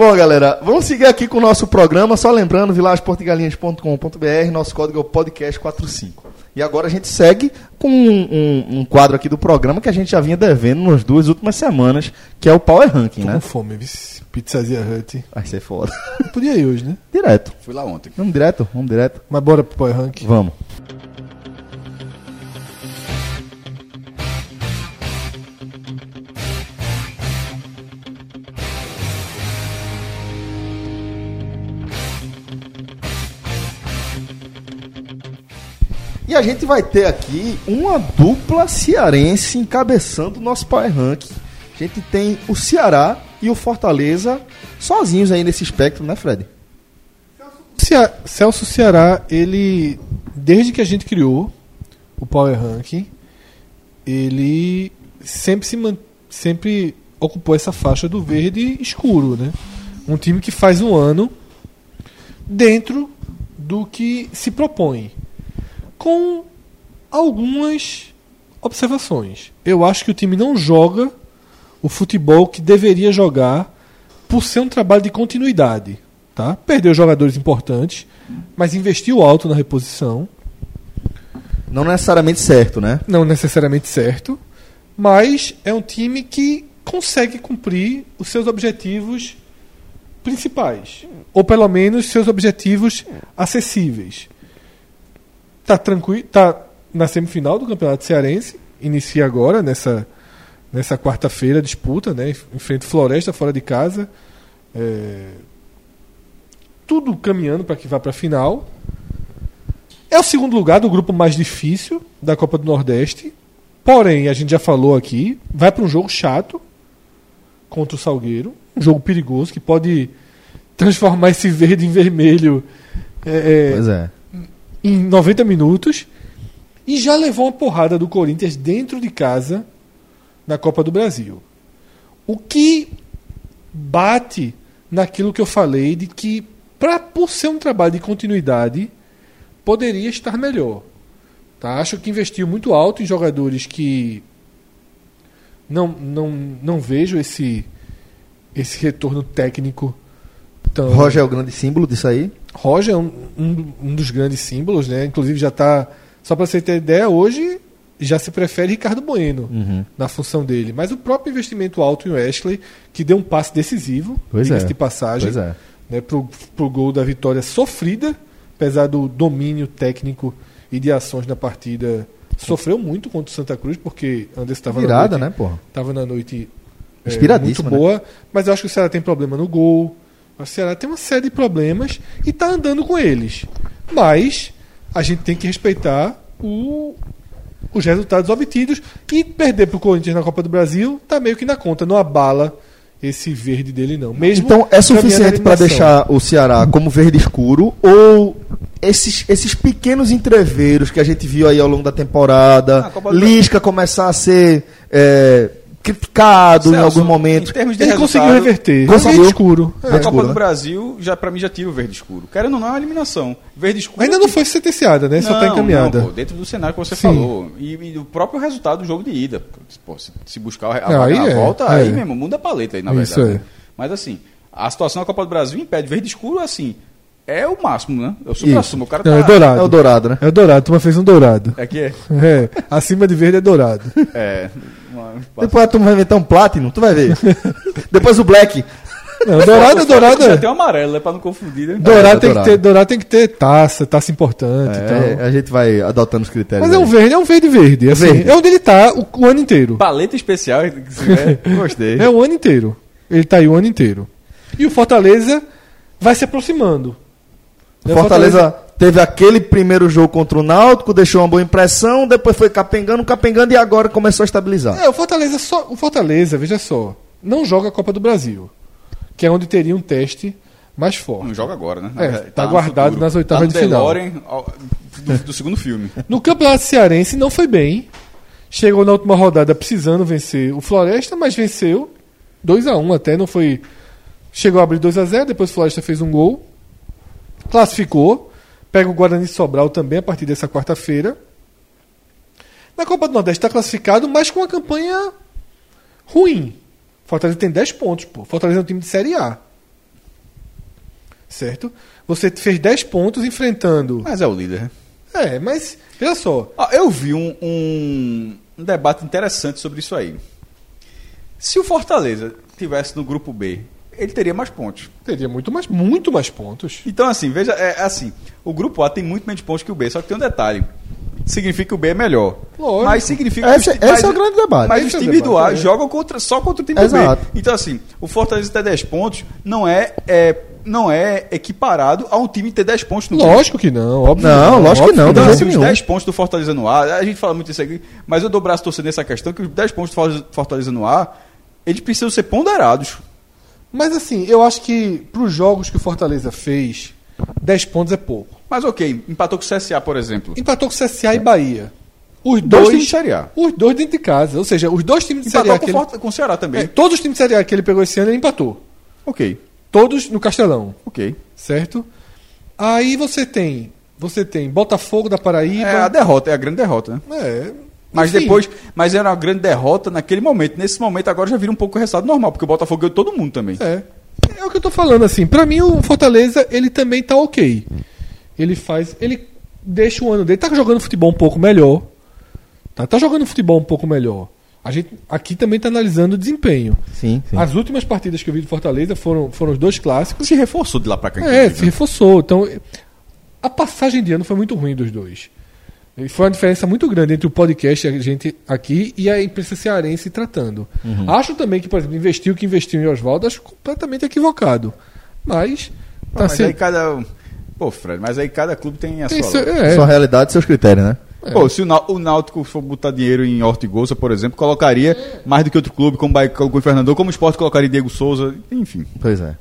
Bom, galera, vamos seguir aqui com o nosso programa. Só lembrando, vilageportigalinhas.com.br, nosso código é o podcast45. E agora a gente segue com um, um- um quadro aqui do programa que a gente já vinha devendo nas duas últimas semanas, que é o Power Ranking, Tô né? com fome, vice. Pizzazia Hut. Vai ser foda. Podia ir hoje, né? Direto. Fui lá ontem. Vamos direto? Vamos direto? Mas bora pro Power Rank. Vamos. E a gente vai ter aqui uma dupla cearense encabeçando o nosso Power Ranking. A gente tem o Ceará e o Fortaleza sozinhos aí nesse espectro, né, Fred? Cea- Celso Ceará, ele. Desde que a gente criou o Power Ranking, ele sempre se sempre ocupou essa faixa do verde escuro, né? Um time que faz um ano dentro do que se propõe. Com algumas observações. Eu acho que o time não joga o futebol que deveria jogar por ser um trabalho de continuidade. Tá? Perdeu jogadores importantes, mas investiu alto na reposição. Não necessariamente certo, né? Não necessariamente certo, mas é um time que consegue cumprir os seus objetivos principais. Ou pelo menos seus objetivos acessíveis. Tá tranquilo, tá na semifinal do Campeonato Cearense, inicia agora nessa nessa quarta-feira disputa, né? Enfrenta Floresta fora de casa. É, tudo caminhando para que vá para a final. É o segundo lugar do grupo mais difícil da Copa do Nordeste. Porém, a gente já falou aqui, vai para um jogo chato contra o Salgueiro, um jogo perigoso que pode transformar esse verde em vermelho é, é, Pois é. Em 90 minutos e já levou uma porrada do Corinthians dentro de casa na Copa do Brasil. O que bate naquilo que eu falei de que, pra, por ser um trabalho de continuidade, poderia estar melhor. Tá? Acho que investiu muito alto em jogadores que não, não, não vejo esse, esse retorno técnico tão. Roger é o grande símbolo disso aí. Roger é um, um, um dos grandes símbolos, né? Inclusive já está. Só para você ter ideia, hoje já se prefere Ricardo Bueno Uhum. na função dele. Mas o próprio investimento alto em Wesley, que deu um passe decisivo, diga-se é. de passagem, é. né, pro, pro gol da vitória sofrida, apesar do domínio técnico e de ações na partida. Sofreu muito contra o Santa Cruz, porque Anderson estava na né, noite, porra? Tava na noite é, muito boa, mas eu acho que o Ceará tem problema no gol. O Ceará tem uma série de problemas e tá andando com eles. Mas a gente tem que respeitar o- os resultados obtidos e perder pro Corinthians na Copa do Brasil tá meio que na conta, não abala esse verde dele não. Mesmo Então é suficiente para deixar o Ceará como verde escuro ou esses, esses pequenos entreveiros que a gente viu aí ao longo da temporada, Ah, Lisca começar a ser é, criticado em Celso, alguns momentos. Em termos de Ele conseguiu reverter. Conseguiu. Verde escuro. A Verde Copa escuro, do né? Brasil, já, pra mim, já tira o verde escuro. Querendo ou não, é uma eliminação. Verde escuro. Ainda não foi sentenciada, né? Só tá Não, encaminhada. não, pô, dentro do cenário que você Sim. falou. E, e o próprio resultado do jogo de ida. Pô, se, se buscar a, a Não, aí na é, volta, é. aí mesmo, muda a paleta aí, na Isso verdade. é. né? Mas assim, a situação da Copa do Brasil impede. Verde escuro, assim, é o máximo, né? É o supra-sumo. O cara tá... Não, é dourado. É o dourado, né? É o dourado, tu fez um dourado. É que é. É, acima de verde é dourado. É. Depois a turma vai inventar um Platinum, tu vai ver. Depois o Black. Não, dourado, dourado Já é. tem o amarelo, é pra não confundir, né? Dourado, É, tem dourado. Que ter, dourado tem que ter taça, taça importante É, tal. a gente vai adotando os critérios. Mas é um aí. verde, é um verde verde. Assim, Verde. É onde ele tá o, o ano inteiro. Paleta especial, gostei. É o ano inteiro. Ele tá aí o ano inteiro. E o Fortaleza vai se aproximando. O Fortaleza teve aquele primeiro jogo contra o Náutico, deixou uma boa impressão, depois foi capengando, capengando e agora começou a estabilizar. É, o Fortaleza só. O Fortaleza, veja só, não joga a Copa do Brasil. que é onde teria um teste mais forte. Não joga agora, né? É, tá no guardado nas oitavas tá de final. Do, do segundo filme. No Campeonato Cearense não foi bem. Chegou na última rodada precisando vencer o Floresta, mas venceu 2 a 1 até, não foi. Chegou a abrir 2 a 0 depois o Floresta fez um gol. Classificou. Pega o Guarani Sobral também a partir dessa quarta-feira. Na Copa do Nordeste está classificado, mas com uma campanha ruim. Fortaleza tem 10 pontos, pô. Fortaleza é um time de Série A. Certo? Você fez 10 pontos enfrentando. Mas é o líder. né? É, mas veja só. Ah, eu vi um, um- um debate interessante sobre isso aí. Se o Fortaleza tivesse no grupo B, ele teria mais pontos. Teria muito mais, muito mais pontos. Então, assim, veja, é assim, o grupo A tem muito menos pontos que o B, só que tem um detalhe. Significa que o B é melhor. Lógico. Mas significa Esse- que os- esse é o grande debate. Mas Esse os é o times do A é. jogam contra, só contra o time Exato. do B. Então, assim, o Fortaleza ter 10 pontos não é, é, não é equiparado a um time ter 10 pontos no grupo. Lógico que não, óbvio. Não, lógico que não, Então, de jeito assim, os nenhum. 10 pontos do Fortaleza no ar, a gente fala muito isso aqui, mas eu dou o braço torcendo nessa questão que os 10 pontos do Fortaleza- Fortaleza no ar, eles precisam ser ponderados. Mas assim, eu acho que pros jogos que o Fortaleza fez, 10 pontos é pouco. Mas ok, empatou com o CSA, por exemplo. Empatou com CSA e Bahia. Os Dois dois, times de Série A. Os dois dentro de casa. Ou seja, os dois times de Série Empatou A. com, o ele, com o Ceará também. é, todos os times de Série A que ele pegou esse ano, ele empatou. Ok, Todos no Castelão, ok. certo? Aí você tem. Você tem Botafogo da Paraíba. É a derrota, é a grande derrota, né? É, Mas enfim. depois, mas era uma grande derrota naquele momento. Nesse momento agora já vira um pouco o resultado normal, porque o Botafogo ganhou todo mundo também. É. É o que eu tô falando, assim. Pra mim, o Fortaleza, ele também tá ok. Ele faz. Ele deixa o ano dele. Tá jogando futebol um pouco melhor. Tá, tá jogando futebol um pouco melhor. A gente aqui também tá analisando o desempenho. Sim, sim. As últimas partidas que eu vi do Fortaleza foram, foram os dois clássicos. Se reforçou de lá pra cá. É, se reforçou. Então, a passagem de ano foi muito ruim dos dois. E foi uma diferença muito grande entre o podcast, a gente aqui, e a imprensa cearense tratando. Acho também que, por exemplo, investiu o que investiu em Oswaldo, acho completamente equivocado. Mas. Tá mas sendo- aí cada. Pô, Fred, mas aí cada clube tem a tem sua. seu- é, Sua realidade, seus critérios, né? Pô, se o, Náutico for botar dinheiro em Hortigosa, por exemplo, colocaria mais do que outro clube, como o Bahia colocou o Fernandão, como o Esporte colocaria Diego Souza, enfim. Pois é.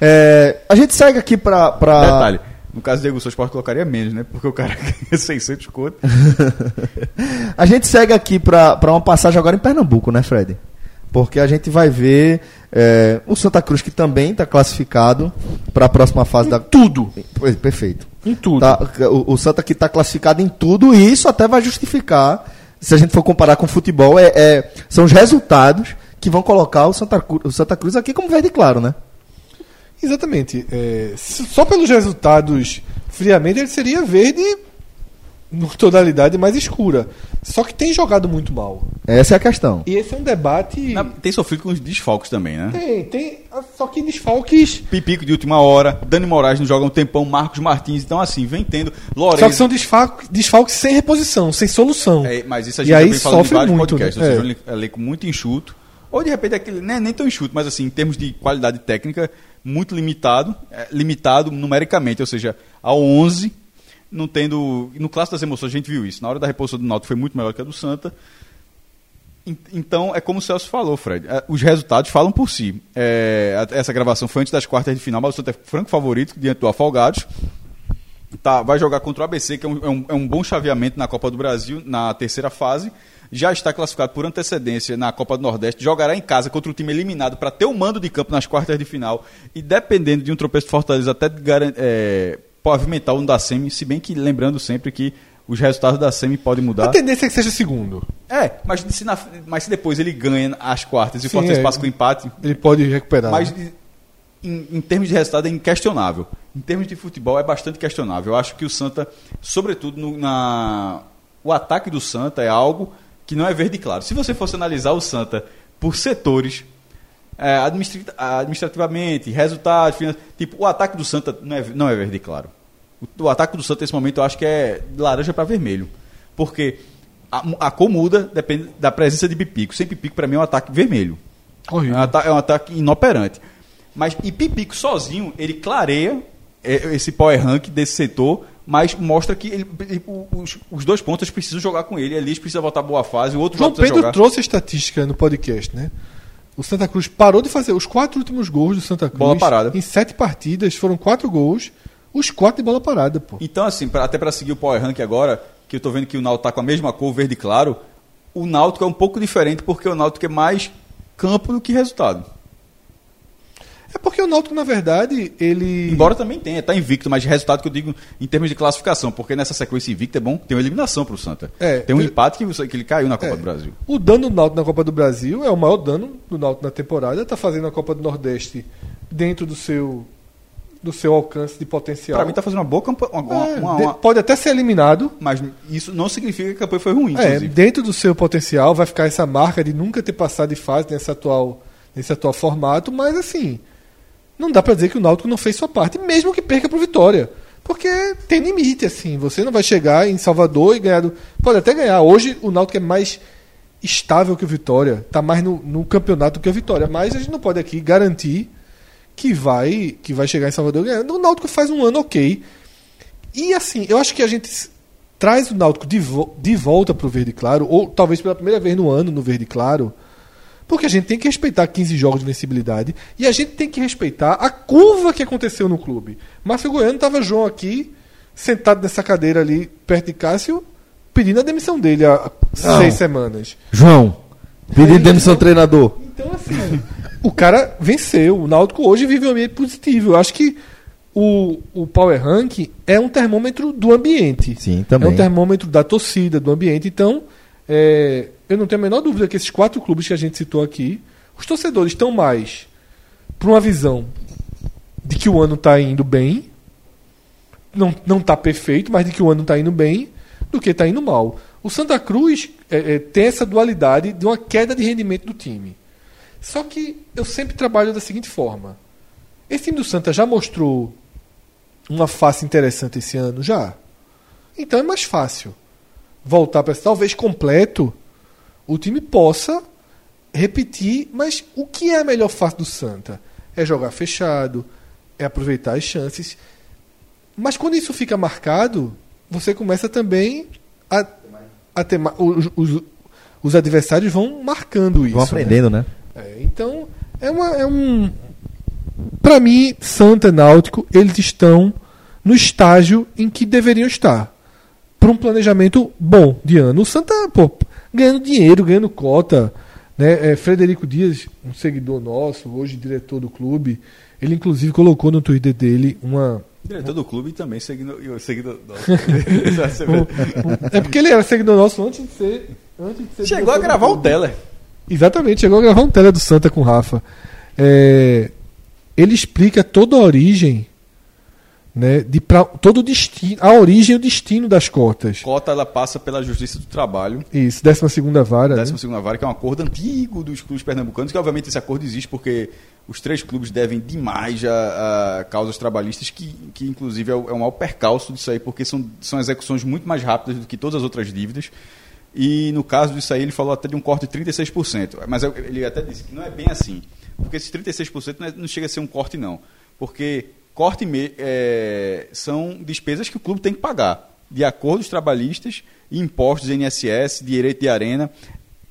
É, a gente segue aqui pra. pra... Detalhe, no caso do Diego Souza, o Esporte colocaria menos, né? Porque o cara ganha 600 conto. A gente segue aqui pra, pra uma passagem agora em Pernambuco, né, Fred? Porque a gente vai ver é, o Santa Cruz, que também está classificado para a próxima fase da. tudo. Pois, Perfeito. Em tudo. Tá, o, o Santa que está classificado em tudo, e isso até vai justificar, se a gente for comparar com o futebol, é, é- são os resultados que vão colocar o Santa, Cru- o Santa Cruz aqui como verde claro, né? Exatamente. É, só pelos resultados, friamente, ele seria verde numa tonalidade mais escura. Só que tem jogado muito mal. Essa é a questão. E esse é um debate. Na- Tem sofrido com os desfalques também, né? Tem, tem. Só que desfalques. Pipico de última hora, Dani Moraes não joga um tempão, Marcos Martins, então assim, vem tendo. Lourenço. Só que são desfalques, desfalques sem reposição, sem solução. É, mas isso a E gente aí também fala em sofre vários muito, podcasts. né? Ou seja, É. um elenco- muito enxuto. Ou de repente aquele, nem, nem tão enxuto, mas assim, em termos de qualidade técnica, muito limitado, é, limitado numericamente, ou seja, ao 11, não tendo. No clássico das emoções a gente viu isso. Na hora da reposição do Náutico foi muito melhor que a do Santa. En- Então, é como o Celso falou, Fred. é, Os resultados falam por si. É, essa gravação foi antes das quartas de final, mas o Santa é franco favorito diante do Afogados. Tá, vai jogar contra o ABC, que é é um- é um bom chaveamento na Copa do Brasil, na terceira fase. Já está classificado por antecedência na Copa do Nordeste. Jogará em casa contra o time eliminado para ter o mando de campo nas quartas de final. E dependendo de um tropeço de Fortaleza, até de é, pavimentar um da Semi. Se bem que lembrando sempre que os resultados da Semi podem mudar. A tendência é que seja segundo. É, mas se, na- mas se depois ele ganha as quartas e o Fortaleza é. passa com empate, Ele pode recuperar. mas em, em termos de resultado é inquestionável. Em termos de futebol é bastante questionável. Eu acho que o Santa, sobretudo no, na o ataque do Santa é algo que não é verde claro. Se você fosse analisar o Santa por setores, é, administrativamente, resultados, finan- tipo o ataque do Santa não é, não é verde claro. O, o ataque do Santa nesse momento eu acho que é laranja para vermelho, porque a, a cor muda depende da presença de Pipico. Sem Pipico para mim é um ataque vermelho. É um, Horrível. ata- é um ataque inoperante. Mas e Pipico sozinho, ele clareia é, esse power rank desse setor, mas mostra que ele- ele- os, os dois pontos precisam jogar com ele. Elias precisa voltar boa fase, o outro João Pedro jogar. trouxe a estatística no podcast, né? O Santa Cruz parou de fazer os quatro últimos gols do Santa Cruz. Bola parada. Em sete partidas, foram quatro gols, os quatro de bola parada, pô. Então, assim, pra- até para seguir o Power Rank agora, que eu tô vendo que o Náutico tá com a mesma cor, verde claro, o Náutico é um pouco diferente porque o Náutico é mais campo do que resultado. É porque o Náutico, na verdade, ele. Embora também tenha, tá invicto, mas de resultado que eu digo em termos de classificação, porque nessa sequência invicta é bom, tem uma eliminação pro Santa. É, tem um tem- empate que, que ele caiu na Copa É. do Brasil. O dano do Náutico na Copa do Brasil é o maior dano do Náutico na temporada. Tá fazendo a Copa do Nordeste dentro do seu do seu alcance de potencial. Pra mim tá fazendo uma boa campanha. uma- É, uma- uma- Pode até ser eliminado. Mas isso não significa que a campanha foi ruim, É, dentro do seu potencial vai ficar essa marca de nunca ter passado de fase nesse atual, nesse atual formato, mas assim, não dá pra dizer que o Náutico não fez sua parte, mesmo que perca pro Vitória. Porque tem limite, assim, você não vai chegar em Salvador e ganhar do... Pode até ganhar. Hoje o Náutico é mais estável que o Vitória, tá mais no, no campeonato que o Vitória, mas a gente não pode aqui garantir que vai que vai chegar em Salvador ganhando. O Náutico faz um ano ok. E assim, eu acho que a gente traz o Náutico de, vo de volta pro Verde Claro, ou talvez pela primeira vez no ano no Verde Claro, porque a gente tem que respeitar 15 jogos de vencibilidade e a gente tem que respeitar a curva que aconteceu no clube. Márcio Goiano tava João aqui, sentado nessa cadeira ali, perto de Cássio, pedindo a demissão dele há Não. seis semanas. João, pedindo demissão do treinador. Então, assim, o cara venceu. O Náutico hoje vive um ambiente positivo. Eu acho que o, o Power Rank é um termômetro do ambiente. Sim, também. É um termômetro da torcida, do ambiente. Então, é, eu não tenho a menor dúvida que esses quatro clubes que a gente citou aqui, os torcedores estão mais para uma visão de que o ano está indo bem, não, não tá perfeito, mas de que o ano está indo bem, do que está indo mal. O Santa Cruz é, é, tem essa dualidade de uma queda de rendimento do time. Só que eu sempre trabalho da seguinte forma: esse time do Santa já mostrou uma face interessante esse ano? Já. Então é mais fácil voltar para talvez completo o time possa repetir, mas o que é a melhor face do Santa? É jogar fechado, é aproveitar as chances. Mas quando isso fica marcado, você começa também a, a ter os, os, os adversários vão marcando isso. Vão né? aprendendo, né? É, então, é, uma, é um. Pra mim, Santa e Náutico, eles estão no estágio em que deveriam estar. Para um planejamento bom de ano. O Santa, pô, ganhando dinheiro, ganhando cota. Né? É, Frederico Dias, um seguidor nosso, hoje diretor do clube, ele inclusive colocou no Twitter dele uma. Diretor do clube e também seguindo. o seguidor- É porque ele era seguidor nosso antes de ser. Antes de ser Chegou a gravar clube. Teller. Exatamente, chegou a gravar um tele do Santa com o Rafa. É, ele explica toda a origem, né, de pra, todo o destino, a origem e o destino das cotas. Cota ela passa pela Justiça do Trabalho, Isso, 12 segunda vara. né? 12 segunda vara, que é um acordo antigo dos clubes pernambucanos, que obviamente esse acordo existe porque os três clubes devem demais a, a causas trabalhistas, que, que inclusive é é o maior percalço disso aí, porque são, são execuções muito mais rápidas do que todas as outras dívidas. E no caso disso aí, ele falou até de um corte de 36%. Mas ele até disse que não é bem assim. Porque esses 36% não, é- não chega a ser um corte, não. Porque corte me- é, são despesas que o clube tem que pagar. De acordos trabalhistas, impostos, INSS, direito de arena.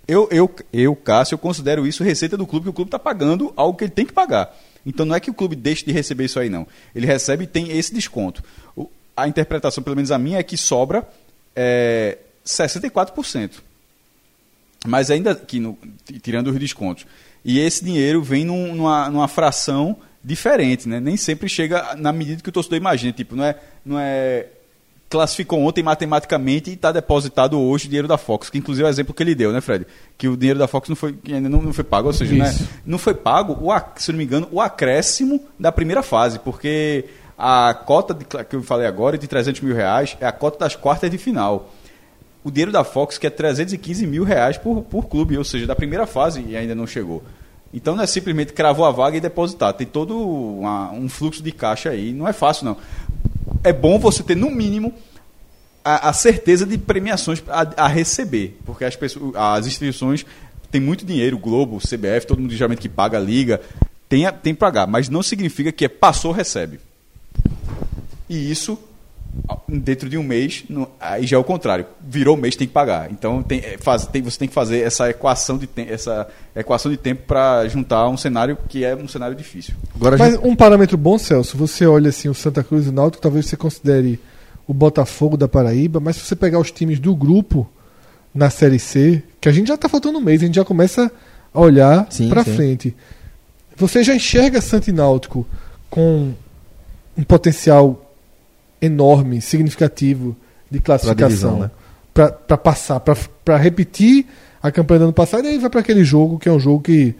Eu, eu, eu, Cássio, eu considero isso receita do clube, que o clube está pagando algo que ele tem que pagar. Então não é que o clube deixe de receber isso aí, não. Ele recebe e tem esse desconto. O- a interpretação, pelo menos a minha, é que sobra é, 64%. Mas ainda que no- tirando os descontos. E esse dinheiro vem num- numa, numa fração diferente, né? Nem sempre chega na medida que o torcedor imagina. Tipo, não é, não é classificou ontem matematicamente e está depositado hoje o dinheiro da Fox, que inclusive é o exemplo que ele deu, né, Fred? Que o dinheiro da Fox não foi, ainda não, não foi pago, ou seja, né, não foi pago, o, se não me engano, o acréscimo da primeira fase, porque a cota de, que eu falei agora de 300 mil reais é a cota das quartas de final. O dinheiro da Fox que é 315 mil reais por, por clube, ou seja, da primeira fase e ainda não chegou. Então não é simplesmente cravou a vaga e depositar. Tem todo uma- um fluxo de caixa aí. Não é fácil, não. É bom você ter, no mínimo, a, a certeza de premiações a, a receber. Porque as, pessoas, as instituições têm muito dinheiro, o Globo, o CBF, todo mundo geralmente que paga a liga, tem, tem pagar. Mas não significa que é passou, recebe. E isso dentro de um mês, no- aí já é o contrário. Virou mês, tem que pagar. Então tem, é, faz- tem- você tem que fazer essa equação de, tem- essa equação de tempo para juntar um cenário que é um cenário difícil. Agora Mas gente... um parâmetro bom, Celso, você olha assim o Santa Cruz e o Náutico, talvez você considere o Botafogo da Paraíba, mas se você pegar os times do grupo na Série C, que a gente já tá faltando um mês, a gente já começa a olhar sim. frente. Você já enxerga Santa e Náutico com um potencial enorme, significativo de classificação divisão, né? pra para passar, pra- pra repetir a campanha do ano passado e aí vai pra aquele jogo que é um jogo que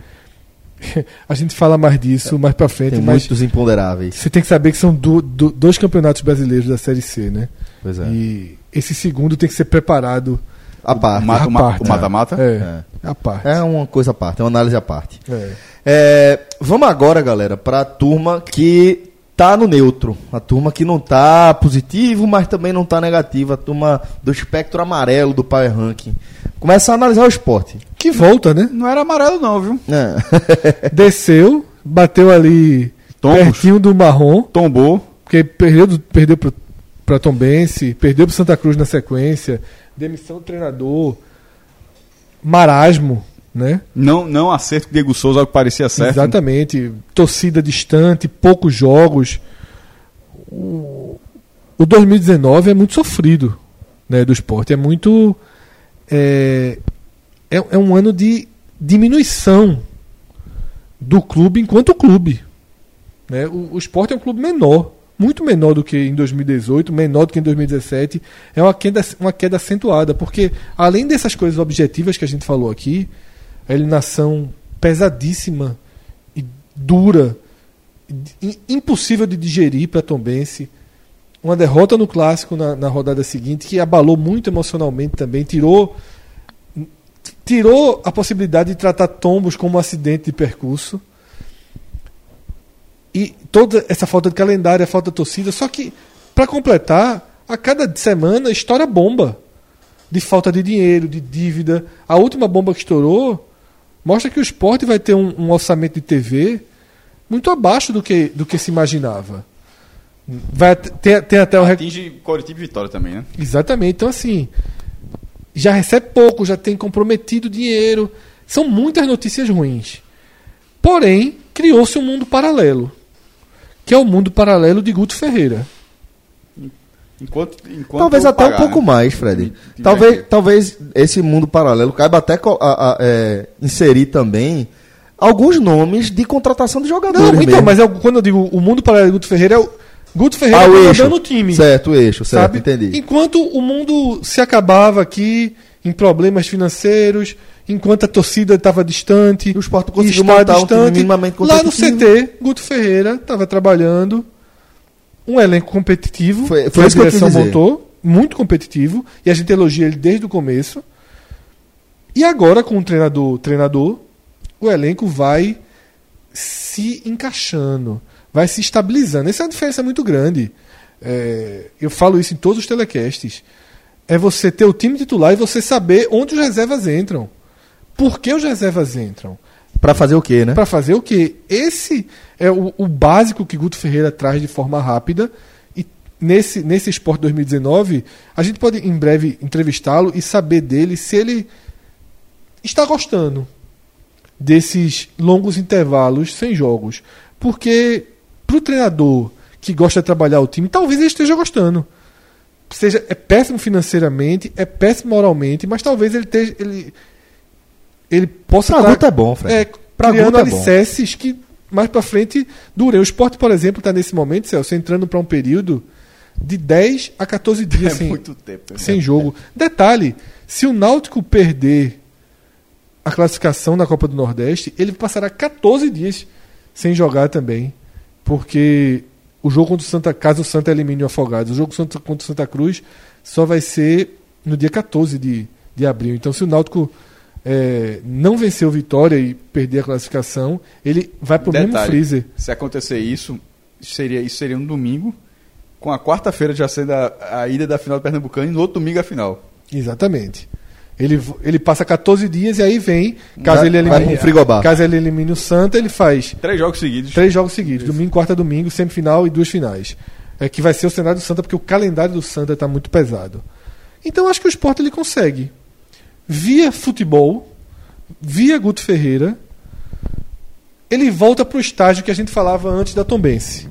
a gente fala mais disso mais pra frente, Tem mas muitos imponderáveis. você tem que saber que são do- do- dois campeonatos brasileiros da Série C, né? Pois é. E esse segundo tem que ser preparado A parte. O mata-mata? É, a parte. É uma coisa à parte, é uma análise à parte. É. É, vamos agora, galera, para a turma que tá no neutro. A turma que não tá positivo, mas também não tá negativo. A turma do espectro amarelo do Power Ranking. Começa a analisar o esporte. Que volta, né? Não era amarelo, não, viu? É. Desceu, bateu ali Tombos. pertinho do marrom, Tombou. porque perdeu, do- perdeu pro, pra Tombense, perdeu pro Santa Cruz na sequência, demissão do treinador, marasmo, né? Não, não acerto o Diego Souza, algo que parecia certo. Exatamente. Torcida distante, poucos jogos. O, o 2019 é muito sofrido né, do esporte. É muito. É, é, é um ano de diminuição do clube enquanto clube. Né? O, o esporte é um clube menor. Muito menor do que em 2018, menor do que em 2017. É uma queda, uma queda acentuada, porque além dessas coisas objetivas que a gente falou aqui, a eliminação pesadíssima e dura, impossível de digerir para Tombense. Uma derrota no clássico na, na rodada seguinte que abalou muito emocionalmente também, tirou tirou a possibilidade de tratar tombos como um acidente de percurso. E toda essa falta de calendário, a falta de torcida, só que para completar, a cada semana estoura bomba de falta de dinheiro, de dívida. A última bomba que estourou mostra que o esporte vai ter um, um orçamento de TV muito abaixo do que, do que se imaginava. Vai ter, tem até o Atinge Coritiba e Vitória também, né? Exatamente. Então, assim, já recebe pouco, já tem comprometido dinheiro. São muitas notícias ruins. Porém, criou-se um mundo paralelo, que é o mundo paralelo de Guto Ferreira. Enquanto, enquanto Talvez até pagar, um pouco né? mais, Fred. Talvez, que- talvez esse mundo paralelo caiba até a- a- é, inserir também alguns nomes de contratação de jogadores. Não, então, mesmo. mas é o- quando eu digo o mundo paralelo de Guto Ferreira, é o Guto Ferreira Ah, o eixo. comandando o time. Certo, o eixo, certo, sabe? entendi. Enquanto o mundo se acabava aqui em problemas financeiros, enquanto a torcida estava distante, E o Sport e conseguiu montar um time minimamente lá no. CT, Guto Ferreira estava trabalhando um elenco competitivo, Foi- que foi a isso que eu direção montou, muito competitivo, e a gente elogia ele desde o começo. E agora com o treinador, treinador, o elenco vai se encaixando, vai se estabilizando. Essa é uma diferença muito grande. É, eu falo isso em todos os telecasts. É você ter o time titular e você saber onde os reservas entram. Por que os reservas entram? Pra fazer o quê, né? Para fazer o quê? Esse é o, o básico que Guto Ferreira traz de forma rápida. E nesse, nesse Sport 2019, a gente pode em breve entrevistá-lo e saber dele se ele está gostando desses longos intervalos sem jogos. Porque para o treinador que gosta de trabalhar o time, talvez ele esteja gostando. Seja, é péssimo financeiramente, é péssimo moralmente, mas talvez ele esteja. Ele, ele possa Pra Guto é bom, Fred. é, Pra criando é bom. alicerces que mais pra frente durem. O esporte, por exemplo, está nesse momento, Celso, entrando para um período de 10 a 14 dias É sem, tempo. né? sem jogo. Detalhe: se o Náutico perder a classificação na Copa do Nordeste, ele passará 14 dias sem jogar também. Porque o jogo contra o Santa Casa, o Santa elimine o Afogados. O jogo contra contra o Santa Cruz só vai ser no dia 14 de, de abril. Então, se o Náutico é, não vencer o Vitória e perder a classificação, ele vai pro mesmo Detalhe, freezer. Se acontecer isso, seria, isso seria um domingo, com a quarta-feira já sendo a, a ida da final do Pernambucano e no outro domingo a final. Exatamente. Ele, ele passa 14 dias e aí vem, caso Vai- ele elimine, frigobar. caso ele elimine o Santa, ele faz Três jogos seguidos. três jogos seguidos, domingo, quarta, domingo, semifinal e duas finais. é que vai ser o cenário do Santa, porque o calendário do Santa está muito pesado. Então eu acho que o esporte ele consegue. Via futebol, via Guto Ferreira, ele volta para o estágio que a gente falava antes da Tombense.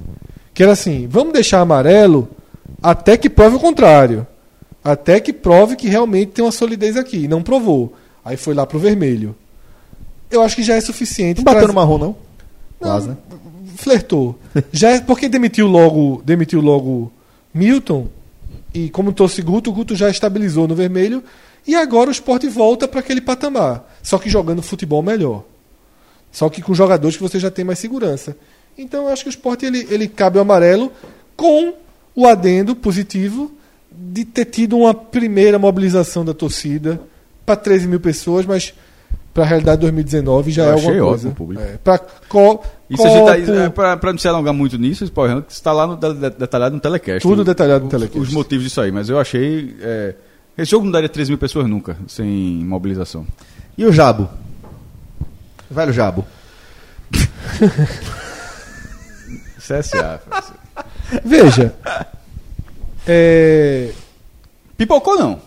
Que era assim, vamos deixar amarelo até que prove o contrário. Até que prove que realmente tem uma solidez aqui. Não provou. Aí foi lá pro vermelho. Eu acho que já é suficiente. Não bateu pra- no marrom, não? Não, Quase, né? Flertou. Já é porque demitiu logo, demitiu logo Milton e como trouxe Guto, o Guto já estabilizou no vermelho e agora o esporte volta para aquele patamar, só que jogando futebol melhor. Só que com jogadores que você já tem mais segurança. Então eu acho que o esporte ele, ele cabe o amarelo com o adendo positivo de ter tido uma primeira mobilização da torcida para 13 mil pessoas, mas para a realidade de 2019 já Eu é achei alguma coisa. o público. É, co Isso a gente tá, é, pra não se alongar muito nisso, Rank está lá no, de- de- detalhado no telecast. Tudo detalhado no os- telecast. Os motivos disso aí, mas eu achei. é, esse jogo não daria 3 mil pessoas nunca, sem mobilização. E o Jabo? Velho Jabo. CSA. Veja. é, Pipocou não.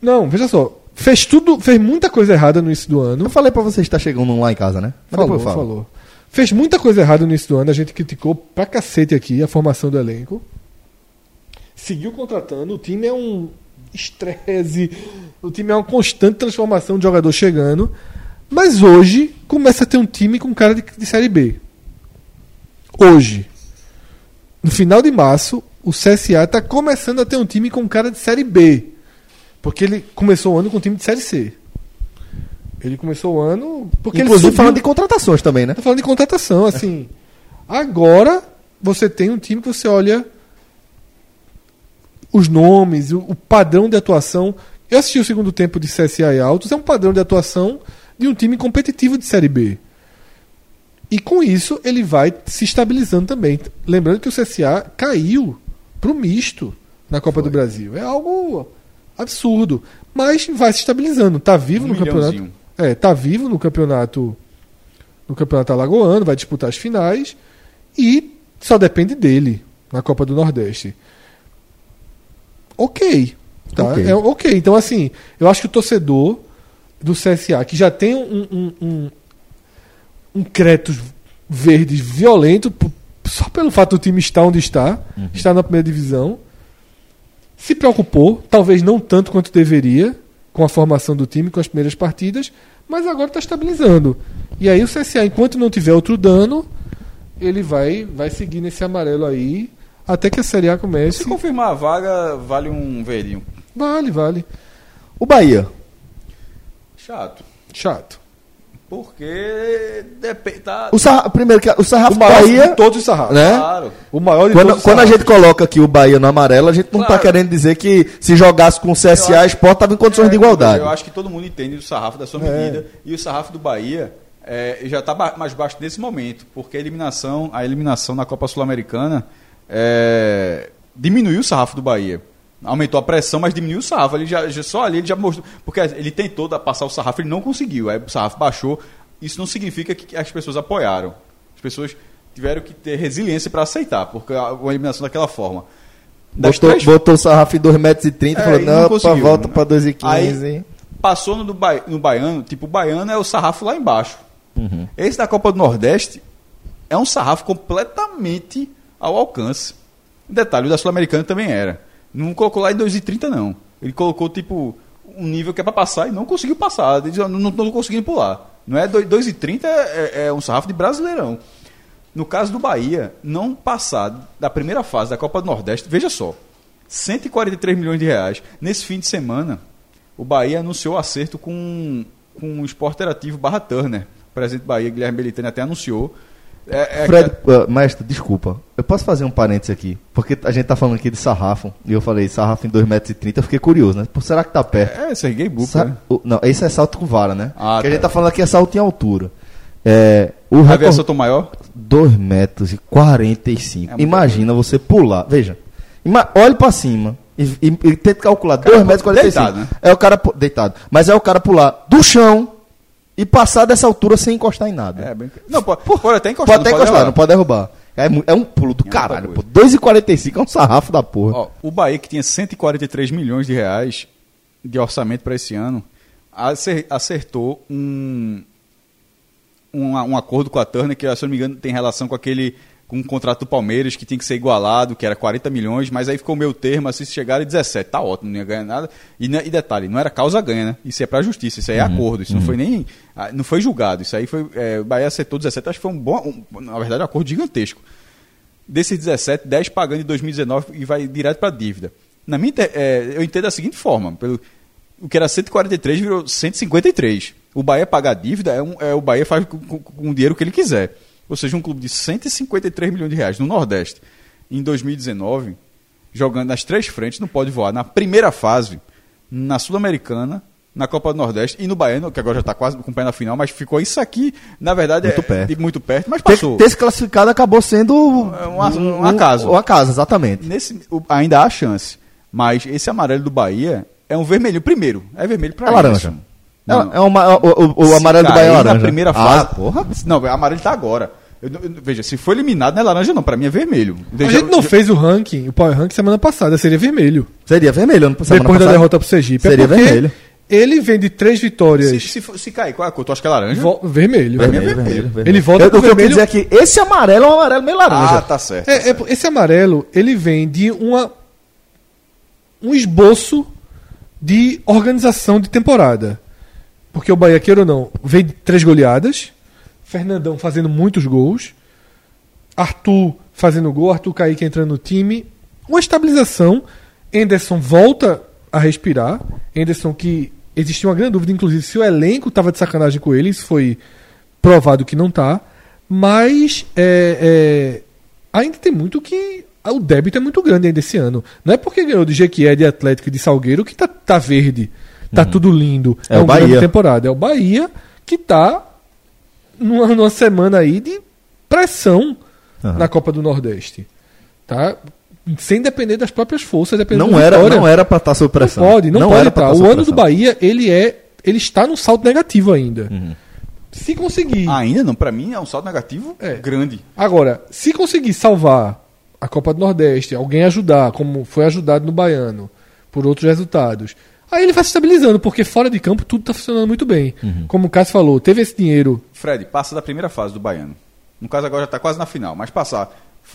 Não, veja só. Fez tudo, fez muita coisa errada no início do ano. Eu falei pra você estar chegando lá em casa, né? Mas Falou, falou. Fez muita coisa errada no início do ano. A gente criticou pra cacete aqui a formação do elenco. Seguiu contratando. O time é um estresse. O time é uma constante transformação de jogador chegando. Mas hoje começa a ter um time com cara de, de Série B. Hoje. No final de março, o CSA está começando a ter um time com cara de Série B. Porque ele começou o ano com um time de Série C. Ele começou o ano. Porque Inclusive ele subiu- falando de contratações também, né? Tá falando de contratação, assim. Agora você tem um time que você olha os nomes, o, o padrão de atuação. Eu assisti o segundo tempo de CSA e Altos, é um padrão de atuação de um time competitivo de Série B. E com isso ele vai se estabilizando também. Lembrando que o CSA caiu pro misto na Copa do Brasil. É algo absurdo. Mas vai se estabilizando. Tá vivo Um no campeonato. É, tá vivo no campeonato no campeonato alagoano, vai disputar as finais e só depende dele na Copa do Nordeste. Ok. Tá? Ok. É ok. Então, assim, eu acho que o torcedor do CSA, que já tem um, um, um, um verde violento, só pelo fato do time estar onde está, estar na primeira divisão, se preocupou, talvez não tanto quanto deveria, com a formação do time, com as primeiras partidas, mas agora está estabilizando. E aí o CSA, enquanto não tiver outro dano, ele vai, vai seguir nesse amarelo aí, até que a Série A comece. Se confirmar a vaga, vale um verdinho. Vale, vale. O Bahia. Chato. Chato. Porque depende. Tá, O sarra... Primeiro que o sarrafo O do maior Bahia, de todos os sarrafos. né? Claro. O maior de Quando, todos os quando a gente coloca aqui o Bahia no amarelo, a gente não tá Claro. querendo dizer que se jogasse com o CSA, Sport tava em condições É, de igualdade. Eu acho que todo mundo entende o sarrafo da sua É. medida. E o sarrafo do Bahia é, já está mais baixo nesse momento, porque a eliminação, a eliminação na Copa Sul-Americana é, diminuiu o sarrafo do Bahia. Aumentou a pressão, mas diminuiu o sarrafo. Ele já, só ali ele já mostrou. Porque ele tentou passar o sarrafo, ele não conseguiu. Aí o sarrafo baixou. Isso não significa que as pessoas apoiaram. As pessoas tiveram que ter resiliência para aceitar, porque a, a eliminação daquela forma. Das Botou, três botou o sarrafo em 2,30m e É, falou, e não, não volta pra 2,15m. Aí- passou no, Ba- no baiano, tipo, o baiano é o sarrafo lá embaixo. Esse da Copa do Nordeste é um sarrafo completamente ao alcance. Detalhe, o da Sul-Americana também era. Não colocou lá em 2,30 não. Ele colocou, tipo, um nível que é pra passar e não conseguiu passar. Ele diz, "Eu não, não tô conseguindo pular. Não é 2 2,30 é, é um sarrafo de brasileirão. No caso do Bahia, não passar da primeira fase da Copa do Nordeste, veja só, 143 milhões de reais. Nesse fim de semana, o Bahia anunciou acerto com, com o Sport Interativo barra Turner. O presidente do Bahia, Guilherme Belitani, até anunciou. É, é Fred, ah, mestre, desculpa. Eu posso fazer um parênteses aqui? Porque a gente tá falando aqui de sarrafo. E eu falei sarrafo em 2,30m. Eu fiquei curioso, né? Pô, será que tá perto? É, Sergei Buca, Sa- né? o- não, esse é salto com vara, né? Ah, Porque a tá. gente tá falando aqui é salto em altura. É, o A aviação tão maior? 2 metros e 45. É Imagina você pular. Veja. Ima olhe pra cima e, e, e tente calcular 2 metros e 45. deitado, né? É o cara deitado. Mas é o cara pular do chão e passar dessa altura sem encostar em nada. É, bem... Não, pode, pode até encostar. pode até encostar, não pode derrubar. É, é um pulo do É caralho, pô. 2,45 é um sarrafo da porra. Ó, o Bahia, que tinha 143 milhões de reais de orçamento para esse ano, acer- acertou um, um, um acordo com a Turner, que, se eu não me engano, tem relação com aquele com um contrato do Palmeiras que tinha que ser igualado, que era 40 milhões, mas aí ficou o meu termo, assim, se chegaram em 17, tá ótimo, não ia ganhar nada. E, ne- e detalhe, não era causa ganha, né? Isso é pra justiça, isso aí é acordo, isso não foi nem. ah, Não foi julgado, isso aí foi. é, o Bahia acertou 17, acho que foi um bom. um- na verdade, um acordo gigantesco. Desses 17, 10 pagando em 2019 e vai direto para dívida. Na minha, é, eu entendo da seguinte forma: pelo, o que era 143 virou 153. O Bahia pagar a dívida é, um, é o Bahia faz com, com- com o dinheiro que ele quiser. Ou seja, um clube de 153 milhões de reais no Nordeste em 2019, jogando nas três frentes, não pode voar na primeira fase, na Sul-Americana, na Copa do Nordeste e no Baiano, que agora já está quase com o pé na final, mas ficou isso aqui, na verdade, Muito é, perto. muito perto, mas Ter, passou. ter se classificado acabou sendo É um, um, um acaso. Um acaso, exatamente. Nesse, ainda há chance. Mas esse amarelo do Bahia é um vermelho. Primeiro, é vermelho para É laranja. É, é uma- o, o- o amarelo do Bahia é laranja. na primeira fase. Ah, porra. Não, o amarelo tá agora. Eu eu veja, se for eliminado, não é laranja, não. Pra mim é vermelho. A gente não fez o ranking, o Power Ranking semana passada, seria vermelho. Seria vermelho. Depois da passada. derrota pro Sergipe. Seria é vermelho. Ele vem de três vitórias. se, se, se cair, qual é a cor? Tu acha que é laranja? vo- vermelho. Pra mim é Vermelho, vermelho. vermelho, vermelho. Ele volta eu, pro O que eu vermelho. dizer é que esse amarelo é um amarelo meio laranja. Ah, tá certo. É, é, esse amarelo, ele vem de uma um esboço de organização de temporada. Porque o Bahia, queira ou não, vem de três goleadas, Fernandão fazendo muitos gols, Arthur fazendo gol, Arthur Kaique entrando no time, uma estabilização, Enderson volta a respirar, Enderson que existia uma grande dúvida, inclusive, se o elenco estava de sacanagem com ele, isso foi provado que não tá, mas é, é, ainda tem muito que. O débito é muito grande ainda esse ano. Não é porque ganhou de Jequié, de Atlético e de Salgueiro que tá, tá verde, tá tudo lindo. É o um grande Bahia. temporada. É o Bahia que tá numa, numa semana aí de pressão Aham. na Copa do Nordeste. Tá? Sem depender das próprias forças, dependendo Não da era, vitória. não era pra estar sob pressão. Não pode, não, pode era pra estar. tá O sob ano do pressão. Bahia, ele é. Ele está num salto negativo ainda. Uhum. Se conseguir. Ainda não, pra mim é um saldo negativo É. grande. Agora, se conseguir salvar a Copa do Nordeste, alguém ajudar, como foi ajudado no Baiano, por outros resultados, aí ele vai se estabilizando, porque fora de campo tudo está funcionando muito bem. Uhum. Como o Cássio falou, teve esse dinheiro. Fred, passa da primeira fase do Baiano. No caso, agora já tá quase na final, mas passar.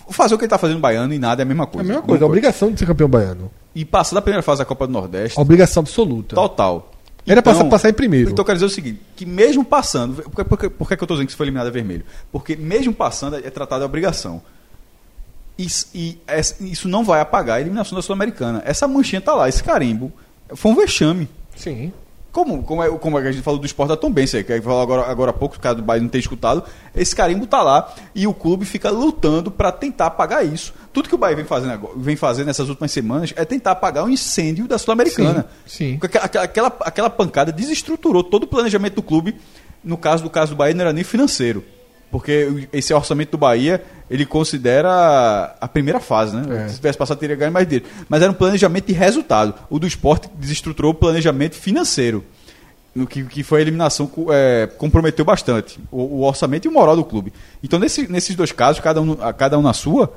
Fazer o que ele tá fazendo no Baiano e nada é a mesma É a coisa. mesma coisa, a obrigação de ser campeão baiano. E passar da primeira fase da Copa do Nordeste, A obrigação absoluta. total. Era passar- passar em primeiro. Então eu quero dizer o seguinte, que mesmo passando, por, que- por, que- por que eu estou dizendo que foi eliminado é vermelho? Porque mesmo passando é tratado a obrigação. Isso, e essa- isso não vai apagar a eliminação da Sul-Americana. Essa manchinha tá lá, esse carimbo, foi um vexame. Sim. Como, como, é, como a gente falou do esporte da Tom Benção, que a gente falou agora, agora há pouco, o cara do Bahia não ter escutado, esse carimbo tá lá e o clube fica lutando para tentar apagar isso. Tudo que o Bahia vem fazendo, agora- vem fazendo nessas últimas semanas é tentar apagar o incêndio da Sul-Americana. Sim, sim. Porque aquela, aquela, aquela pancada desestruturou todo o planejamento do clube. No caso do caso do Bahia, não era nem financeiro. Porque esse orçamento do Bahia, ele considera a primeira fase, né? É. Se tivesse passado, teria ganho mais dinheiro. Mas era um planejamento de resultado. O do esporte desestruturou o planejamento financeiro. No que, que foi a eliminação, é, comprometeu bastante o, o orçamento e o moral do clube. Então, nesse- nesses dois casos, cada um, cada um na sua,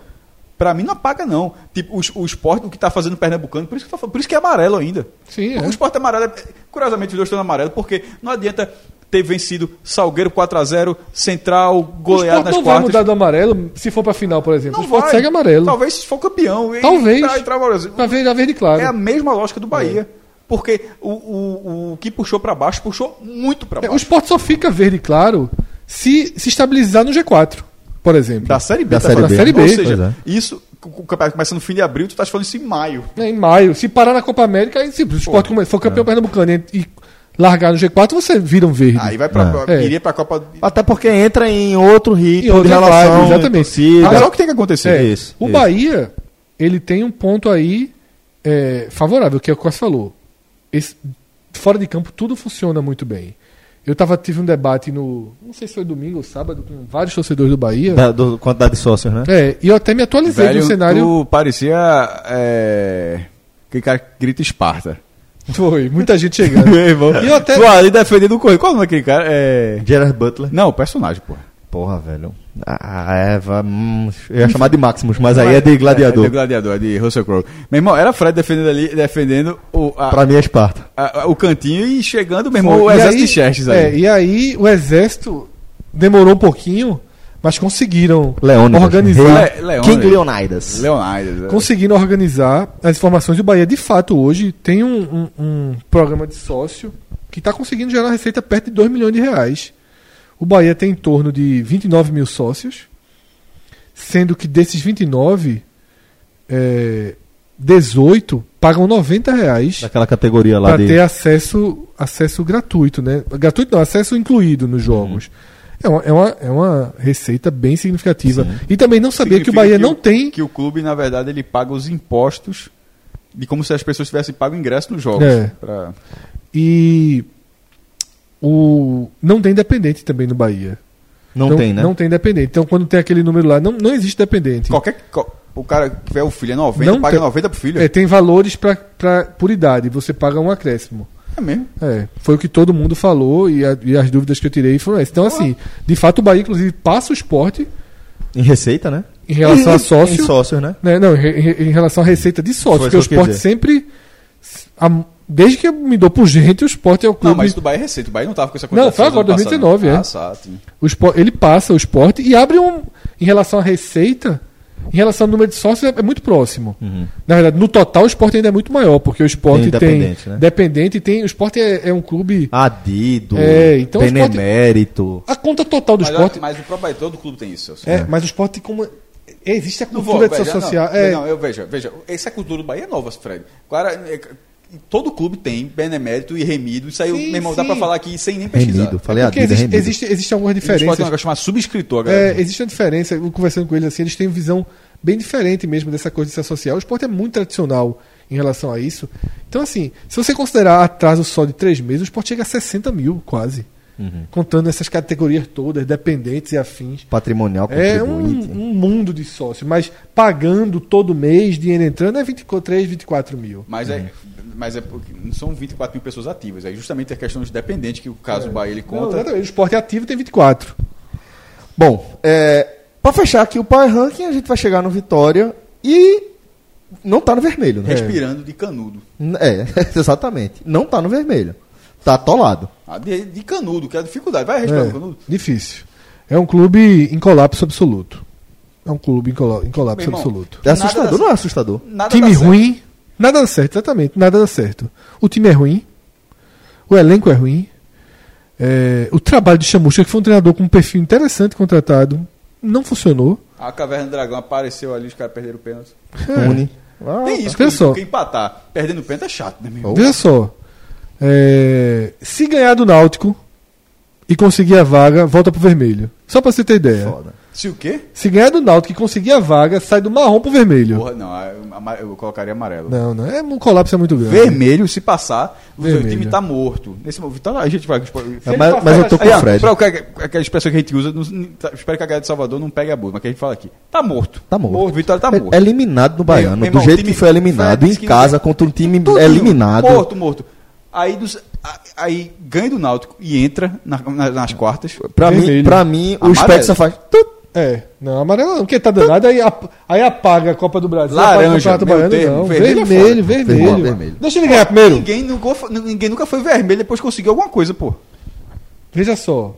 pra mim não apaga, não. Tipo, o, o esporte, o que tá fazendo o Pernambucano, por isso que, tá por isso que é amarelo ainda. Sim, é. O esporte amarelo, é- curiosamente, os dois estão amarelo, porque não adianta ter vencido Salgueiro 4x0, Central, O goleado nas não vai quartas. mudar do amarelo se for pra final, por exemplo. Não o esporte vai. segue amarelo. Talvez se for campeão. Talvez. entrar- entrar. Pra ver, a verde claro. É a mesma lógica do Bahia. Porque o, o, o que puxou pra baixo, puxou muito pra É, o baixo. esporte só fica verde claro se se estabilizar no G4, por exemplo. Da Série B. Da tá Série falando. B. Da Série B. Ou seja, é. isso, o campeonato começa no fim de abril, tu estás falando isso em maio. É, em maio. Se parar na Copa América, aí se o esporte come- for campeão pernambucano e, e largar no G4, você vira um verde. Aí vai pra, É. iria pra Copa. Até porque entra em outro ritmo Em outra de relação. vibe, exatamente. torcida. Mas é o que tem que acontecer. É, isso, o isso. Bahia, ele tem um ponto aí é, favorável, que é o que o Costa falou. Esse- fora de campo, tudo funciona muito bem. Eu tava, tive um debate no. Não sei se foi domingo ou sábado, com vários torcedores do Bahia. Da do, quantidade de sócios, né? É, e eu até me atualizei Velho, no cenário. tu parecia. É... Que cara que grita Esparta. Foi, muita gente chegando. Meu irmão. E eu até- Tu ali defendendo o correio. Qual é o nome daquele cara? É... Gerard Butler. Não, o personagem, pô. Porra, velho. Ah, é, va- hum, eu ia chamar de Maximus, mas aí é de gladiador. É de gladiador, é de Russell Crowe. Meu irmão, era Fred defendendo ali, defendendo o, a- Pra mim é Esparta. a- a- o cantinho e chegando, meu irmão, Foi. o exército aí- de Xerxes aí. É, e aí o exército demorou um pouquinho, mas conseguiram Leônidas. organizar. Le- Leônidas. King Leonidas. Leonidas. é. conseguindo organizar as informações. E o Bahia, de fato, hoje tem um, um- um programa de sócio que está conseguindo gerar receita perto de 2 milhões de reais. O Bahia tem em torno de 29 mil sócios, sendo que desses 29, é, 18 pagam 90 reais Daquela categoria lá para de. ter acesso, acesso gratuito, né? Gratuito não, acesso incluído nos jogos. É, uma, é, uma, é uma receita bem significativa. Sim. E também não sabia que o Bahia que não o- tem Que o clube, na verdade, ele paga os impostos de como se as pessoas tivessem pago ingresso nos jogos. É. Pra- E o não tem dependente também no Bahia. Não Então, tem, né? Não tem dependente. Então quando tem aquele número lá, não, não existe dependente. Qualquer. O cara que tiver o filho é 90, Não paga tem- 90 pro filho. É, tem valores pra, pra, por idade, você paga um acréscimo. É mesmo. É, foi o que todo mundo falou e, a- e as dúvidas que eu tirei foram essas. Então, assim, de fato, o Bahia, inclusive, passa o esporte Em receita, né? em relação a Em sócio. sócios, né? né, não, em, em relação à receita de sócio, Foi porque o esporte sempre. a- desde que eu me dou por gente, o esporte é o Não, clube. mas do Bahia é receita. O Bahia não tava com essa Não, de foi agora, ano passado, 2019, não. é. Ah. O esporte, ele passa o esporte e abre um. Em relação à receita, em relação ao número de sócios, é, é muito próximo. Na verdade, no total, o esporte ainda é muito maior, porque o esporte Tem né? Dependente tem. O esporte é, é um clube. Adido, É, então o esporte- Benemérito. A conta total do Mas, esporte. mas o próprio todo clube tem isso. Celso. É, mas o esporte como. Existe a cultura vou, de veja, social. não, é, não, eu veja, veja, essa cultura do Bahia é nova, Fred. Agora, é, todo clube tem benemérito e remido. Isso aí, Sim, meu irmão, dá sim. pra falar aqui sem nem pesquisar. Remido. Falei porque é existe, remido. existe, existe algumas O esporte tem um diferenças. negócio chamado subscritor, galera. É, existe uma diferença, eu conversando com eles assim, eles têm uma visão bem diferente mesmo dessa coisa de se associar. O esporte é muito tradicional em relação a isso. Então, assim, se você considerar atraso só de três meses, o esporte chega a 60 mil, quase. Contando essas categorias todas, dependentes e afins. Patrimonial É um, um mundo de sócio, mas pagando todo mês, dinheiro entrando, é 23, 24 mil. Mas é, mas é porque não são 24 mil pessoas ativas. É justamente a questão de dependente que o caso Bahia ele Não, conta. exatamente. o esporte ativo tem 24. Bom, é, para fechar aqui o Power Ranking, a gente vai chegar no Vitória e não tá no vermelho, né? respirando de canudo. É, exatamente. Não tá no vermelho. Tá atolado. Ah, de, de canudo, que é a dificuldade. Vai respirando É, canudo. difícil. É um clube em colapso absoluto. É um clube em, colo- em colapso irmão, absoluto. É assustador, não é assustador? Nada time dá certo. ruim, nada dá certo, exatamente, nada dá certo. O time é ruim, o elenco é ruim, é, o trabalho de Chamusca, que foi um treinador com um perfil interessante contratado, não funcionou. A Caverna do Dragão apareceu ali, os caras perderam o pênalti. Uni. Ah, Tem isso, que só. porque empatar perdendo o pênalti é chato, né, meu irmão? Veja só, é, se ganhar do Náutico e conseguir a vaga, volta pro vermelho. Só pra você ter ideia. foda. Se o quê? Se ganhar do Náutico e conseguir a vaga, sai do marrom pro vermelho. Porra, não, eu, ama- eu colocaria amarelo. Não, não, é um colapso é muito grande. Vermelho, se passar, o seu Vermelho. time tá morto. Nesse momento, Vitória, a gente vai. É, mas, mas eu tô com o Fred. pra- pra- aquela expressão que a gente usa, não- tá- espero que a galera de Salvador não pegue a burra, mas que a gente fala aqui. Tá morto. Tá morto. O Vitória tá É- morto. Eliminado no Baiano. Meu do irmão, jeito time- que foi eliminado, em casa, contra um time Tudinho, eliminado. Morto, morto. Aí, dos- aí ganha do Náutico e entra na- na- nas quartas. Pra mim, pra mim o só faz. É, não, amarelo não, porque tá danado, aí, ap- aí apaga a Copa do Brasil, Laranja, apaga o Campeonato Baiano, não. vermelho é Vermelho, vermelho. Vermelho, vermelho. Deixa ele ganhar primeiro. Ninguém nunca, foi- ninguém nunca foi vermelho depois conseguiu alguma coisa, pô. Veja só.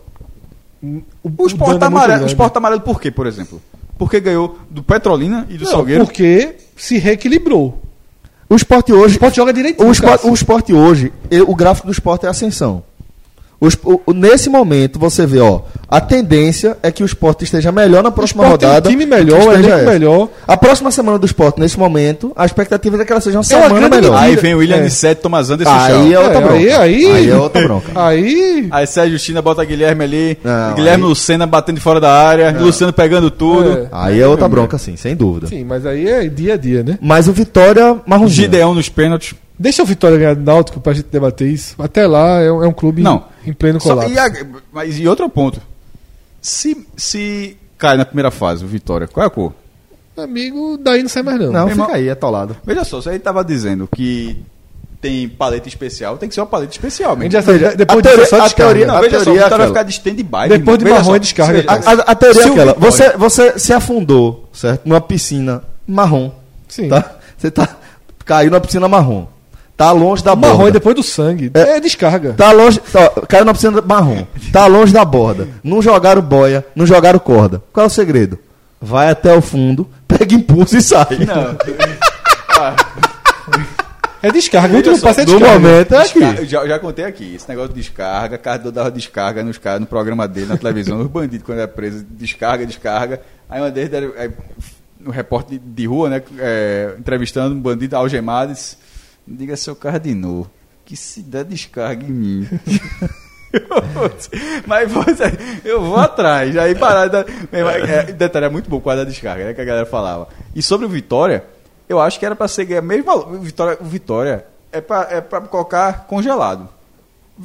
O, O esporte é amarelo. O grande. esporte amarelo por quê, por exemplo? Porque ganhou do Petrolina e do Não, Salgueiro. porque se reequilibrou. O esporte O hoje. esporte joga direitinho. O esporte, o esporte hoje, o gráfico do esporte é ascensão. O nesse momento, você vê, ó, a tendência é que o esporte esteja melhor na próxima esporte tem um rodada. time melhor, elenco essa. melhor. A próxima semana do esporte, nesse momento, a expectativa é que ela seja uma uma semana melhor. Aí vem o William É. de Sete, Thomas Anderson Aí é outra É, bronca. aí- aí- Aí é outra bronca. Aí. Aí Sérgio China bota Guilherme ali. Não, Guilherme aí- Lucena batendo de fora da área. Luciano pegando tudo. É. Aí é outra bronca, sim, sem dúvida. Sim, mas aí é dia a dia, né? Mas o Vitória marronzinho. Gideão nos pênaltis. Deixa o Vitória ganhar do Náutico pra gente debater isso. Até lá é um, é um clube Não. em pleno Só- colapso. e, a- mas e outro ponto. Se, se cai na primeira fase o Vitória, qual é a cor? Amigo, daí não sai mais não. Não, Meu fica irmão- aí, é atolado. Veja só, você aí tava dizendo que tem paleta especial, tem que ser uma paleta especial mesmo. já sabe, depois a disso é teoria- só a teoria- Não, a veja só, o teoria é Vitória vai ficar de stand-by. Depois irmão. de marrom só, é descarga. A, a- a teoria Se é aquela. Você, você se afundou, certo? Numa piscina marrom. Sim. Tá? Você tá, caiu na piscina marrom. Tá longe da Marrom é borda. depois do sangue. É. É, descarga. Tá longe. Tá, caiu na piscina marrom. Tá longe da borda. Não jogaram boia, não jogaram corda. Qual é o segredo? Vai até o fundo, pega impulso e sai. Não. É descarga. O último só, passo é no descarga. momento é aqui. Descarga- já, já contei aqui, esse negócio de descarga, Cardo dava descarga nos caras, no programa dele, na televisão, os bandidos quando era preso, descarga, descarga. Aí uma vez deram, aí, um repórter de, de rua, né, é, entrevistando um bandido algemado, disse, diga seu Cardinô, que se der descarga em mim. Mas você, eu vou atrás. Aí parada. É, detalhe, é muito bom com a da descarga, né? Que a galera falava. E sobre o Vitória, eu acho que era pra ser mesmo valor. O Vitória, o Vitória é pra, é pra colocar congelado.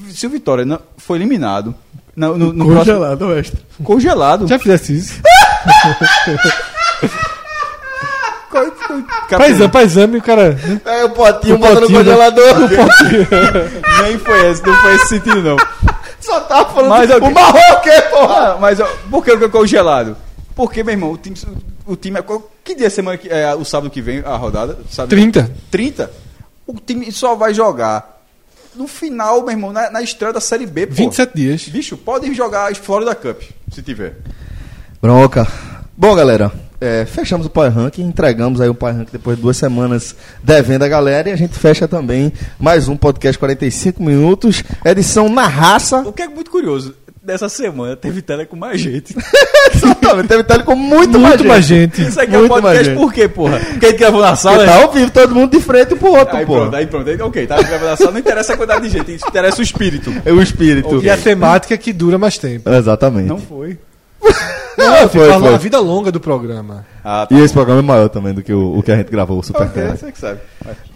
Se o Vitória não foi eliminado. No, no, no Congelado, próximo- congelado. Já fizesse isso. Pra exame, o cara. Pega o potinho, O bota no potinho, né? congelador. Nem foi esse, não foi esse sentido, não. Só tava falando Mas de- o marrom é o quê, porra? Ah, mas ó, por que eu congelado? Porque, meu irmão, o time. O time é, que dia é semana que, é o sábado que vem a rodada? Sábado, 30. 30? O time só vai jogar no final, meu irmão, na, na estreia da Série B, pô. 27 dias. Bicho, podem jogar a Florida Cup, se tiver. Bronca. Bom, galera, é, fechamos o Power Rank, entregamos aí o Power Rank depois de duas semanas devendo a galera e a gente fecha também mais um podcast 45 minutos, edição na raça. O que é muito curioso, dessa semana teve tela com mais gente. Exatamente, teve tele com muito, Muito mais gente. Isso aqui é um Muito mais podcast por quê, porra? Porque a gente gravou na sala. Porque tá ao vivo, todo mundo de frente um pro outro, Aí pô. pronto, aí pronto. Aí, ok, tá gravando na sala, não interessa a quantidade de gente, interessa o espírito. É o espírito. E a temática que dura mais tempo. Exatamente. Não foi. Não, eu foi, foi. a vida longa do programa. Ah, tá. E esse programa é maior também do que o, o que a gente gravou, o Super Ok, Terra. você que sabe.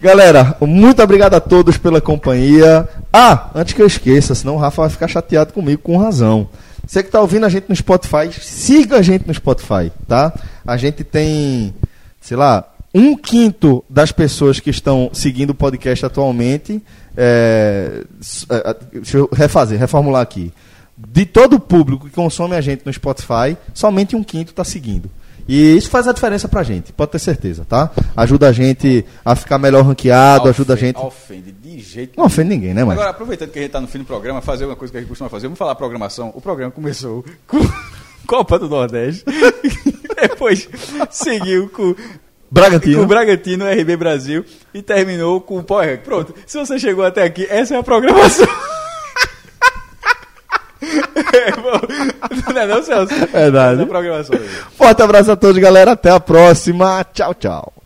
Galera, muito obrigado a todos pela companhia. Ah, antes que eu esqueça, senão o Rafa vai ficar chateado comigo com razão. Você que tá ouvindo a gente no Spotify, siga a gente no Spotify, tá? A gente tem, sei lá, um quinto das pessoas que estão seguindo o podcast atualmente. é, é, deixa eu refazer, reformular aqui. De todo o público que consome a gente no Spotify, somente um quinto está seguindo. E isso faz a diferença pra gente, pode ter certeza, tá? Ajuda a gente a ficar melhor ranqueado, ajuda a Ofende- gente. Ofende de jeito Não ofende ninguém, né, mas Agora, aproveitando que a gente tá no fim do programa, fazer uma coisa que a gente costuma fazer. Vamos falar programação. O programa começou com Copa do Nordeste. Depois seguiu com, com Bragantino. o Bragantino, RB Brasil. E terminou com o Power Rank. Pronto. Se você chegou até aqui, essa é a programação. é, não é não, Celso? Verdade. É. Forte abraço a todos, galera. Até a próxima. Tchau, tchau.